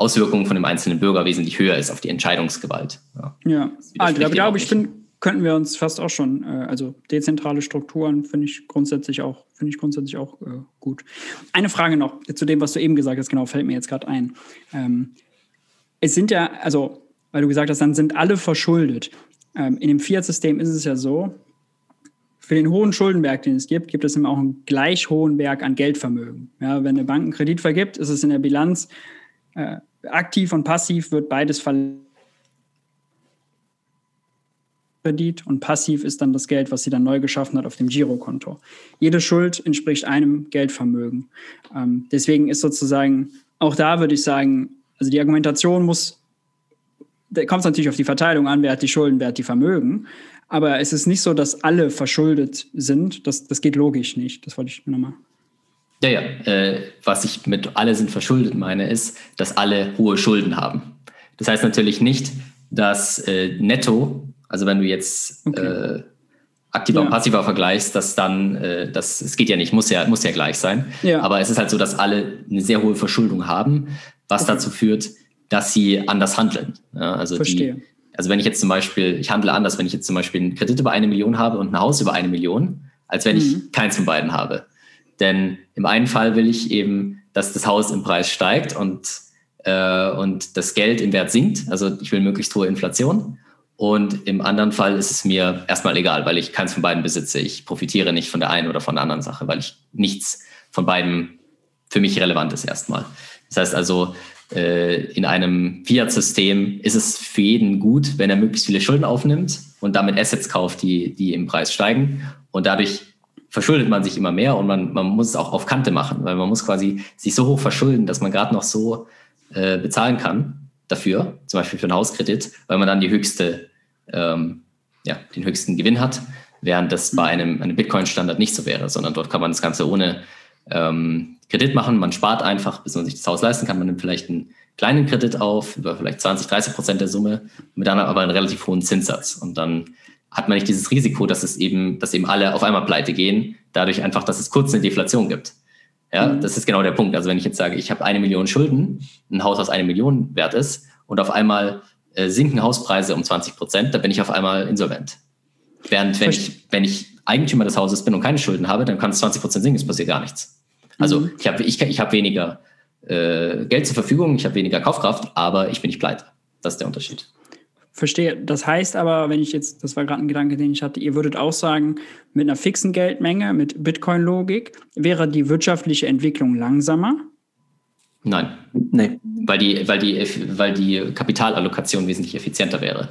Auswirkungen von dem einzelnen Bürger wesentlich höher ist auf die Entscheidungsgewalt. Ja, ja. also da glaube ich, find, könnten wir uns fast auch schon, äh, also dezentrale Strukturen finde ich grundsätzlich auch, finde ich grundsätzlich auch äh, gut. Eine Frage noch zu dem, was du eben gesagt hast, genau, fällt mir jetzt gerade ein. Ähm, es sind ja, also, weil du gesagt hast, dann sind alle verschuldet. Ähm, in dem Fiat-System ist es ja so, für den hohen Schuldenberg, den es gibt, gibt es immer auch einen gleich hohen Berg an Geldvermögen. Ja, wenn eine Bank einen Kredit vergibt, ist es in der Bilanz äh, aktiv und passiv wird beides. Kredit und passiv ist dann das Geld, was sie dann neu geschaffen hat auf dem Girokonto. Jede Schuld entspricht einem Geldvermögen. Ähm, deswegen ist sozusagen, auch da würde ich sagen, also die Argumentation muss, da kommt es natürlich auf die Verteilung an, wer hat die Schulden, wer hat die Vermögen. Aber es ist nicht so, dass alle verschuldet sind. Das, das geht logisch nicht. Das wollte ich nochmal ja, ja. Äh, was ich mit alle sind verschuldet meine, ist, dass alle hohe Schulden haben. Das heißt natürlich nicht, dass äh, netto, also wenn du jetzt okay. äh, aktiver ja. und passiver vergleichst, dass dann, äh, das, es geht ja nicht, muss ja, muss ja gleich sein. Ja. Aber es ist halt so, dass alle eine sehr hohe Verschuldung haben, was okay. dazu führt, dass sie anders handeln. Ja, also Verstehe. Die, also wenn ich jetzt zum Beispiel, ich handle anders, wenn ich jetzt zum Beispiel einen Kredit über eine Million habe und ein Haus über eine Million, als wenn mhm. ich keins von beiden habe. Denn im einen Fall will ich eben, dass das Haus im Preis steigt und, äh, und das Geld im Wert sinkt. Also ich will möglichst hohe Inflation. Und im anderen Fall ist es mir erstmal egal, weil ich keins von beiden besitze. Ich profitiere nicht von der einen oder von der anderen Sache, weil ich nichts von beiden für mich relevant ist erstmal. Das heißt also, äh, in einem Fiat-System ist es für jeden gut, wenn er möglichst viele Schulden aufnimmt und damit Assets kauft, die, die im Preis steigen und dadurch verschuldet man sich immer mehr und man, man muss es auch auf Kante machen, weil man muss quasi sich so hoch verschulden, dass man gerade noch so äh, bezahlen kann dafür, zum Beispiel für einen Hauskredit, weil man dann die höchste, ähm, ja, den höchsten Gewinn hat, während das bei mhm. einem, einem Bitcoin-Standard nicht so wäre, sondern dort kann man das Ganze ohne ähm, Kredit machen. Man spart einfach, bis man sich das Haus leisten kann. Man nimmt vielleicht einen kleinen Kredit auf, über vielleicht 20, 30 Prozent der Summe, mit dann aber einen relativ hohen Zinssatz. Und dann hat man nicht dieses Risiko, dass es eben, dass eben alle auf einmal pleite gehen, dadurch einfach, dass es kurz eine Deflation gibt. Ja, mhm. das ist genau der Punkt. Also wenn ich jetzt sage, ich habe eine Million Schulden, ein Haus, was eine Million wert ist, und auf einmal äh, sinken Hauspreise um 20 Prozent, dann bin ich auf einmal insolvent. Während wenn ich, wenn ich Eigentümer des Hauses bin und keine Schulden habe, dann kann es 20 Prozent sinken, es passiert gar nichts. Also mhm. ich habe ich, ich hab weniger äh, Geld zur Verfügung, ich habe weniger Kaufkraft, aber ich bin nicht pleite. Das ist der Unterschied. Verstehe. Das heißt aber, wenn ich jetzt, das war gerade ein Gedanke, den ich hatte, ihr würdet auch sagen, mit einer fixen Geldmenge, mit Bitcoin-Logik, wäre die wirtschaftliche Entwicklung langsamer? Nein. Nee. Weil die, weil die, weil die Kapitalallokation wesentlich effizienter wäre.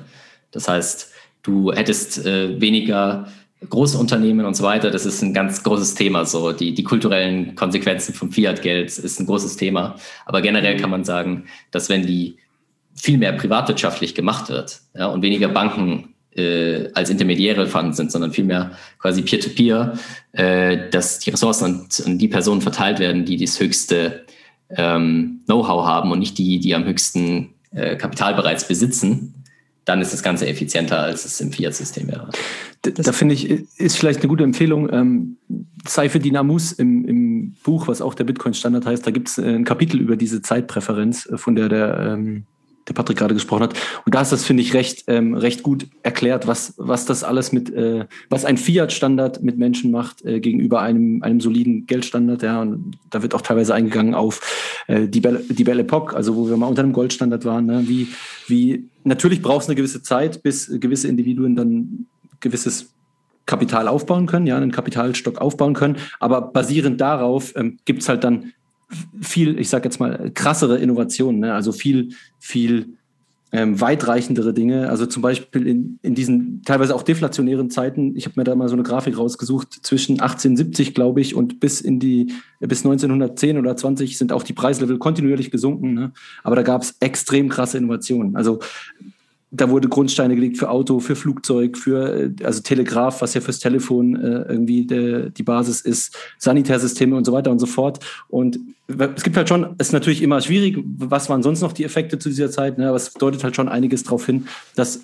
Das heißt, du hättest äh, weniger große Unternehmen und so weiter. Das ist ein ganz großes Thema. So die, die kulturellen Konsequenzen vom Fiat-Geld ist ein großes Thema. Aber generell kann man sagen, dass wenn die viel mehr privatwirtschaftlich gemacht wird ja, und weniger Banken äh, als Intermediäre vorhanden sind, sondern vielmehr quasi Peer-to-Peer, -peer, äh, dass die Ressourcen an, an, die Personen verteilt werden, die das höchste ähm, Know-how haben und nicht die, die am höchsten äh, Kapital bereits besitzen, dann ist das Ganze effizienter, als es im Fiat-System wäre. Da, da finde ich, ist vielleicht eine gute Empfehlung. Ähm, Seife Dynamus im, im Buch, was auch der Bitcoin-Standard heißt, da gibt es ein Kapitel über diese Zeitpräferenz, äh, von der der ähm, der Patrick gerade gesprochen hat. Und da ist das, finde ich, recht, ähm, recht gut erklärt, was, was das alles mit, äh, was ein Fiat-Standard mit Menschen macht äh, gegenüber einem, einem soliden Geldstandard. Ja, und da wird auch teilweise eingegangen auf äh, die, Belle, die Belle Epoque, also wo wir mal unter einem Goldstandard waren. Ne? Wie, wie, natürlich braucht es eine gewisse Zeit, bis gewisse Individuen dann gewisses Kapital aufbauen können, ja, einen Kapitalstock aufbauen können. Aber basierend darauf ähm, gibt es halt dann viel, ich sage jetzt mal, krassere Innovationen, ne? also viel, viel ähm, weitreichendere Dinge. Also zum Beispiel in, in diesen teilweise auch deflationären Zeiten, ich habe mir da mal so eine Grafik rausgesucht, zwischen 1870, glaube ich, und bis in die, bis 1910 oder 20 sind auch die Preislevel kontinuierlich gesunken. Ne? Aber da gab es extrem krasse Innovationen. Also da wurde Grundsteine gelegt für Auto, für Flugzeug, für äh, also Telegraph, was ja fürs Telefon äh, irgendwie de, die Basis ist, Sanitärsysteme und so weiter und so fort. Und es gibt halt schon, es ist natürlich immer schwierig, was waren sonst noch die Effekte zu dieser Zeit, ne? aber es deutet halt schon einiges darauf hin, dass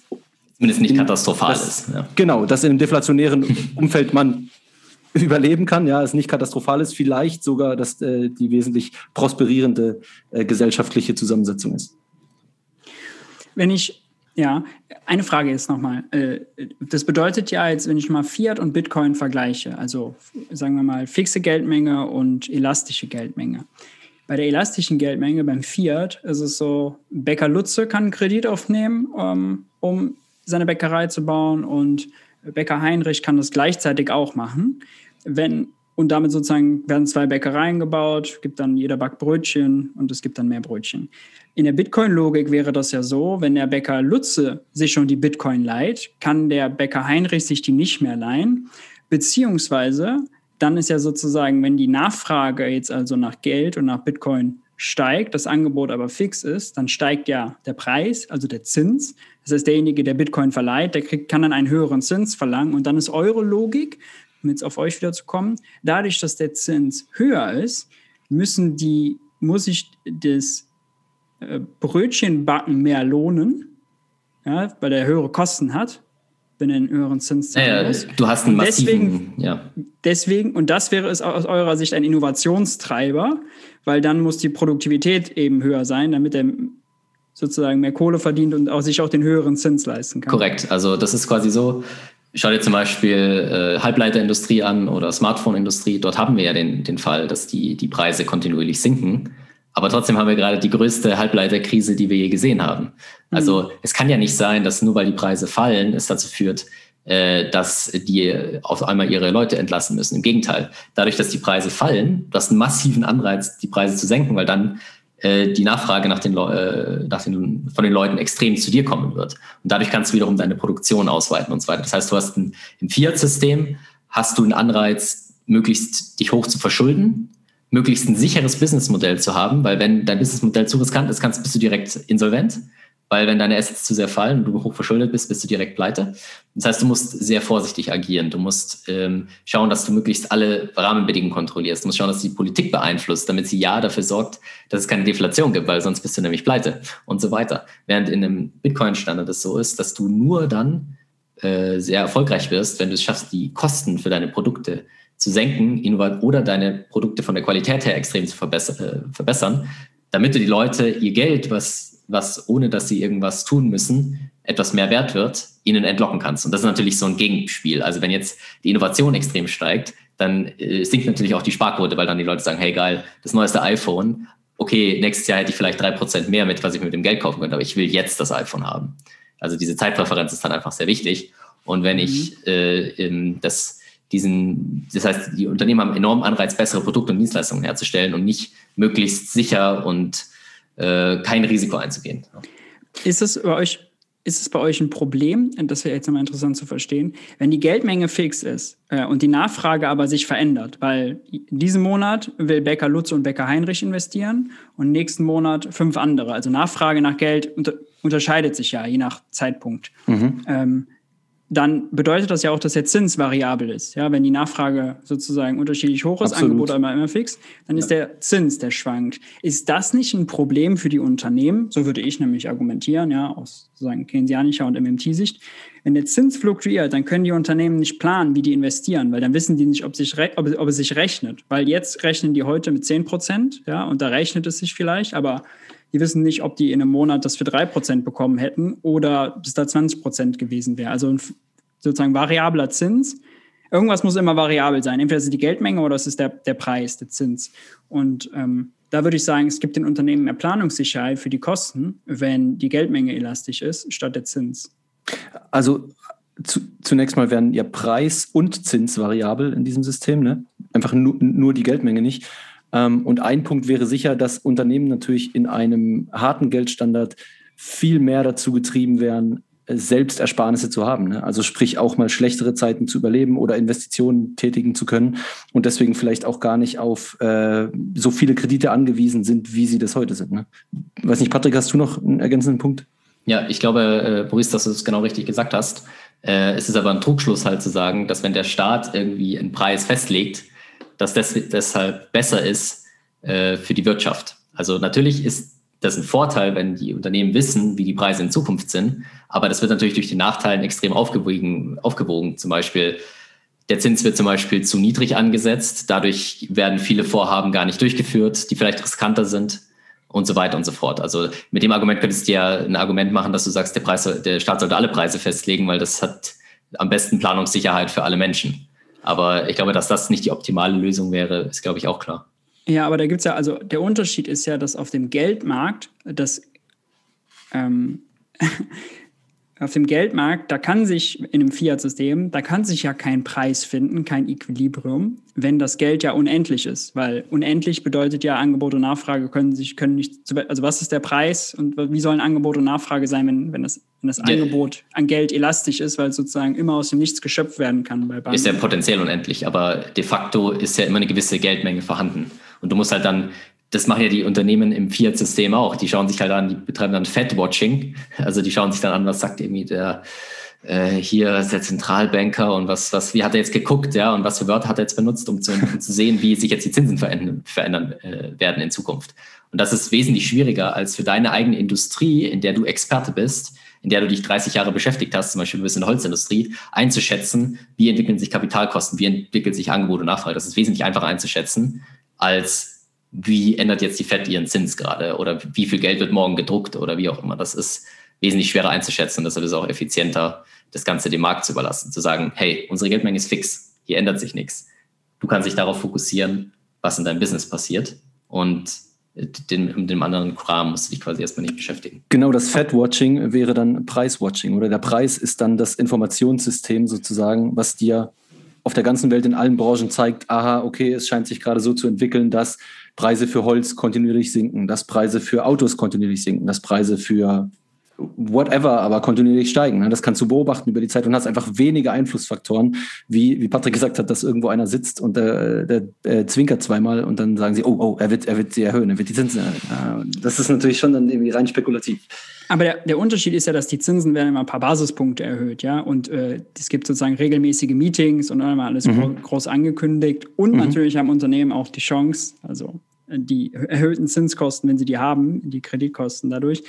zumindest nicht in, katastrophal dass, ist. Ja. Genau, dass in einem deflationären Umfeld man überleben kann, ja, es nicht katastrophal ist, vielleicht sogar, dass äh, die wesentlich prosperierende äh, gesellschaftliche Zusammensetzung ist. Wenn ich ja, eine Frage jetzt nochmal. Äh, das bedeutet ja jetzt, wenn ich mal Fiat und Bitcoin vergleiche, also sagen wir mal fixe Geldmenge und elastische Geldmenge. Bei der elastischen Geldmenge beim Fiat ist es so, Bäcker Lutze kann einen Kredit aufnehmen, ähm, um seine Bäckerei zu bauen und Bäcker Heinrich kann das gleichzeitig auch machen. Wenn, und damit sozusagen werden zwei Bäckereien gebaut, gibt dann jeder Back Brötchen und es gibt dann mehr Brötchen. In der Bitcoin-Logik wäre das ja so, wenn der Bäcker Lutze sich schon die Bitcoin leiht, kann der Bäcker Heinrich sich die nicht mehr leihen. Beziehungsweise dann ist ja sozusagen, wenn die Nachfrage jetzt also nach Geld und nach Bitcoin steigt, das Angebot aber fix ist, dann steigt ja der Preis, also der Zins. Das heißt, derjenige, der Bitcoin verleiht, der kriegt, kann dann einen höheren Zins verlangen. Und dann ist eure Logik, um jetzt auf euch wieder zu kommen, dadurch, dass der Zins höher ist, müssen die, muss ich das Brötchenbacken mehr lohnen, ja, weil er höhere Kosten hat, wenn er einen höheren Zins zahlen ja, muss. Du hast einen massiven, deswegen, ja. deswegen, und das wäre es aus eurer Sicht ein Innovationstreiber, weil dann muss die Produktivität eben höher sein, damit er sozusagen mehr Kohle verdient und auch sich auch den höheren Zins leisten kann. Korrekt, also das ist quasi so, Schau dir zum Beispiel äh, Halbleiterindustrie an oder Smartphone-Industrie. Dort haben wir ja den, den Fall, dass die, die Preise kontinuierlich sinken. Aber trotzdem haben wir gerade die größte Halbleiterkrise, die wir je gesehen haben. Also mhm. es kann ja nicht sein, dass nur weil die Preise fallen, es dazu führt, äh, dass die auf einmal ihre Leute entlassen müssen. Im Gegenteil, dadurch, dass die Preise fallen, du hast einen massiven Anreiz, die Preise zu senken, weil dann äh, die Nachfrage nach den, äh, nach den, von den Leuten extrem zu dir kommen wird. Und dadurch kannst du wiederum deine Produktion ausweiten und so weiter. Das heißt, du hast ein, im Fiat-System hast du einen Anreiz, möglichst dich hoch zu verschulden möglichst ein sicheres Businessmodell zu haben, weil wenn dein Businessmodell zu riskant ist, kannst, bist du direkt insolvent, weil wenn deine Assets zu sehr fallen und du hoch verschuldet bist, bist du direkt pleite. Das heißt, du musst sehr vorsichtig agieren. Du musst ähm, schauen, dass du möglichst alle Rahmenbedingungen kontrollierst. Du musst schauen, dass die Politik beeinflusst, damit sie ja dafür sorgt, dass es keine Deflation gibt, weil sonst bist du nämlich pleite und so weiter. Während in einem Bitcoin-Standard es so ist, dass du nur dann äh, sehr erfolgreich wirst, wenn du es schaffst, die Kosten für deine Produkte zu senken oder deine Produkte von der Qualität her extrem zu verbessern, äh, verbessern damit du die Leute ihr Geld, was, was ohne dass sie irgendwas tun müssen, etwas mehr wert wird, ihnen entlocken kannst. Und das ist natürlich so ein Gegenspiel. Also wenn jetzt die Innovation extrem steigt, dann äh, sinkt natürlich auch die Sparquote, weil dann die Leute sagen, hey geil, das neueste iPhone, okay, nächstes Jahr hätte ich vielleicht drei Prozent mehr mit, was ich mit dem Geld kaufen könnte, aber ich will jetzt das iPhone haben. Also diese Zeitpräferenz ist dann einfach sehr wichtig. Und wenn mhm. ich äh, das diesen, das heißt, die Unternehmen haben enormen Anreiz, bessere Produkte und Dienstleistungen herzustellen und nicht möglichst sicher und äh, kein Risiko einzugehen. Ist es bei euch, ist es bei euch ein Problem, das wäre jetzt nochmal interessant zu verstehen, wenn die Geldmenge fix ist äh, und die Nachfrage aber sich verändert, weil diesen Monat will Becker Lutz und Becker Heinrich investieren und nächsten Monat fünf andere. Also Nachfrage nach Geld unter, unterscheidet sich ja je nach Zeitpunkt. Mhm. Ähm, dann bedeutet das ja auch, dass der Zins variabel ist. Ja, wenn die Nachfrage sozusagen unterschiedlich hoch ist, Absolut. Angebot immer, immer fix, dann ja. ist der Zins, der schwankt. Ist das nicht ein Problem für die Unternehmen? So würde ich nämlich argumentieren, ja, aus sozusagen keynesianischer und MMT-Sicht. Wenn der Zins fluktuiert, dann können die Unternehmen nicht planen, wie die investieren, weil dann wissen die nicht, ob, sich ob, ob es sich rechnet. Weil jetzt rechnen die heute mit 10 Prozent, ja, und da rechnet es sich vielleicht, aber die wissen nicht, ob die in einem Monat das für 3% bekommen hätten oder bis da 20% gewesen wäre. Also ein sozusagen variabler Zins. Irgendwas muss immer variabel sein. Entweder ist es die Geldmenge oder es ist der, der Preis, der Zins. Und ähm, da würde ich sagen, es gibt den Unternehmen mehr Planungssicherheit für die Kosten, wenn die Geldmenge elastisch ist, statt der Zins. Also zu, zunächst mal werden ja Preis und Zins variabel in diesem System, ne? einfach nur, nur die Geldmenge nicht. Ähm, und ein Punkt wäre sicher, dass Unternehmen natürlich in einem harten Geldstandard viel mehr dazu getrieben werden, selbst Ersparnisse zu haben. Ne? Also sprich auch mal schlechtere Zeiten zu überleben oder Investitionen tätigen zu können und deswegen vielleicht auch gar nicht auf äh, so viele Kredite angewiesen sind, wie sie das heute sind. Ne? Weiß nicht, Patrick, hast du noch einen ergänzenden Punkt? Ja, ich glaube, äh, Boris, dass du es genau richtig gesagt hast. Äh, es ist aber ein Trugschluss halt zu sagen, dass wenn der Staat irgendwie einen Preis festlegt, dass das deshalb besser ist äh, für die Wirtschaft. Also natürlich ist das ein Vorteil, wenn die Unternehmen wissen, wie die Preise in Zukunft sind, aber das wird natürlich durch die Nachteile extrem aufgewogen. aufgewogen. Zum Beispiel der Zins wird zum Beispiel zu niedrig angesetzt, dadurch werden viele Vorhaben gar nicht durchgeführt, die vielleicht riskanter sind und so weiter und so fort. Also mit dem Argument könntest du ja ein Argument machen, dass du sagst, der, Preis, der Staat sollte alle Preise festlegen, weil das hat am besten Planungssicherheit für alle Menschen. Aber ich glaube, dass das nicht die optimale Lösung wäre, ist, glaube ich, auch klar. Ja, aber da gibt es ja, also der Unterschied ist ja, dass auf dem Geldmarkt das ähm, auf dem Geldmarkt, da kann sich in einem Fiat-System, da kann sich ja kein Preis finden, kein Equilibrium, wenn das Geld ja unendlich ist, weil unendlich bedeutet ja Angebot und Nachfrage können sich können nicht, also was ist der Preis und wie sollen Angebot und Nachfrage sein, wenn, wenn das, wenn das Angebot an Geld elastisch ist, weil es sozusagen immer aus dem Nichts geschöpft werden kann bei Banken. Ist ja potenziell unendlich, aber de facto ist ja immer eine gewisse Geldmenge vorhanden. Und du musst halt dann das machen ja die Unternehmen im Fiat-System auch. Die schauen sich halt an, die betreiben dann Fed-Watching. Also die schauen sich dann an, was sagt irgendwie der äh, hier ist der Zentralbanker und was, was, wie hat er jetzt geguckt, ja, und was für Wörter hat er jetzt benutzt, um zu, um zu sehen, wie sich jetzt die Zinsen verändern, verändern äh, werden in Zukunft. Und das ist wesentlich schwieriger als für deine eigene Industrie, in der du Experte bist, in der du dich 30 Jahre beschäftigt hast, zum Beispiel du bist in der Holzindustrie, einzuschätzen, wie entwickeln sich Kapitalkosten, wie entwickelt sich Angebot und Nachfrage. Das ist wesentlich einfacher einzuschätzen, als wie ändert jetzt die Fed ihren Zins gerade oder wie viel Geld wird morgen gedruckt oder wie auch immer. Das ist wesentlich schwerer einzuschätzen und deshalb ist es auch effizienter, das Ganze dem Markt zu überlassen. Zu sagen, hey, unsere Geldmenge ist fix, hier ändert sich nichts. Du kannst dich darauf fokussieren, was in deinem Business passiert und den, mit dem anderen Kram musst du dich quasi erstmal nicht beschäftigen. Genau, das Fed-Watching wäre dann Preis-Watching oder der Preis ist dann das Informationssystem sozusagen, was dir auf der ganzen Welt in allen Branchen zeigt, aha, okay, es scheint sich gerade so zu entwickeln, dass Preise für Holz kontinuierlich sinken, dass Preise für Autos kontinuierlich sinken, dass Preise für whatever, aber kontinuierlich steigen. Ne? Das kannst du beobachten über die Zeit und hast einfach weniger Einflussfaktoren, wie, wie Patrick gesagt hat, dass irgendwo einer sitzt und der, der äh, zwinkert zweimal und dann sagen sie, oh, oh, er wird, er wird sie erhöhen, er wird die Zinsen erhöhen. Das ist natürlich schon dann irgendwie rein spekulativ. Aber der, der Unterschied ist ja, dass die Zinsen werden immer ein paar Basispunkte erhöht, ja. Und äh, es gibt sozusagen regelmäßige Meetings und dann immer alles mhm. groß angekündigt. Und mhm. natürlich haben Unternehmen auch die Chance, also die erhöhten Zinskosten, wenn sie die haben, die Kreditkosten dadurch,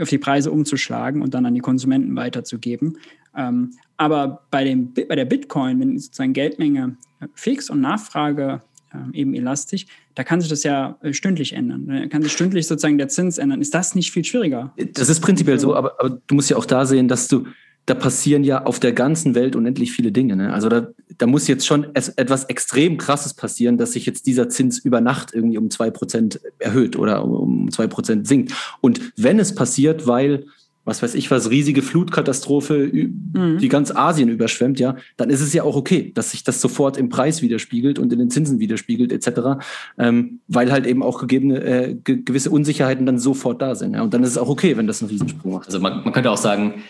auf die Preise umzuschlagen und dann an die Konsumenten weiterzugeben. Ähm, aber bei, dem, bei der Bitcoin, wenn sozusagen Geldmenge fix und Nachfrage ähm, eben elastisch, da kann sich das ja äh, stündlich ändern. Da kann sich stündlich sozusagen der Zins ändern. Ist das nicht viel schwieriger? Das ist prinzipiell so, aber, aber du musst ja auch da sehen, dass du da passieren ja auf der ganzen Welt unendlich viele Dinge. Ne? Also da, da muss jetzt schon etwas extrem Krasses passieren, dass sich jetzt dieser Zins über Nacht irgendwie um zwei Prozent erhöht oder um zwei Prozent sinkt. Und wenn es passiert, weil was weiß ich was, riesige Flutkatastrophe, mhm. die ganz Asien überschwemmt, ja, dann ist es ja auch okay, dass sich das sofort im Preis widerspiegelt und in den Zinsen widerspiegelt, etc., ähm, weil halt eben auch gegebene äh, ge gewisse Unsicherheiten dann sofort da sind. Ja, und dann ist es auch okay, wenn das einen Riesensprung macht. Also man, man könnte auch sagen,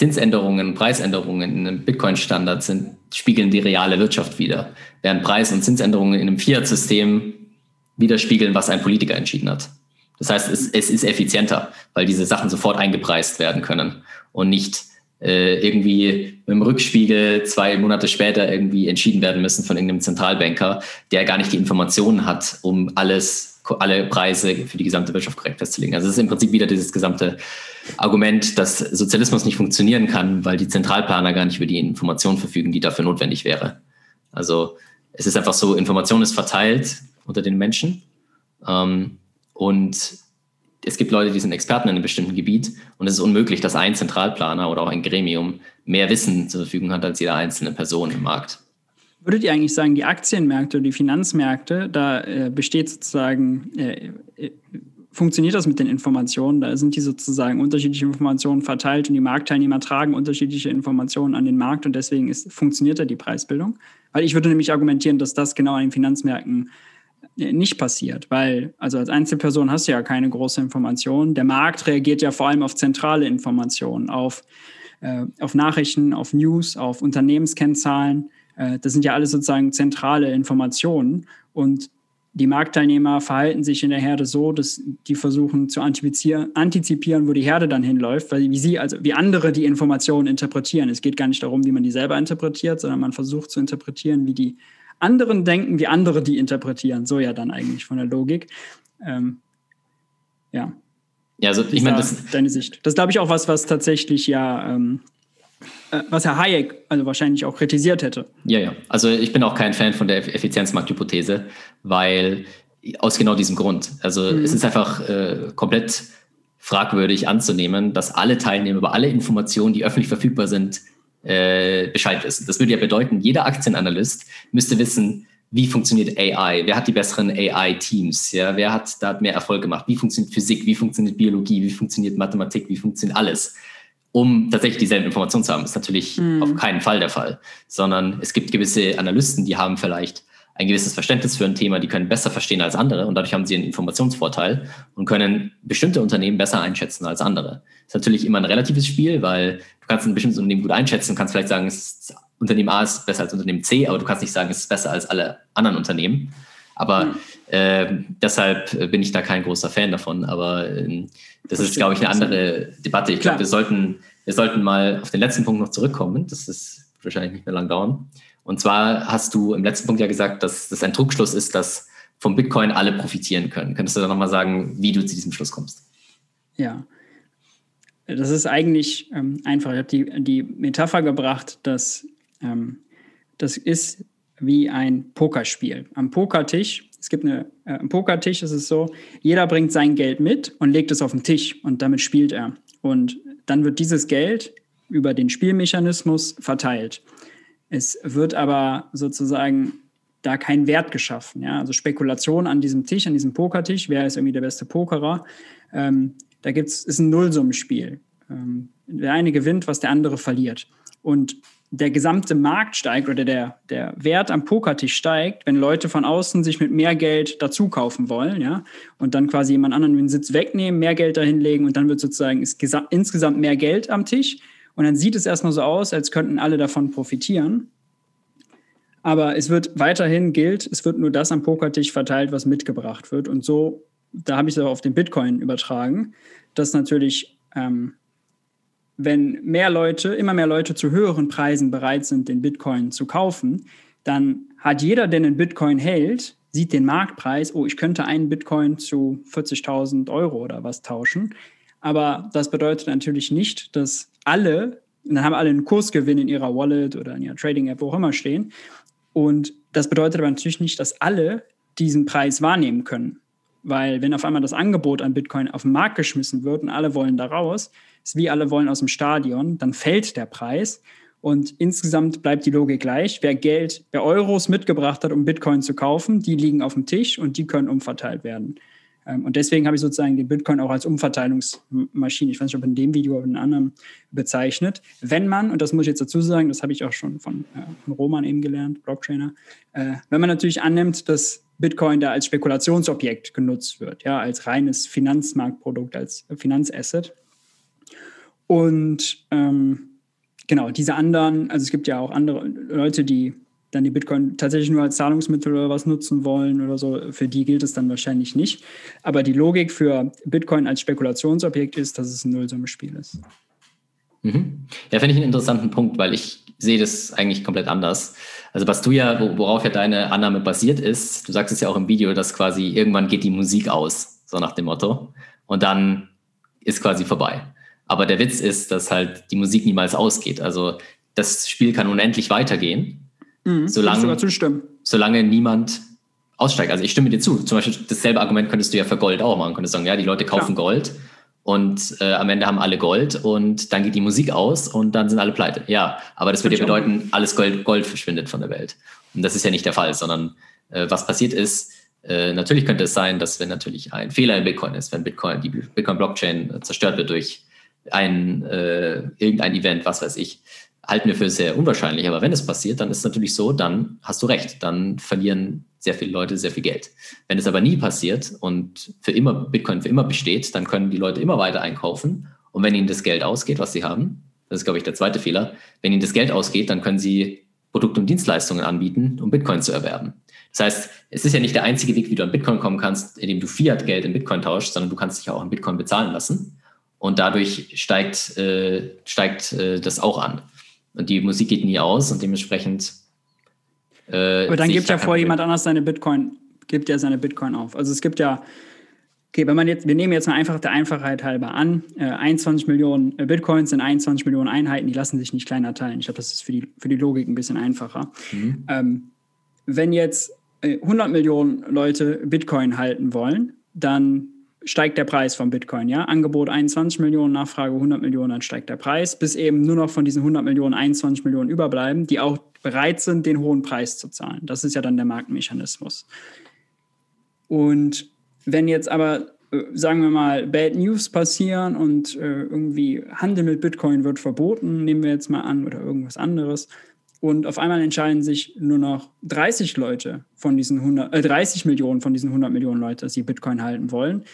Zinsänderungen, Preisänderungen in einem Bitcoin-Standard sind, spiegeln die reale Wirtschaft wieder, während Preis- und Zinsänderungen in einem Fiat-System widerspiegeln, was ein Politiker entschieden hat. Das heißt, es, es ist effizienter, weil diese Sachen sofort eingepreist werden können und nicht äh, irgendwie im Rückspiegel zwei Monate später irgendwie entschieden werden müssen von irgendeinem Zentralbanker, der gar nicht die Informationen hat, um alles, alle Preise für die gesamte Wirtschaft korrekt festzulegen. Also es ist im Prinzip wieder dieses gesamte Argument, dass Sozialismus nicht funktionieren kann, weil die Zentralplaner gar nicht über die Informationen verfügen, die dafür notwendig wäre. Also es ist einfach so, Information ist verteilt unter den Menschen ähm, und es gibt Leute, die sind Experten in einem bestimmten Gebiet und es ist unmöglich, dass ein Zentralplaner oder auch ein Gremium mehr Wissen zur Verfügung hat als jede einzelne Person im Markt. Würdet ihr eigentlich sagen, die Aktienmärkte oder die Finanzmärkte, da äh, besteht sozusagen, äh, äh, funktioniert das mit den Informationen? Da sind die sozusagen unterschiedliche Informationen verteilt und die Marktteilnehmer tragen unterschiedliche Informationen an den Markt und deswegen ist, funktioniert da die Preisbildung? Weil ich würde nämlich argumentieren, dass das genau an den Finanzmärkten nicht passiert, weil also als Einzelperson hast du ja keine große Information. Der Markt reagiert ja vor allem auf zentrale Informationen, auf, äh, auf Nachrichten, auf News, auf Unternehmenskennzahlen. Äh, das sind ja alles sozusagen zentrale Informationen und die Marktteilnehmer verhalten sich in der Herde so, dass die versuchen zu antizipieren, wo die Herde dann hinläuft, weil wie sie, also wie andere die Informationen interpretieren. Es geht gar nicht darum, wie man die selber interpretiert, sondern man versucht zu interpretieren, wie die anderen denken, wie andere die interpretieren. So ja dann eigentlich von der Logik. Ähm, ja. Ja, also ich meine, das deine Sicht. Das glaube ich auch was, was tatsächlich ja, ähm, äh, was Herr Hayek also wahrscheinlich auch kritisiert hätte. Ja, ja. Also ich bin auch kein Fan von der Effizienzmarkthypothese, weil aus genau diesem Grund. Also mhm. es ist einfach äh, komplett fragwürdig anzunehmen, dass alle Teilnehmer über alle Informationen, die öffentlich verfügbar sind, äh, Bescheid wissen. Das würde ja bedeuten, jeder Aktienanalyst müsste wissen, wie funktioniert AI, wer hat die besseren AI-Teams, ja, wer hat da mehr Erfolg gemacht, wie funktioniert Physik, wie funktioniert Biologie, wie funktioniert Mathematik, wie funktioniert alles. Um tatsächlich dieselben Informationen zu haben, ist natürlich mhm. auf keinen Fall der Fall, sondern es gibt gewisse Analysten, die haben vielleicht ein gewisses Verständnis für ein Thema, die können besser verstehen als andere und dadurch haben sie einen Informationsvorteil und können bestimmte Unternehmen besser einschätzen als andere. Ist natürlich immer ein relatives Spiel, weil du kannst ein bestimmtes Unternehmen gut einschätzen, kannst vielleicht sagen, ist Unternehmen A ist besser als Unternehmen C, aber du kannst nicht sagen, es ist besser als alle anderen Unternehmen. Aber mhm. äh, deshalb bin ich da kein großer Fan davon. Aber äh, das Verstehe, ist, glaube ich, eine andere Debatte. Ich glaube, wir sollten, wir sollten mal auf den letzten Punkt noch zurückkommen. Das ist wahrscheinlich nicht mehr lang dauern. Und zwar hast du im letzten Punkt ja gesagt, dass das ein Trugschluss ist, dass vom Bitcoin alle profitieren können. Könntest du da nochmal sagen, wie du zu diesem Schluss kommst? Ja, das ist eigentlich ähm, einfach. Ich habe die, die Metapher gebracht, dass ähm, das ist wie ein Pokerspiel. Am Pokertisch, es gibt eine, äh, am Pokertisch ist es so, jeder bringt sein Geld mit und legt es auf den Tisch und damit spielt er. Und dann wird dieses Geld über den Spielmechanismus verteilt. Es wird aber sozusagen da kein Wert geschaffen. Ja? Also Spekulation an diesem Tisch, an diesem Pokertisch, wer ist irgendwie der beste Pokerer, ähm, da gibt's, ist ein Nullsummenspiel. Ähm, der eine gewinnt, was der andere verliert. Und der gesamte Markt steigt oder der, der Wert am Pokertisch steigt, wenn Leute von außen sich mit mehr Geld dazu kaufen wollen, ja, und dann quasi jemand anderen den Sitz wegnehmen, mehr Geld dahinlegen und dann wird sozusagen insgesamt mehr Geld am Tisch. Und dann sieht es erstmal so aus, als könnten alle davon profitieren. Aber es wird weiterhin gilt, es wird nur das am Pokertisch verteilt, was mitgebracht wird. Und so, da habe ich es auch auf den Bitcoin übertragen, dass natürlich, ähm, wenn mehr Leute, immer mehr Leute zu höheren Preisen bereit sind, den Bitcoin zu kaufen, dann hat jeder, der einen Bitcoin hält, sieht den Marktpreis, oh, ich könnte einen Bitcoin zu 40.000 Euro oder was tauschen. Aber das bedeutet natürlich nicht, dass alle, dann haben alle einen Kursgewinn in ihrer Wallet oder in ihrer Trading-App, wo auch immer stehen. Und das bedeutet aber natürlich nicht, dass alle diesen Preis wahrnehmen können. Weil wenn auf einmal das Angebot an Bitcoin auf den Markt geschmissen wird und alle wollen da raus, ist wie alle wollen aus dem Stadion, dann fällt der Preis. Und insgesamt bleibt die Logik gleich. Wer Geld, wer Euros mitgebracht hat, um Bitcoin zu kaufen, die liegen auf dem Tisch und die können umverteilt werden. Ähm, und deswegen habe ich sozusagen den Bitcoin auch als Umverteilungsmaschine, ich weiß nicht, ob in dem Video oder in einem anderen bezeichnet. Wenn man, und das muss ich jetzt dazu sagen, das habe ich auch schon von, äh, von Roman eben gelernt, Blocktrainer, äh, wenn man natürlich annimmt, dass Bitcoin da als Spekulationsobjekt genutzt wird, ja, als reines Finanzmarktprodukt, als Finanzasset. Und ähm, genau, diese anderen, also es gibt ja auch andere Leute, die dann die Bitcoin tatsächlich nur als Zahlungsmittel oder was nutzen wollen oder so, für die gilt es dann wahrscheinlich nicht. Aber die Logik für Bitcoin als Spekulationsobjekt ist, dass es ein Nullsummenspiel ist. Mhm. Ja, finde ich einen interessanten Punkt, weil ich sehe das eigentlich komplett anders. Also was du ja, worauf ja deine Annahme basiert ist, du sagst es ja auch im Video, dass quasi irgendwann geht die Musik aus, so nach dem Motto. Und dann ist quasi vorbei. Aber der Witz ist, dass halt die Musik niemals ausgeht. Also das Spiel kann unendlich weitergehen, mhm, solange, solange niemand aussteigt. Also ich stimme dir zu. Zum Beispiel dasselbe Argument könntest du ja für Gold auch machen. Könntest sagen, ja, die Leute kaufen Klar. Gold und äh, am Ende haben alle Gold und dann geht die Musik aus und dann sind alle pleite. Ja, aber das würde ja bedeuten, alles Gold, Gold verschwindet von der Welt. Und das ist ja nicht der Fall, sondern äh, was passiert ist, äh, natürlich könnte es sein, dass wenn natürlich ein Fehler in Bitcoin ist, wenn Bitcoin, die Bitcoin-Blockchain zerstört wird durch ein, äh, irgendein Event, was weiß ich, halten wir für sehr unwahrscheinlich. Aber wenn es passiert, dann ist es natürlich so, dann hast du recht, dann verlieren sehr viele Leute sehr viel Geld. Wenn es aber nie passiert und für immer Bitcoin für immer besteht, dann können die Leute immer weiter einkaufen. Und wenn ihnen das Geld ausgeht, was sie haben, das ist, glaube ich, der zweite Fehler, wenn ihnen das Geld ausgeht, dann können sie Produkte und Dienstleistungen anbieten, um Bitcoin zu erwerben. Das heißt, es ist ja nicht der einzige Weg, wie du an Bitcoin kommen kannst, indem du Fiat-Geld in Bitcoin tauschst, sondern du kannst dich ja auch in Bitcoin bezahlen lassen. Und dadurch steigt, äh, steigt äh, das auch an. Und die Musik geht nie aus und dementsprechend. Äh, Aber dann gibt ja vor jemand anders seine Bitcoin, gibt ja seine Bitcoin auf. Also es gibt ja, okay, wenn man jetzt, wir nehmen jetzt mal einfach der Einfachheit halber an, äh, 21 Millionen äh, Bitcoins sind 21 Millionen Einheiten, die lassen sich nicht kleiner teilen. Ich glaube, das ist für die, für die Logik ein bisschen einfacher. Mhm. Ähm, wenn jetzt 100 äh, Millionen Leute Bitcoin halten wollen, dann steigt der Preis von Bitcoin. Ja? Angebot 21 Millionen, Nachfrage 100 Millionen, dann steigt der Preis, bis eben nur noch von diesen 100 Millionen 21 Millionen überbleiben, die auch bereit sind, den hohen Preis zu zahlen. Das ist ja dann der Marktmechanismus. Und wenn jetzt aber, äh, sagen wir mal, Bad News passieren und äh, irgendwie Handel mit Bitcoin wird verboten, nehmen wir jetzt mal an, oder irgendwas anderes, und auf einmal entscheiden sich nur noch 30 Leute von diesen 100, äh, 30 Millionen von diesen 100 Millionen Leuten, dass sie Bitcoin halten wollen,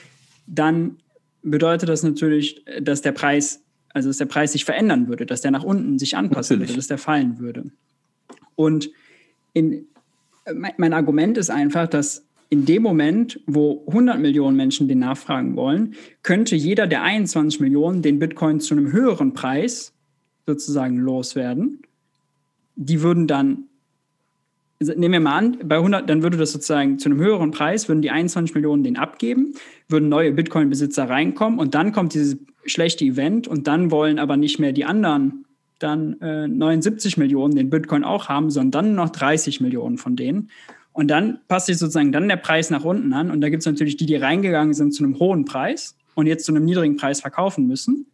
dann bedeutet das natürlich, dass der Preis, also dass der Preis sich verändern würde, dass der nach unten sich anpassen natürlich. würde, dass der fallen würde. Und in, mein Argument ist einfach, dass in dem Moment, wo 100 Millionen Menschen den nachfragen wollen, könnte jeder der 21 Millionen den Bitcoin zu einem höheren Preis sozusagen loswerden. Die würden dann nehmen wir mal an, bei 100, dann würde das sozusagen zu einem höheren Preis, würden die 21 Millionen den abgeben, würden neue Bitcoin-Besitzer reinkommen und dann kommt dieses schlechte Event und dann wollen aber nicht mehr die anderen dann äh, 79 Millionen den Bitcoin auch haben, sondern dann noch 30 Millionen von denen. Und dann passt sich sozusagen dann der Preis nach unten an. Und da gibt es natürlich die, die reingegangen sind zu einem hohen Preis und jetzt zu einem niedrigen Preis verkaufen müssen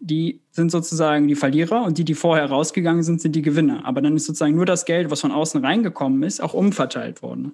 die sind sozusagen die Verlierer und die, die vorher rausgegangen sind, sind die Gewinner. Aber dann ist sozusagen nur das Geld, was von außen reingekommen ist, auch umverteilt worden.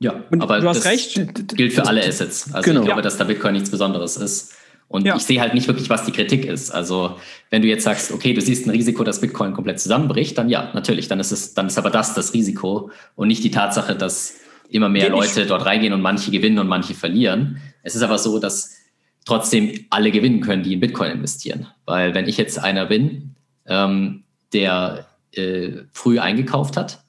Ja, und aber du hast das recht. gilt für alle Assets. Also genau. ich glaube, dass da Bitcoin nichts Besonderes ist. Und ja. ich sehe halt nicht wirklich, was die Kritik ist. Also wenn du jetzt sagst, okay, du siehst ein Risiko, dass Bitcoin komplett zusammenbricht, dann ja, natürlich, dann ist es, dann ist aber das das Risiko und nicht die Tatsache, dass immer mehr Leute dort reingehen und manche gewinnen und manche verlieren. Es ist aber so, dass trotzdem alle gewinnen können, die in Bitcoin investieren. Weil wenn ich jetzt einer bin, ähm, der äh, früh eingekauft hat,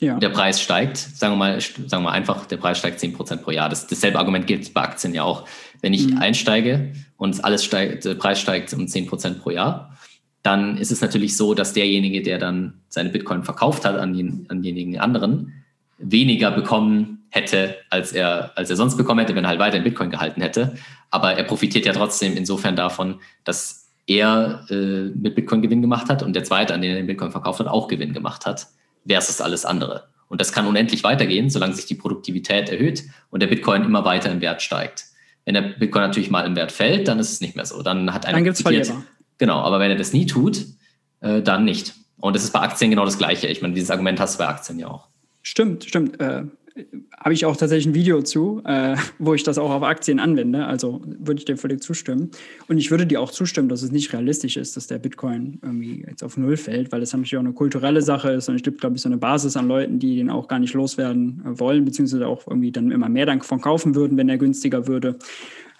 ja. der Preis steigt, sagen wir mal, sagen wir mal einfach, der Preis steigt 10% pro Jahr. Das, dasselbe Argument gilt bei Aktien ja auch. Wenn ich mhm. einsteige und alles steigt, der Preis steigt um 10% pro Jahr, dann ist es natürlich so, dass derjenige, der dann seine Bitcoin verkauft hat an, den, an denjenigen anderen, weniger bekommen hätte, als er, als er sonst bekommen hätte, wenn er halt weiter in Bitcoin gehalten hätte. Aber er profitiert ja trotzdem insofern davon, dass er äh, mit Bitcoin Gewinn gemacht hat und der zweite, an den er den Bitcoin verkauft hat, auch Gewinn gemacht hat, versus alles andere. Und das kann unendlich weitergehen, solange sich die Produktivität erhöht und der Bitcoin immer weiter im Wert steigt. Wenn der Bitcoin natürlich mal im Wert fällt, dann ist es nicht mehr so. Dann hat einer dann gibt's Verlierer. Genau, aber wenn er das nie tut, äh, dann nicht. Und das ist bei Aktien genau das Gleiche. Ich meine, dieses Argument hast du bei Aktien ja auch. Stimmt, stimmt. Äh, habe ich auch tatsächlich ein Video zu, äh, wo ich das auch auf Aktien anwende. Also würde ich dir völlig zustimmen. Und ich würde dir auch zustimmen, dass es nicht realistisch ist, dass der Bitcoin irgendwie jetzt auf Null fällt, weil das natürlich auch eine kulturelle Sache ist. Und es gibt, glaube ich, so eine Basis an Leuten, die den auch gar nicht loswerden äh, wollen, beziehungsweise auch irgendwie dann immer mehr davon kaufen würden, wenn er günstiger würde.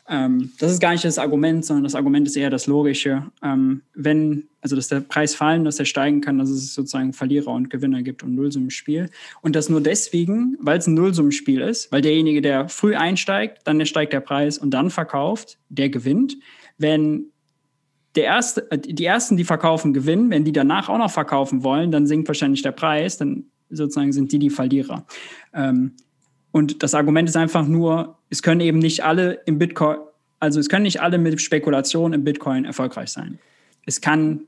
Ähm, das ist gar nicht das Argument, sondern das Argument ist eher das Logische. Ähm, wenn, also dass der Preis fallen, dass er steigen kann, dass es sozusagen Verlierer und Gewinner gibt und Nullsummenspiel. Und das nur deswegen, weil es ein Nullsummenspiel ist, weil derjenige, der früh einsteigt, dann steigt der Preis und dann verkauft, der gewinnt. Wenn der erste, äh, die ersten, die verkaufen, gewinnen. Wenn die danach auch noch verkaufen wollen, dann sinkt wahrscheinlich der Preis. Dann sozusagen sind die die Verlierer. Ähm, und das Argument ist einfach nur, es können eben nicht alle im Bitcoin, also es können nicht alle mit Spekulation im Bitcoin erfolgreich sein. Es kann.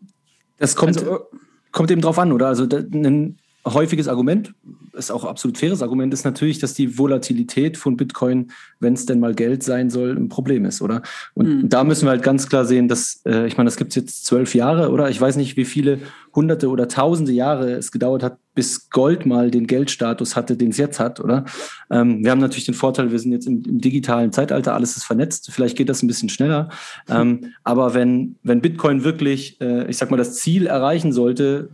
Das kommt, also, kommt eben drauf an, oder? Also ein häufiges Argument, ist auch absolut faires Argument, ist natürlich, dass die Volatilität von Bitcoin, wenn es denn mal Geld sein soll, ein Problem ist, oder? Und mhm. da müssen wir halt ganz klar sehen, dass, äh, ich meine, das gibt es jetzt zwölf Jahre, oder? Ich weiß nicht, wie viele hunderte oder tausende Jahre es gedauert hat, bis Gold mal den Geldstatus hatte, den es jetzt hat, oder? Ähm, wir haben natürlich den Vorteil, wir sind jetzt im, im, digitalen Zeitalter, alles ist vernetzt, vielleicht geht das ein bisschen schneller. Ähm, aber wenn, wenn Bitcoin wirklich, äh, ich sag mal, das Ziel erreichen sollte,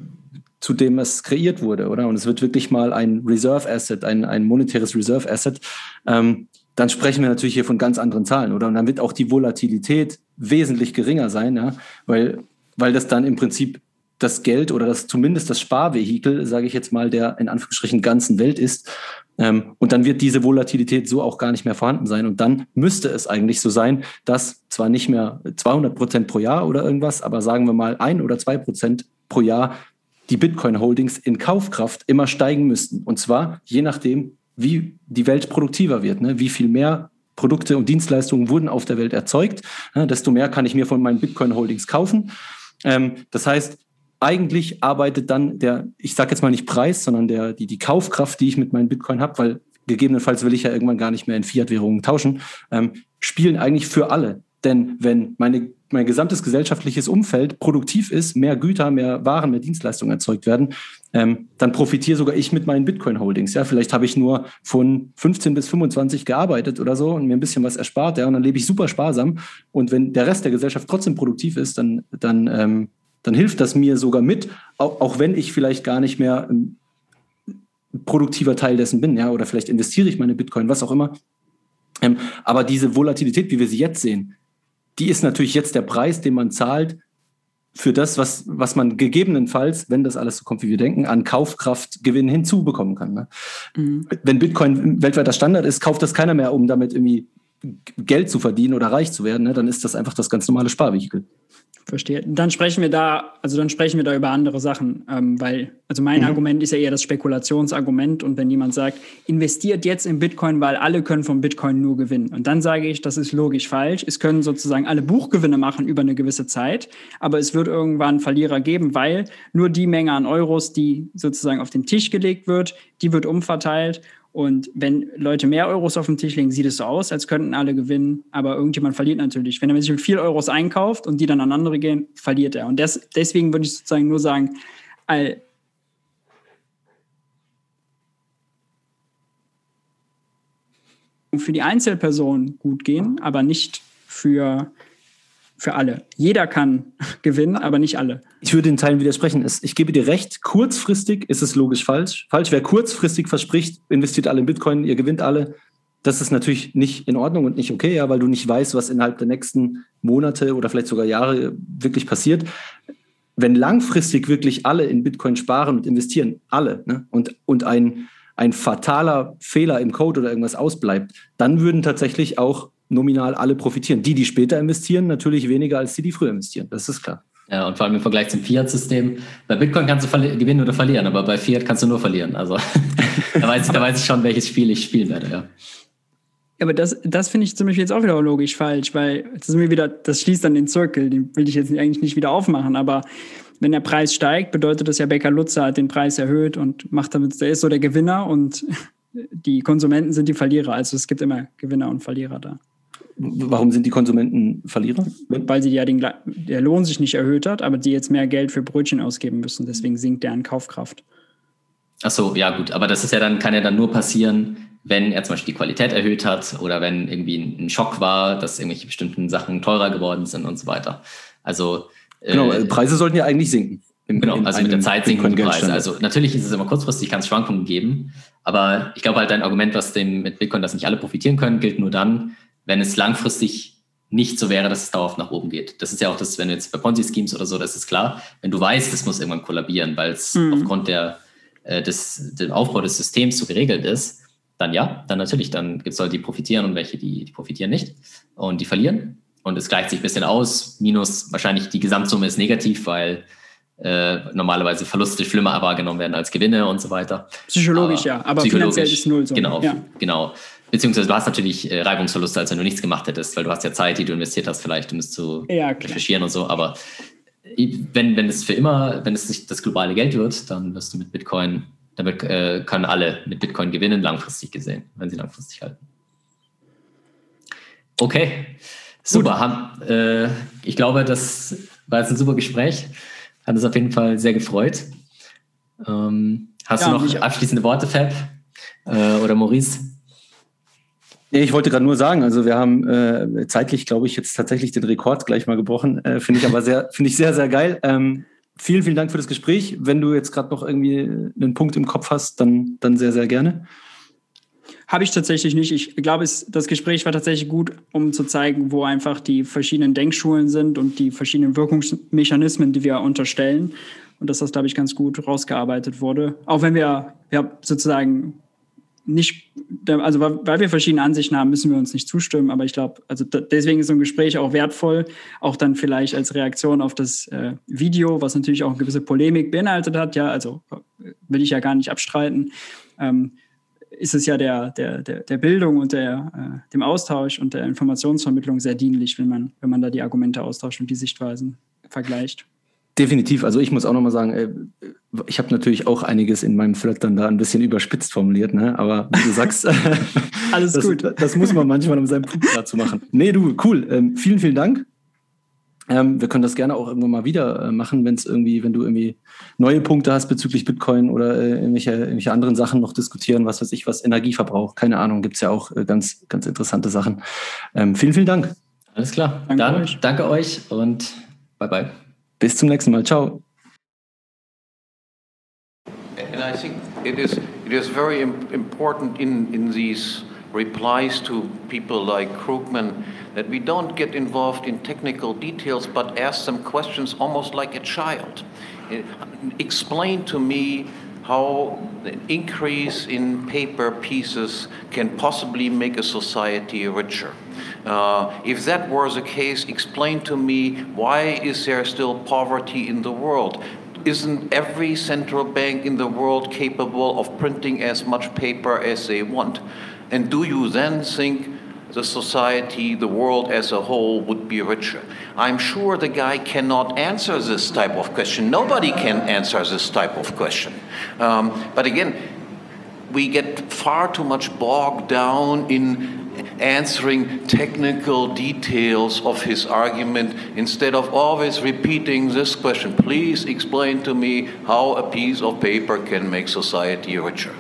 zu dem es kreiert wurde, oder? Und es wird wirklich mal ein Reserve Asset, ein, ein monetäres Reserve Asset. Ähm, dann sprechen wir natürlich hier von ganz anderen Zahlen, oder? Und dann wird auch die Volatilität wesentlich geringer sein, ja? weil, weil das dann im Prinzip das Geld oder das zumindest das Sparvehikel, sage ich jetzt mal, der in Anführungsstrichen ganzen Welt ist. Ähm, und dann wird diese Volatilität so auch gar nicht mehr vorhanden sein. Und dann müsste es eigentlich so sein, dass zwar nicht mehr 200 Prozent pro Jahr oder irgendwas, aber sagen wir mal ein oder zwei Prozent pro Jahr die Bitcoin-Holdings in Kaufkraft immer steigen müssten. Und zwar je nachdem, wie die Welt produktiver wird, ne? wie viel mehr Produkte und Dienstleistungen wurden auf der Welt erzeugt, ne? desto mehr kann ich mir von meinen Bitcoin-Holdings kaufen. Ähm, das heißt, eigentlich arbeitet dann der, ich sage jetzt mal nicht Preis, sondern der, die, die Kaufkraft, die ich mit meinen Bitcoin habe, weil gegebenenfalls will ich ja irgendwann gar nicht mehr in Fiat-Währungen tauschen, ähm, spielen eigentlich für alle. Denn wenn meine, mein gesamtes gesellschaftliches Umfeld produktiv ist, mehr Güter, mehr Waren, mehr Dienstleistungen erzeugt werden, ähm, dann profitiere sogar ich mit meinen Bitcoin-Holdings. Ja, vielleicht habe ich nur von 15 bis 25 gearbeitet oder so und mir ein bisschen was erspart, ja, und dann lebe ich super sparsam. Und wenn der Rest der Gesellschaft trotzdem produktiv ist, dann, dann, ähm, dann hilft das mir sogar mit, auch, auch wenn ich vielleicht gar nicht mehr ein produktiver Teil dessen bin, ja, oder vielleicht investiere ich meine Bitcoin, was auch immer. Ähm, aber diese Volatilität, wie wir sie jetzt sehen, die ist natürlich jetzt der Preis, den man zahlt für das, was, was man gegebenenfalls, wenn das alles so kommt, wie wir denken, an Kaufkraftgewinn hinzubekommen kann. Ne? Mhm. Wenn Bitcoin weltweiter Standard ist, kauft das keiner mehr, um damit irgendwie Geld zu verdienen oder reich zu werden. Ne? Dann ist das einfach das ganz normale Sparvehikel. Verstehe. Dann sprechen wir da, also dann sprechen wir da über andere Sachen, ähm, weil, also mein mhm. Argument ist ja eher das Spekulationsargument und wenn jemand sagt, investiert jetzt in Bitcoin, weil alle können vom Bitcoin nur gewinnen. Und dann sage ich, das ist logisch falsch. Es können sozusagen alle Buchgewinne machen über eine gewisse Zeit, aber es wird irgendwann Verlierer geben, weil nur die Menge an Euros, die sozusagen auf den Tisch gelegt wird, die wird umverteilt und wenn Leute mehr Euros auf den Tisch legen, sieht es so aus, als könnten alle gewinnen, aber irgendjemand verliert natürlich. Wenn er sich mit viel Euros einkauft und die dann an andere gehen, verliert er. Und das, deswegen würde ich sozusagen nur sagen, all, für die Einzelperson gut gehen, aber nicht für für alle. Jeder kann gewinnen, aber nicht alle. Ich würde den Teilen widersprechen. Ich gebe dir recht, kurzfristig ist es logisch falsch. Falsch, wer kurzfristig verspricht, investiert alle in Bitcoin, ihr gewinnt alle. Das ist natürlich nicht in Ordnung und nicht okay, ja, weil du nicht weißt, was innerhalb der nächsten Monate oder vielleicht sogar Jahre wirklich passiert. Wenn langfristig wirklich alle in Bitcoin sparen und investieren, alle, ne, und, und ein, ein fataler Fehler im Code oder irgendwas ausbleibt, dann würden tatsächlich auch nominal alle profitieren. Die, die später investieren, natürlich weniger als die, die früher investieren. Das ist klar. Ja, und vor allem im Vergleich zum Fiat-System. Bei Bitcoin kannst du gewinnen oder verlieren, aber bei Fiat kannst du nur verlieren. Also da, weiß ich, da weiß ich schon, welches Spiel ich spielen werde, ja. Aber das, das finde ich zum Beispiel jetzt auch wieder logisch falsch, weil das, ist mir wieder, das schließt dann den Zirkel, den will ich jetzt eigentlich nicht wieder aufmachen. Aber wenn der Preis steigt, bedeutet das ja, Becker Lutzer hat den Preis erhöht und macht damit, der ist so der Gewinner und die Konsumenten sind die Verlierer. Also es gibt immer Gewinner und Verlierer da. Warum sind die Konsumenten Verlierer? Weil sie ja den, der Lohn sich nicht erhöht hat, aber die jetzt mehr Geld für Brötchen ausgeben müssen. Deswegen sinkt deren Kaufkraft. Ach so, ja gut, aber das ist ja dann, kann ja dann nur passieren, wenn er zum Beispiel die Qualität erhöht hat oder wenn irgendwie ein Schock war, dass irgendwelche bestimmten Sachen teurer geworden sind und so weiter. Also genau, äh, Preise sollten ja eigentlich sinken. Im, genau, also mit der Zeit sinken die Preise. Also natürlich ist es immer kurzfristig, kann es Schwankungen geben, aber ich glaube halt dein Argument, was dem mit Bitcoin, dass nicht alle profitieren können, gilt nur dann, wenn es langfristig nicht so wäre, dass es dauerhaft nach oben geht. Das ist ja auch das, wenn du jetzt bei Ponzi-Schemes oder so, das ist klar, wenn du weißt, es muss irgendwann kollabieren, weil es mhm. aufgrund der, äh, des, dem Aufbau des Systems so geregelt ist, dann ja, dann natürlich, dann gibt es Leute, die profitieren und welche, die, die profitieren nicht und die verlieren. und es gleicht sich ein bisschen aus, minus wahrscheinlich die Gesamtsumme ist negativ, weil äh, normalerweise Verluste schlimmer wahrgenommen werden als Gewinne und so weiter. Psychologisch aber, ja, aber finanziell ist null so. Genau, ja. genau. Beziehungsweise du hast natürlich äh, Reibungsverluste, als wenn du nichts gemacht hättest, weil du hast ja Zeit, die du investiert hast, vielleicht, um es zu ja, recherchieren und so. Aber wenn, wenn es für immer, wenn es nicht das globale Geld wird, dann wirst du mit Bitcoin, damit äh, können alle mit Bitcoin gewinnen, langfristig gesehen, wenn sie langfristig halten. Okay, super. Haben, äh, ich glaube, das war jetzt ein super Gespräch. Hat uns auf jeden Fall sehr gefreut. Ähm, hast ja, du noch abschließende Worte, Fab äh, oder Maurice? Ich wollte gerade nur sagen, also wir haben äh, zeitlich, glaube ich, jetzt tatsächlich den Rekord gleich mal gebrochen. Äh, finde ich aber sehr, finde ich sehr, sehr geil. Ähm, vielen, vielen Dank für das Gespräch. Wenn du jetzt gerade noch irgendwie einen Punkt im Kopf hast, dann, dann sehr, sehr gerne. Habe ich tatsächlich nicht. Ich glaube, das Gespräch war tatsächlich gut, um zu zeigen, wo einfach die verschiedenen Denkschulen sind und die verschiedenen Wirkungsmechanismen, die wir unterstellen. Und dass das, glaube ich, ganz gut rausgearbeitet wurde. Auch wenn wir, wir sozusagen nicht, also weil wir verschiedene Ansichten haben, müssen wir uns nicht zustimmen, aber ich glaube, also deswegen ist so ein Gespräch auch wertvoll, auch dann vielleicht als Reaktion auf das äh, Video, was natürlich auch eine gewisse Polemik beinhaltet hat, ja, also will ich ja gar nicht abstreiten, ähm, ist es ja der, der, der, der Bildung und der, äh, dem Austausch und der Informationsvermittlung sehr dienlich, wenn man, wenn man da die Argumente austauscht und die Sichtweisen vergleicht. Definitiv. Also ich muss auch nochmal sagen, äh, ich habe natürlich auch einiges in meinem Thread dann da ein bisschen überspitzt formuliert, ne? aber wie du sagst, alles das, gut. Das muss man manchmal, um seinen Punkt klar zu machen. Nee, du, cool. Ähm, vielen, vielen Dank. Ähm, wir können das gerne auch irgendwann mal wieder äh, machen, wenn es irgendwie, wenn du irgendwie neue Punkte hast bezüglich Bitcoin oder äh, irgendwelche, irgendwelche anderen Sachen noch diskutieren, was weiß ich, was Energieverbrauch, keine Ahnung, gibt es ja auch äh, ganz, ganz interessante Sachen. Ähm, vielen, vielen Dank. Alles klar. Danke Dann euch. danke euch und bye bye. Bis zum nächsten Mal. Ciao. And I think it is, it is very important in, in these replies to people like Krugman that we don't get involved in technical details but ask them questions almost like a child. Eh, explain to me how the increase in paper pieces can possibly make a society richer. Uh, if that were the case, explain to me why is there still poverty in the world? Isn't every central bank in the world capable of printing as much paper as they want? And do you then think the society, the world as a whole would be richer? I'm sure the guy cannot answer this type of question. Nobody can answer this type of question. Um, but again, we get far too much bogged down in answering technical details of his argument instead of always repeating this question. Please explain to me how a piece of paper can make society richer